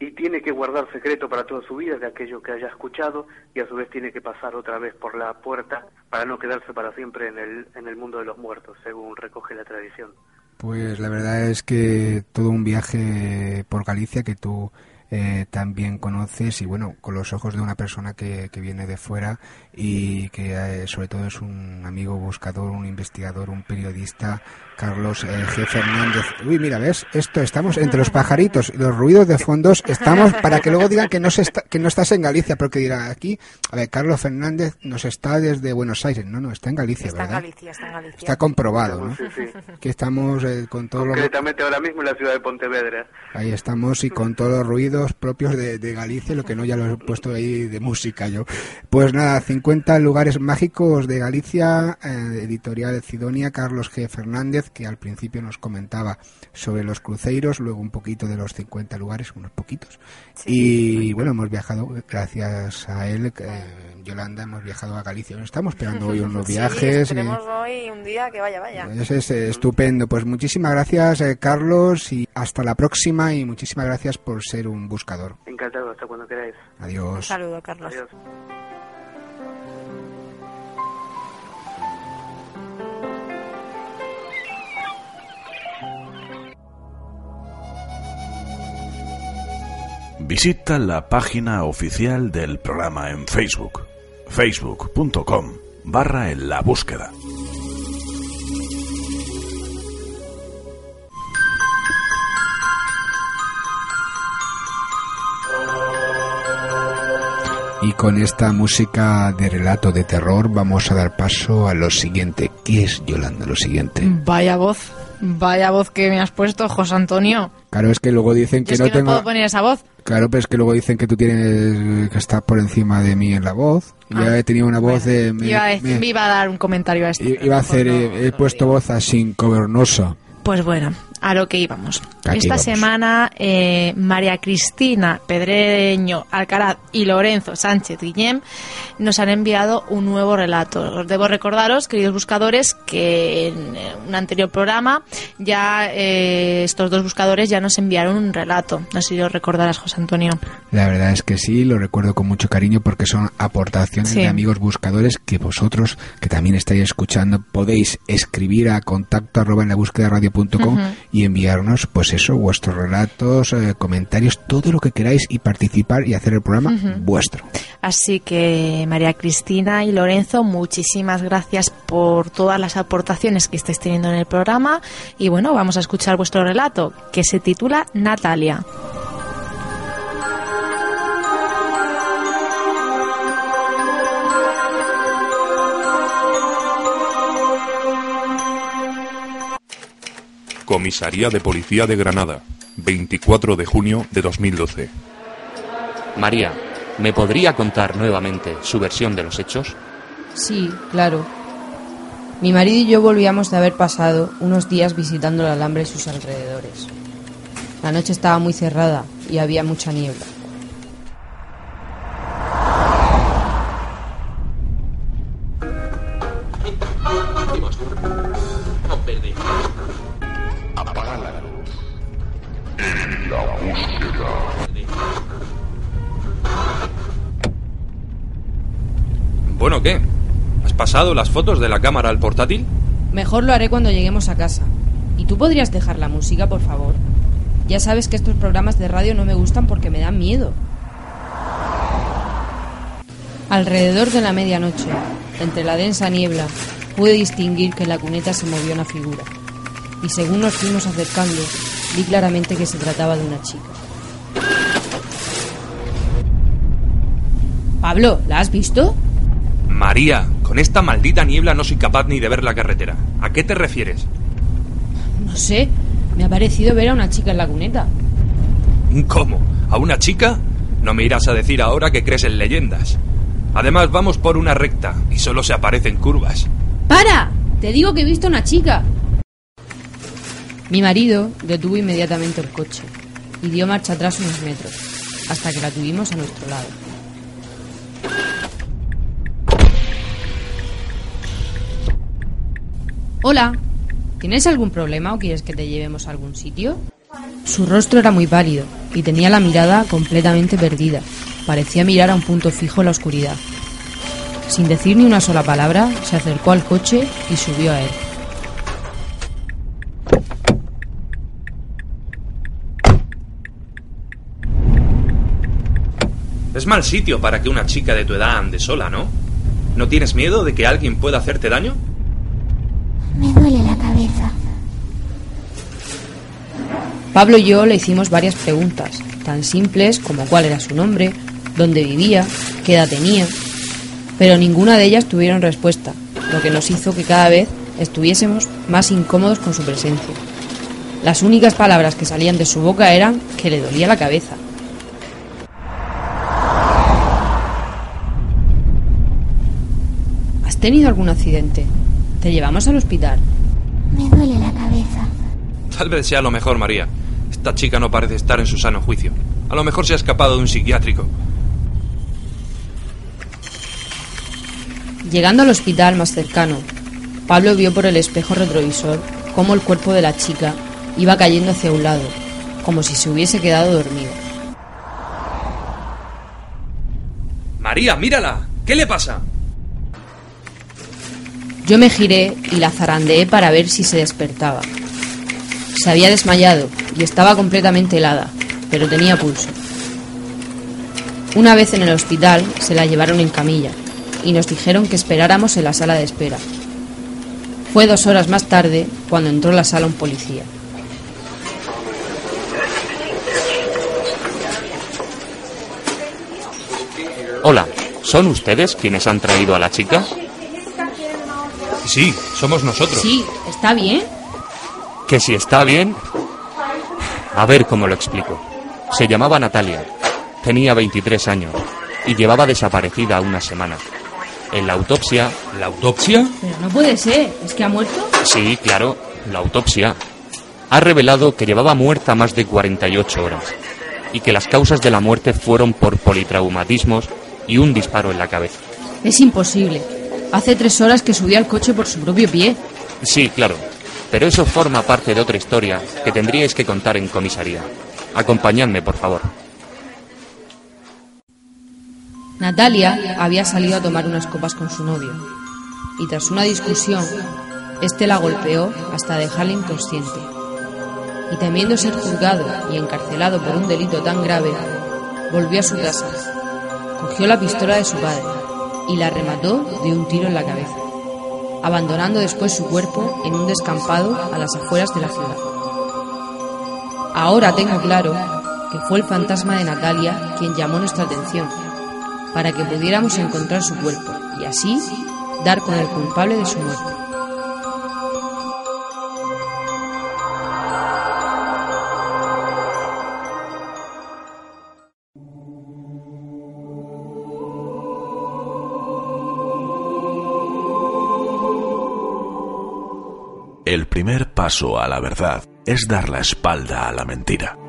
y tiene que guardar secreto para toda su vida de aquello que haya escuchado y a su vez tiene que pasar otra vez por la puerta para no quedarse para siempre en el, en el mundo de los muertos, según recoge la tradición. Pues la verdad es que todo un viaje por Galicia que tú eh, también conoces y bueno, con los ojos de una persona que, que viene de fuera y que eh, sobre todo es un amigo buscador, un investigador, un periodista, Carlos eh, G. Fernández. Uy, mira, ¿ves? Esto, estamos entre los pajaritos y los ruidos de fondos, estamos para que luego digan que no, se está, que no estás en Galicia, porque dirá aquí, a ver, Carlos Fernández nos está desde Buenos Aires, no, no, está en Galicia, Está en ¿verdad? Galicia, está en Galicia. Está comprobado, ¿no? Sí, sí. Que estamos eh, con todos los... Concretamente ahora mismo en la ciudad de Pontevedra. Ahí estamos y con todos los ruidos propios de, de Galicia, lo que no ya lo he puesto ahí de música yo. Pues nada, 50 lugares mágicos de Galicia, eh, editorial Cidonia, Carlos G. Fernández, que al principio nos comentaba sobre los cruceros, luego un poquito de los 50 lugares, unos poquitos. Y bueno, hemos viajado, gracias a él, eh, Yolanda, hemos viajado a Galicia. Estamos esperando hoy unos [LAUGHS] Sí, viajes. eh, hoy un día que vaya, vaya. eso es eh, estupendo. Pues muchísimas gracias, eh, Carlos, y hasta la próxima. Y muchísimas gracias por ser un buscador. Encantado, hasta cuando queráis. Un Adiós. saludo, Carlos. Adiós. Visita la página oficial del programa en Facebook, facebook.com barra en la búsqueda. Y con esta música de relato de terror vamos a dar paso a lo siguiente. ¿Qué es, Yolanda, lo siguiente? Vaya voz, vaya voz que me has puesto, José Antonio. Claro, es que luego dicen Yo que es no que no tengo... puedo poner esa voz. Claro, pero es que luego dicen que tú tienes que estar por encima de mí en la voz. Ah, he tenido una voz de... me- iba, a decir- me- iba a dar un comentario a esto. iba a hacer... eh, he puesto voz así, covernosa. Pues bueno, a lo que íbamos. Aquí Esta vamos. semana eh, María Cristina Pedreño Alcaraz y Lorenzo Sánchez Guillem nos han enviado un nuevo relato. Os debo recordaros, queridos buscadores, que en eh, un anterior programa ya eh, estos dos buscadores ya nos enviaron un relato. No sé si lo recordarás, José Antonio. La verdad es que sí, lo recuerdo con mucho cariño porque son aportaciones Sí. de amigos buscadores que vosotros, que también estáis escuchando, podéis escribir a contacto arroba en la búsqueda radio.com. y enviarnos, pues eso, vuestros relatos, eh, comentarios, todo lo que queráis y participar y hacer el programa vuestro. Así que María Cristina y Lorenzo, muchísimas gracias por todas las aportaciones que estáis teniendo en el programa. Y bueno, vamos a escuchar vuestro relato, que se titula Natalia. Comisaría de Policía de Granada, 24 de junio de 2012. María, ¿me podría contar nuevamente su versión de los hechos? Sí, claro. Mi marido y yo volvíamos de haber pasado unos días visitando el alambre y sus alrededores. La noche estaba muy cerrada y había mucha niebla. Pasado las fotos de la cámara al portátil? Mejor lo haré cuando lleguemos a casa. ¿Y tú podrías dejar la música, por favor? Ya sabes que estos programas de radio no me gustan porque me dan miedo. Alrededor de la medianoche, entre la densa niebla, pude distinguir que en la cuneta se movió una figura. Y según nos fuimos acercando, vi claramente que se trataba de una chica. Pablo, ¿la has visto? María, con esta maldita niebla no soy capaz ni de ver la carretera. ¿A qué te refieres? No sé, me ha parecido ver a una chica en la cuneta. ¿Cómo? ¿A una chica? No me irás a decir ahora que crees en leyendas. Además, vamos por una recta y solo se aparecen curvas. ¡Para! Te digo que he visto a una chica. Mi marido detuvo inmediatamente el coche y dio marcha atrás unos metros, hasta que la tuvimos a nuestro lado. Hola, ¿tienes algún problema o quieres que te llevemos a algún sitio? Su rostro era muy pálido y tenía la mirada completamente perdida. Parecía mirar a un punto fijo en la oscuridad. Sin decir ni una sola palabra, se acercó al coche y subió a él. Es mal sitio para que una chica de tu edad ande sola, ¿no? ¿No tienes miedo de que alguien pueda hacerte daño? Me duele la cabeza. Pablo y yo le hicimos varias preguntas, tan simples como cuál era su nombre, dónde vivía, qué edad tenía, pero ninguna de ellas tuvieron respuesta, lo que nos hizo que cada vez estuviésemos más incómodos con su presencia. Las únicas palabras que salían de su boca eran que le dolía la cabeza. ¿Has tenido algún accidente? ¿Te llevamos al hospital? Me duele la cabeza. Tal vez sea lo mejor, María. Esta chica no parece estar en su sano juicio. A lo mejor se ha escapado de un psiquiátrico. Llegando al hospital más cercano, Pablo vio por el espejo retrovisor cómo el cuerpo de la chica iba cayendo hacia un lado, como si se hubiese quedado dormido. María, mírala. ¿Qué le pasa? Yo me giré y la zarandeé para ver si se despertaba. Se había desmayado y estaba completamente helada, pero tenía pulso. Una vez en el hospital se la llevaron en camilla y nos dijeron que esperáramos en la sala de espera. Fue dos horas más tarde cuando entró la sala un policía. Hola, ¿son ustedes quienes han traído a la chica? Sí, somos nosotros. Sí, ¿está bien? Que si está bien... A ver cómo lo explico. Se llamaba Natalia, tenía 23 años y llevaba desaparecida una semana. En la autopsia... ¿La autopsia? Pero no puede ser, ¿es que ha muerto? Sí, claro, la autopsia. Ha revelado que llevaba muerta más de 48 horas y que las causas de la muerte fueron por politraumatismos y un disparo en la cabeza. Es imposible. Hace tres horas que subió al coche por su propio pie. Sí, claro. Pero eso forma parte de otra historia que tendríais que contar en comisaría. Acompañadme, por favor. Natalia había salido a tomar unas copas con su novio. Y tras una discusión, este la golpeó hasta dejarla inconsciente. Y temiendo ser juzgado y encarcelado por un delito tan grave, volvió a su casa, cogió la pistola de su padre y la remató de un tiro en la cabeza, abandonando después su cuerpo en un descampado a las afueras de la ciudad. Ahora tengo claro que fue el fantasma de Natalia quien llamó nuestra atención, para que pudiéramos encontrar su cuerpo y así dar con el culpable de su muerte. El primer paso a la verdad es dar la espalda a la mentira.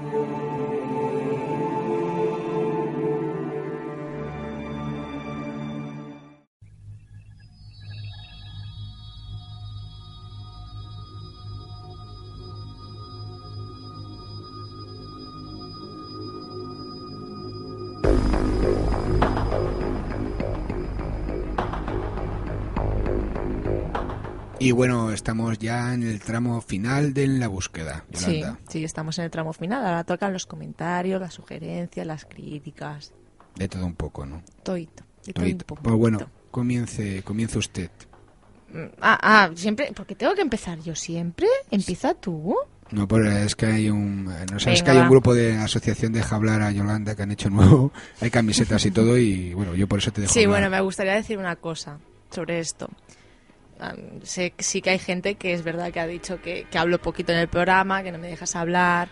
Y bueno, estamos ya en el tramo final de la búsqueda. Sí, Yolanda. sí, estamos en el tramo final. Ahora tocan los comentarios, las sugerencias, las críticas. De todo un poco, ¿no? Toito. de todo Todito. un poco. Pues bueno, comience, comience usted. Mm, Ah, ah, siempre, porque tengo que empezar yo siempre. Empieza tú. No, pues es que hay un, eh, no sabes Venga, que hay un grupo de asociación de hablar a Yolanda que han hecho nuevo. Hay camisetas y todo y bueno, yo por eso te dejo. Sí, hablar. bueno, me gustaría decir una cosa sobre esto. Ah, sé sí que hay gente que es verdad que ha dicho que, que hablo poquito en el programa, que no me dejas hablar.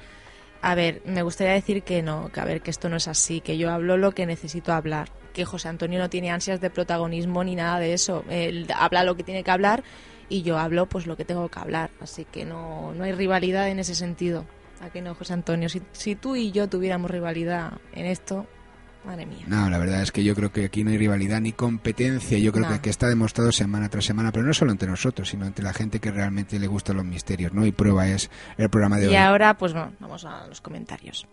A ver, me gustaría decir que no, que a ver, que esto no es así, que yo hablo lo que necesito hablar, que José Antonio no tiene ansias de protagonismo ni nada de eso. Él habla lo que tiene que hablar y yo hablo pues lo que tengo que hablar, así que no, no hay rivalidad en ese sentido. ¿A que no, José Antonio? Si, si tú y yo tuviéramos rivalidad en esto, madre mía. No, la verdad es que yo creo que aquí no hay rivalidad ni competencia. Yo creo No. que, que está demostrado semana tras semana, pero no solo entre nosotros, sino entre la gente que realmente le gustan los misterios, ¿no? Y prueba es el programa de Y hoy. ahora, pues bueno, vamos a los comentarios.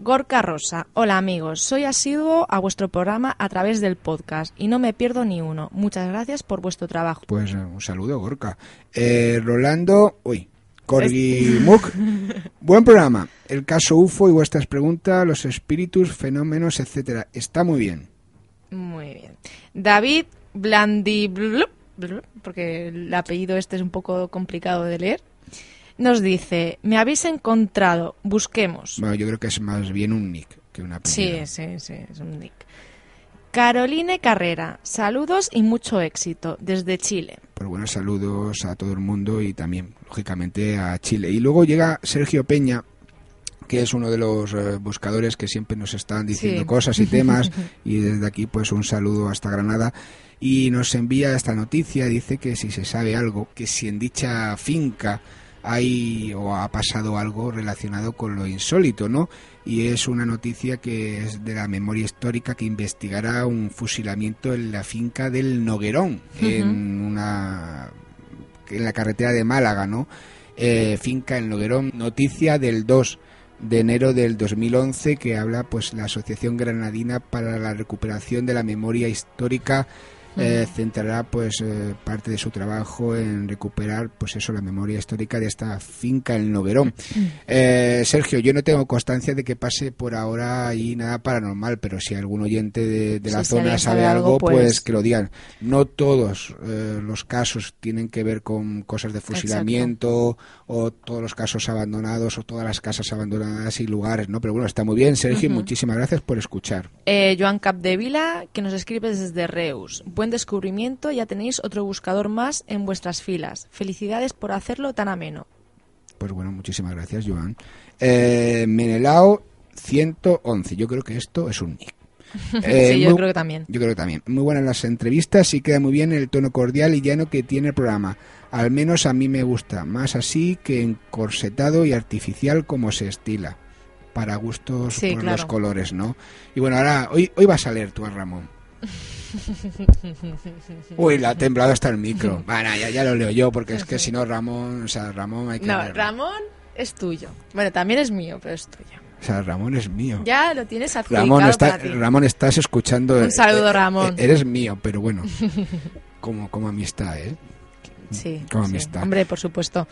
Gorka Rosa, hola amigos, soy asiduo a vuestro programa a través del podcast y no me pierdo ni uno. Muchas gracias por vuestro trabajo. Pues eh, un saludo, Gorka. Eh, Rolando, uy, Corgi Muk, buen programa. El caso UFO y vuestras preguntas, los espíritus, fenómenos, etcétera. Está muy bien. Muy bien. David Blandi, porque el apellido este es un poco complicado de leer, nos dice, me habéis encontrado, busquemos. Bueno, yo creo que es más bien un nick que una Sí, sí, sí, es un nick. Caroline Carrera, saludos y mucho éxito desde Chile. Pues buenos saludos a todo el mundo y también, lógicamente, a Chile. Y luego llega Sergio Peña, que es uno de los eh, buscadores que siempre nos están diciendo Sí. cosas y temas. [LAUGHS] y desde aquí, pues un saludo hasta Granada. Y nos envía esta noticia, dice que si se sabe algo, que si en dicha finca hay o ha pasado algo relacionado con lo insólito, ¿no? Y es una noticia que es de la memoria histórica que investigará un fusilamiento en la finca del Noguerón, en una en la carretera de Málaga, ¿no? Eh, finca en Noguerón, noticia del 2 de enero del 2011 que habla pues la Asociación Granadina para la Recuperación de la Memoria Histórica eh, centrará pues eh, parte de su trabajo en recuperar pues eso la memoria histórica de esta finca en Noguerón. Eh, Sergio, yo no tengo constancia de que pase por ahora ahí nada paranormal, pero si algún oyente de, de la si zona sabe sabe algo, pues... pues- que lo digan. No todos eh, los casos tienen que ver con cosas de fusilamiento o todos los casos abandonados o todas las casas abandonadas y lugares, ¿no? Pero bueno, está muy bien, Sergio, muchísimas gracias por escuchar. Eh, Joan Capdevila, que nos escribe desde Reus. Buen descubrimiento, ya tenéis otro buscador más en vuestras filas. Felicidades por hacerlo tan ameno. Pues bueno, muchísimas gracias, Joan. Eh, Menelao 111. Yo creo que esto es un nick. [LAUGHS] Eh, sí, yo muy- creo que también. Yo creo que también. Muy buenas las entrevistas y queda muy bien el tono cordial y llano que tiene el programa. Al menos a mí me gusta. Más así que encorsetado y artificial como se estila. Para gustos Sí, por claro. los colores, ¿no? Y bueno, ahora, hoy, hoy vas a leer tú a Ramón. [LAUGHS] Uy, la ha temblado hasta el micro. Bueno, ya, ya lo leo yo porque es que si no Ramón, o sea, Ramón hay que No, leerlo. Ramón es tuyo. Bueno, también es mío, pero es tuyo. O sea, Ramón es mío. Ya lo tienes adjudicado Ramón, está, para ti. Ramón, estás escuchando. Un saludo, eh, eh, Ramón. Eres mío, pero bueno, [LAUGHS] como, como amistad, ¿eh? Sí, Como sí. amistad. Hombre, por supuesto.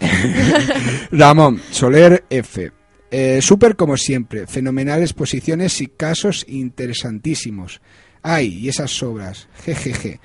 [LAUGHS] Ramón, Soler F. Eh, Súper como siempre, fenomenales posiciones y casos interesantísimos. Ay, y esas obras, jejeje,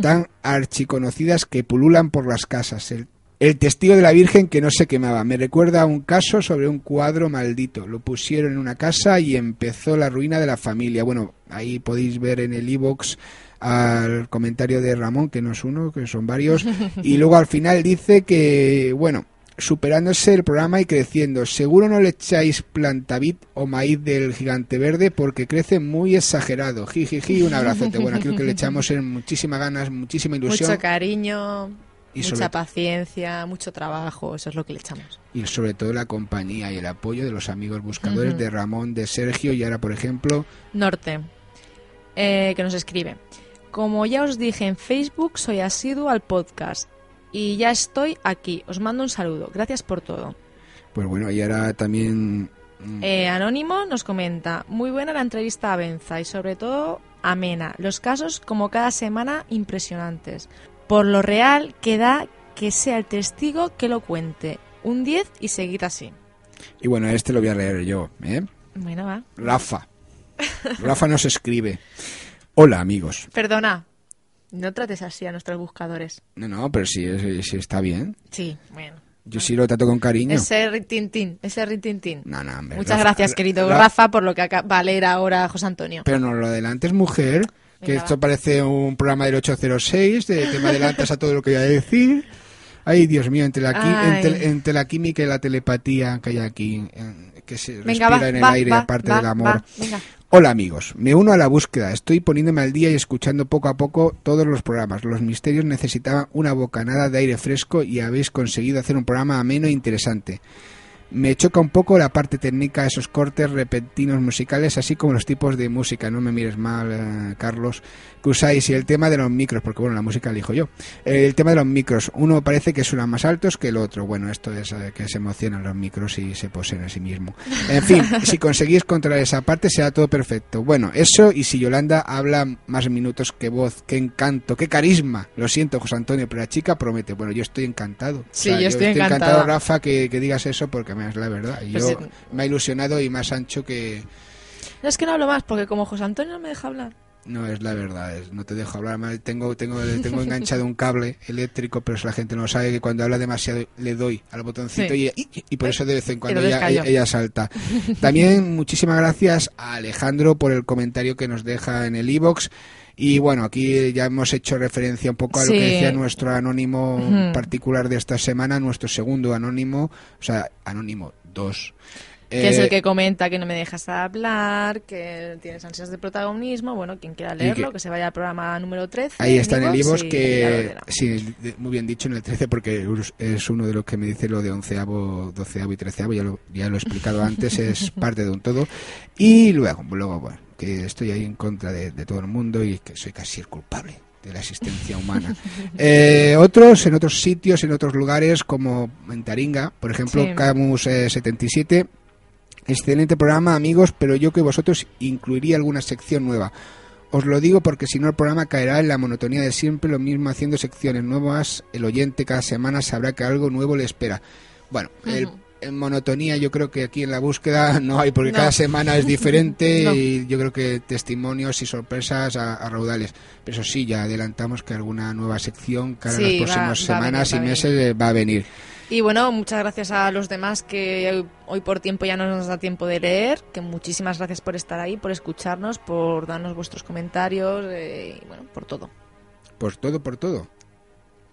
tan archiconocidas que pululan por las casas. El, el testigo de la Virgen que no se quemaba. Me recuerda a un caso sobre un cuadro maldito. Lo pusieron en una casa y empezó la ruina de la familia. Bueno, ahí podéis ver en el iBox al comentario de Ramón, que no es uno, que son varios. Y luego al final dice que, bueno, superándose el programa y creciendo. Seguro no le echáis plantavit o maíz del gigante verde porque crece muy exagerado. Jijiji, un abrazote. Bueno, creo que le echamos en muchísimas ganas, muchísima ilusión. Mucho cariño. Y Mucha sobre- paciencia, mucho trabajo, eso es lo que le echamos. Y sobre todo la compañía y el apoyo de los amigos buscadores de Ramón, de Sergio y ahora, por ejemplo, Norte, eh, que nos escribe. Como ya os dije en Facebook, soy asiduo al podcast. Y ya estoy aquí. Os mando un saludo. Gracias por todo. pues bueno, y ahora también... mm, Eh, Anónimo nos comenta, muy buena la entrevista a Benza y sobre todo amena. Los casos como cada semana impresionantes. Por lo real que da que sea el testigo que lo cuente. Un 10 y seguid así. Y bueno, este lo voy a leer yo, ¿eh? Bueno, va. Rafa. Rafa nos escribe. Hola, amigos. Perdona, no trates así a nuestros buscadores. No, no, pero si, si está bien. Sí, bueno. Yo sí lo trato con cariño. Ese rintintín, ese rintintín. No, no, hombre, Muchas Rafa- gracias, querido Ra- Rafa, por lo que acaba va a leer ahora José Antonio. Pero no lo adelantes, mujer. Que esto parece un programa del 806, de que me adelantas a todo lo que voy a decir. Ay, Dios mío, entre la, entre, entre la química y la telepatía que hay aquí, que se Venga, respira va, en el va, aire, aparte del amor. venga. Hola amigos, me uno a la búsqueda, estoy poniéndome al día y escuchando poco a poco todos los programas. Los misterios necesitaban una bocanada de aire fresco y habéis conseguido hacer un programa ameno e interesante. Me choca un poco la parte técnica, esos cortes repentinos musicales, así como los tipos de música, no me mires mal, eh, Carlos, que usáis, y el tema de los micros, porque bueno, la música elijo yo. El tema de los micros, uno parece que suenan más altos que el otro. Bueno, esto es eh, que se emocionan los micros y se poseen a sí mismo. En fin, [LAUGHS] si conseguís controlar esa parte, será todo perfecto. Bueno, eso, y si Yolanda habla más minutos que voz, qué encanto, qué carisma. Lo siento, José Antonio, pero la chica promete. Bueno, yo estoy encantado. Sí, yo estoy encantada. Rafa, que, que digas eso, porque me es la verdad. Pues yo sí. me ha ilusionado y más ancho que. No, es que no hablo más, porque como José Antonio no me deja hablar. No es la verdad, es- no te dejo hablar más. Tengo, tengo, tengo enganchado un cable eléctrico, pero la gente no sabe que cuando habla demasiado le doy al botoncito Sí. y, y- por eso de vez en cuando ella, ella- ella salta. [LAUGHS] También muchísimas gracias a Alejandro por el comentario que nos deja en el iBox. Y bueno, aquí ya hemos hecho referencia un poco a lo Sí. que decía nuestro anónimo particular de esta semana, nuestro segundo anónimo, o sea, anónimo 2. Que es el que comenta que no me dejas hablar, que tienes ansias de protagonismo. Bueno, quien quiera leerlo, que- que, se vaya al programa número 13. Ahí está en el Ivos que, sí, muy bien dicho en el 13 porque es uno de los que me dice lo de onceavo, doceavo y treceavo, ya lo, ya lo he explicado antes, es [LAUGHS] parte de un todo. Y luego, luego bueno, que estoy ahí en contra de, de todo el mundo y que soy casi el culpable de la existencia humana. [LAUGHS] Eh, otros, en otros sitios, en otros lugares, como en Taringa, por ejemplo, Sí. Camus eh, 77, Excelente programa, amigos, pero yo que vosotros incluiría alguna sección nueva. Os lo digo porque si no el programa caerá en la monotonía de siempre, lo mismo haciendo secciones nuevas. El oyente cada semana sabrá que algo nuevo le espera. Bueno, el- en monotonía yo creo que aquí en la búsqueda no hay, porque No. cada semana es diferente [LAUGHS] No. y yo creo que testimonios y sorpresas a, a raudales. Pero eso sí, ya adelantamos que alguna nueva sección cara a Sí, las próximas va semanas va y meses va a venir. Y bueno, muchas gracias a los demás que hoy, hoy por tiempo ya no nos da tiempo de leer. Que muchísimas gracias por estar ahí, por escucharnos, por darnos vuestros comentarios eh, y bueno, por todo. Por todo, por todo.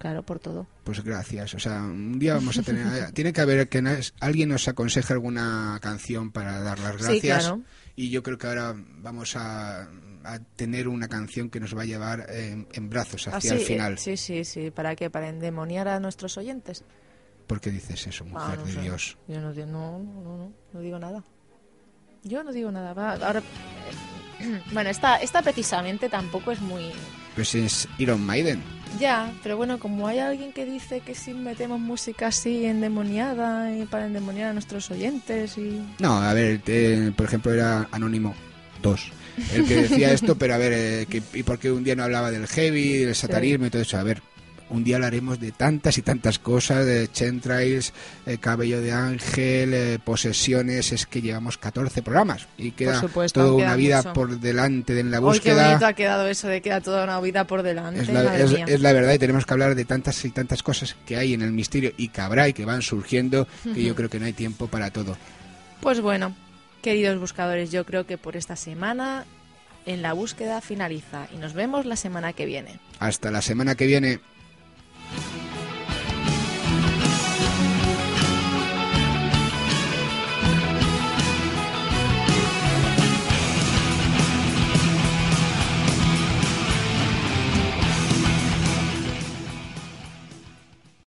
Claro, por todo. Pues gracias. O sea, un día vamos a tener. [LAUGHS] tiene que haber que alguien nos aconseje alguna canción para dar las Sí, gracias. claro. Y yo creo que ahora vamos a, a tener una canción que nos va a llevar en, en brazos hacia Así, el final. eh, sí, sí, sí. ¿Para qué? ¿Para endemoniar a nuestros oyentes? ¿Por qué dices eso, Ah, mujer no de sé. Dios? Yo no, no, no, no, no, no digo nada. Yo no digo nada. Va, ahora, [CLEARS THROAT] bueno, esta, esta precisamente tampoco es muy... Pues es Iron Maiden. Ya, pero bueno, como hay alguien que dice que si metemos música así endemoniada y para endemoniar a nuestros oyentes y... No, a ver, eh, por ejemplo, era Anónimo 2. El que decía esto, [LAUGHS] pero a ver, eh, que, ¿y por qué un día no hablaba del heavy, del satanismo y todo eso? A ver, un día hablaremos de tantas y tantas cosas, de chemtrails, eh, cabello de ángel, eh, posesiones, es que llevamos 14 programas y queda supuesto, toda una vida mucho. por delante de en la qué búsqueda. bonito ha quedado eso de queda toda una vida por delante. Es la, madre es- mía. es la verdad y tenemos que hablar de tantas y tantas cosas que hay en el misterio y que habrá y que van surgiendo que yo creo que no hay tiempo para todo. Pues bueno, queridos buscadores, yo creo que por esta semana en la búsqueda finaliza y nos vemos la semana que viene. Hasta la semana que viene.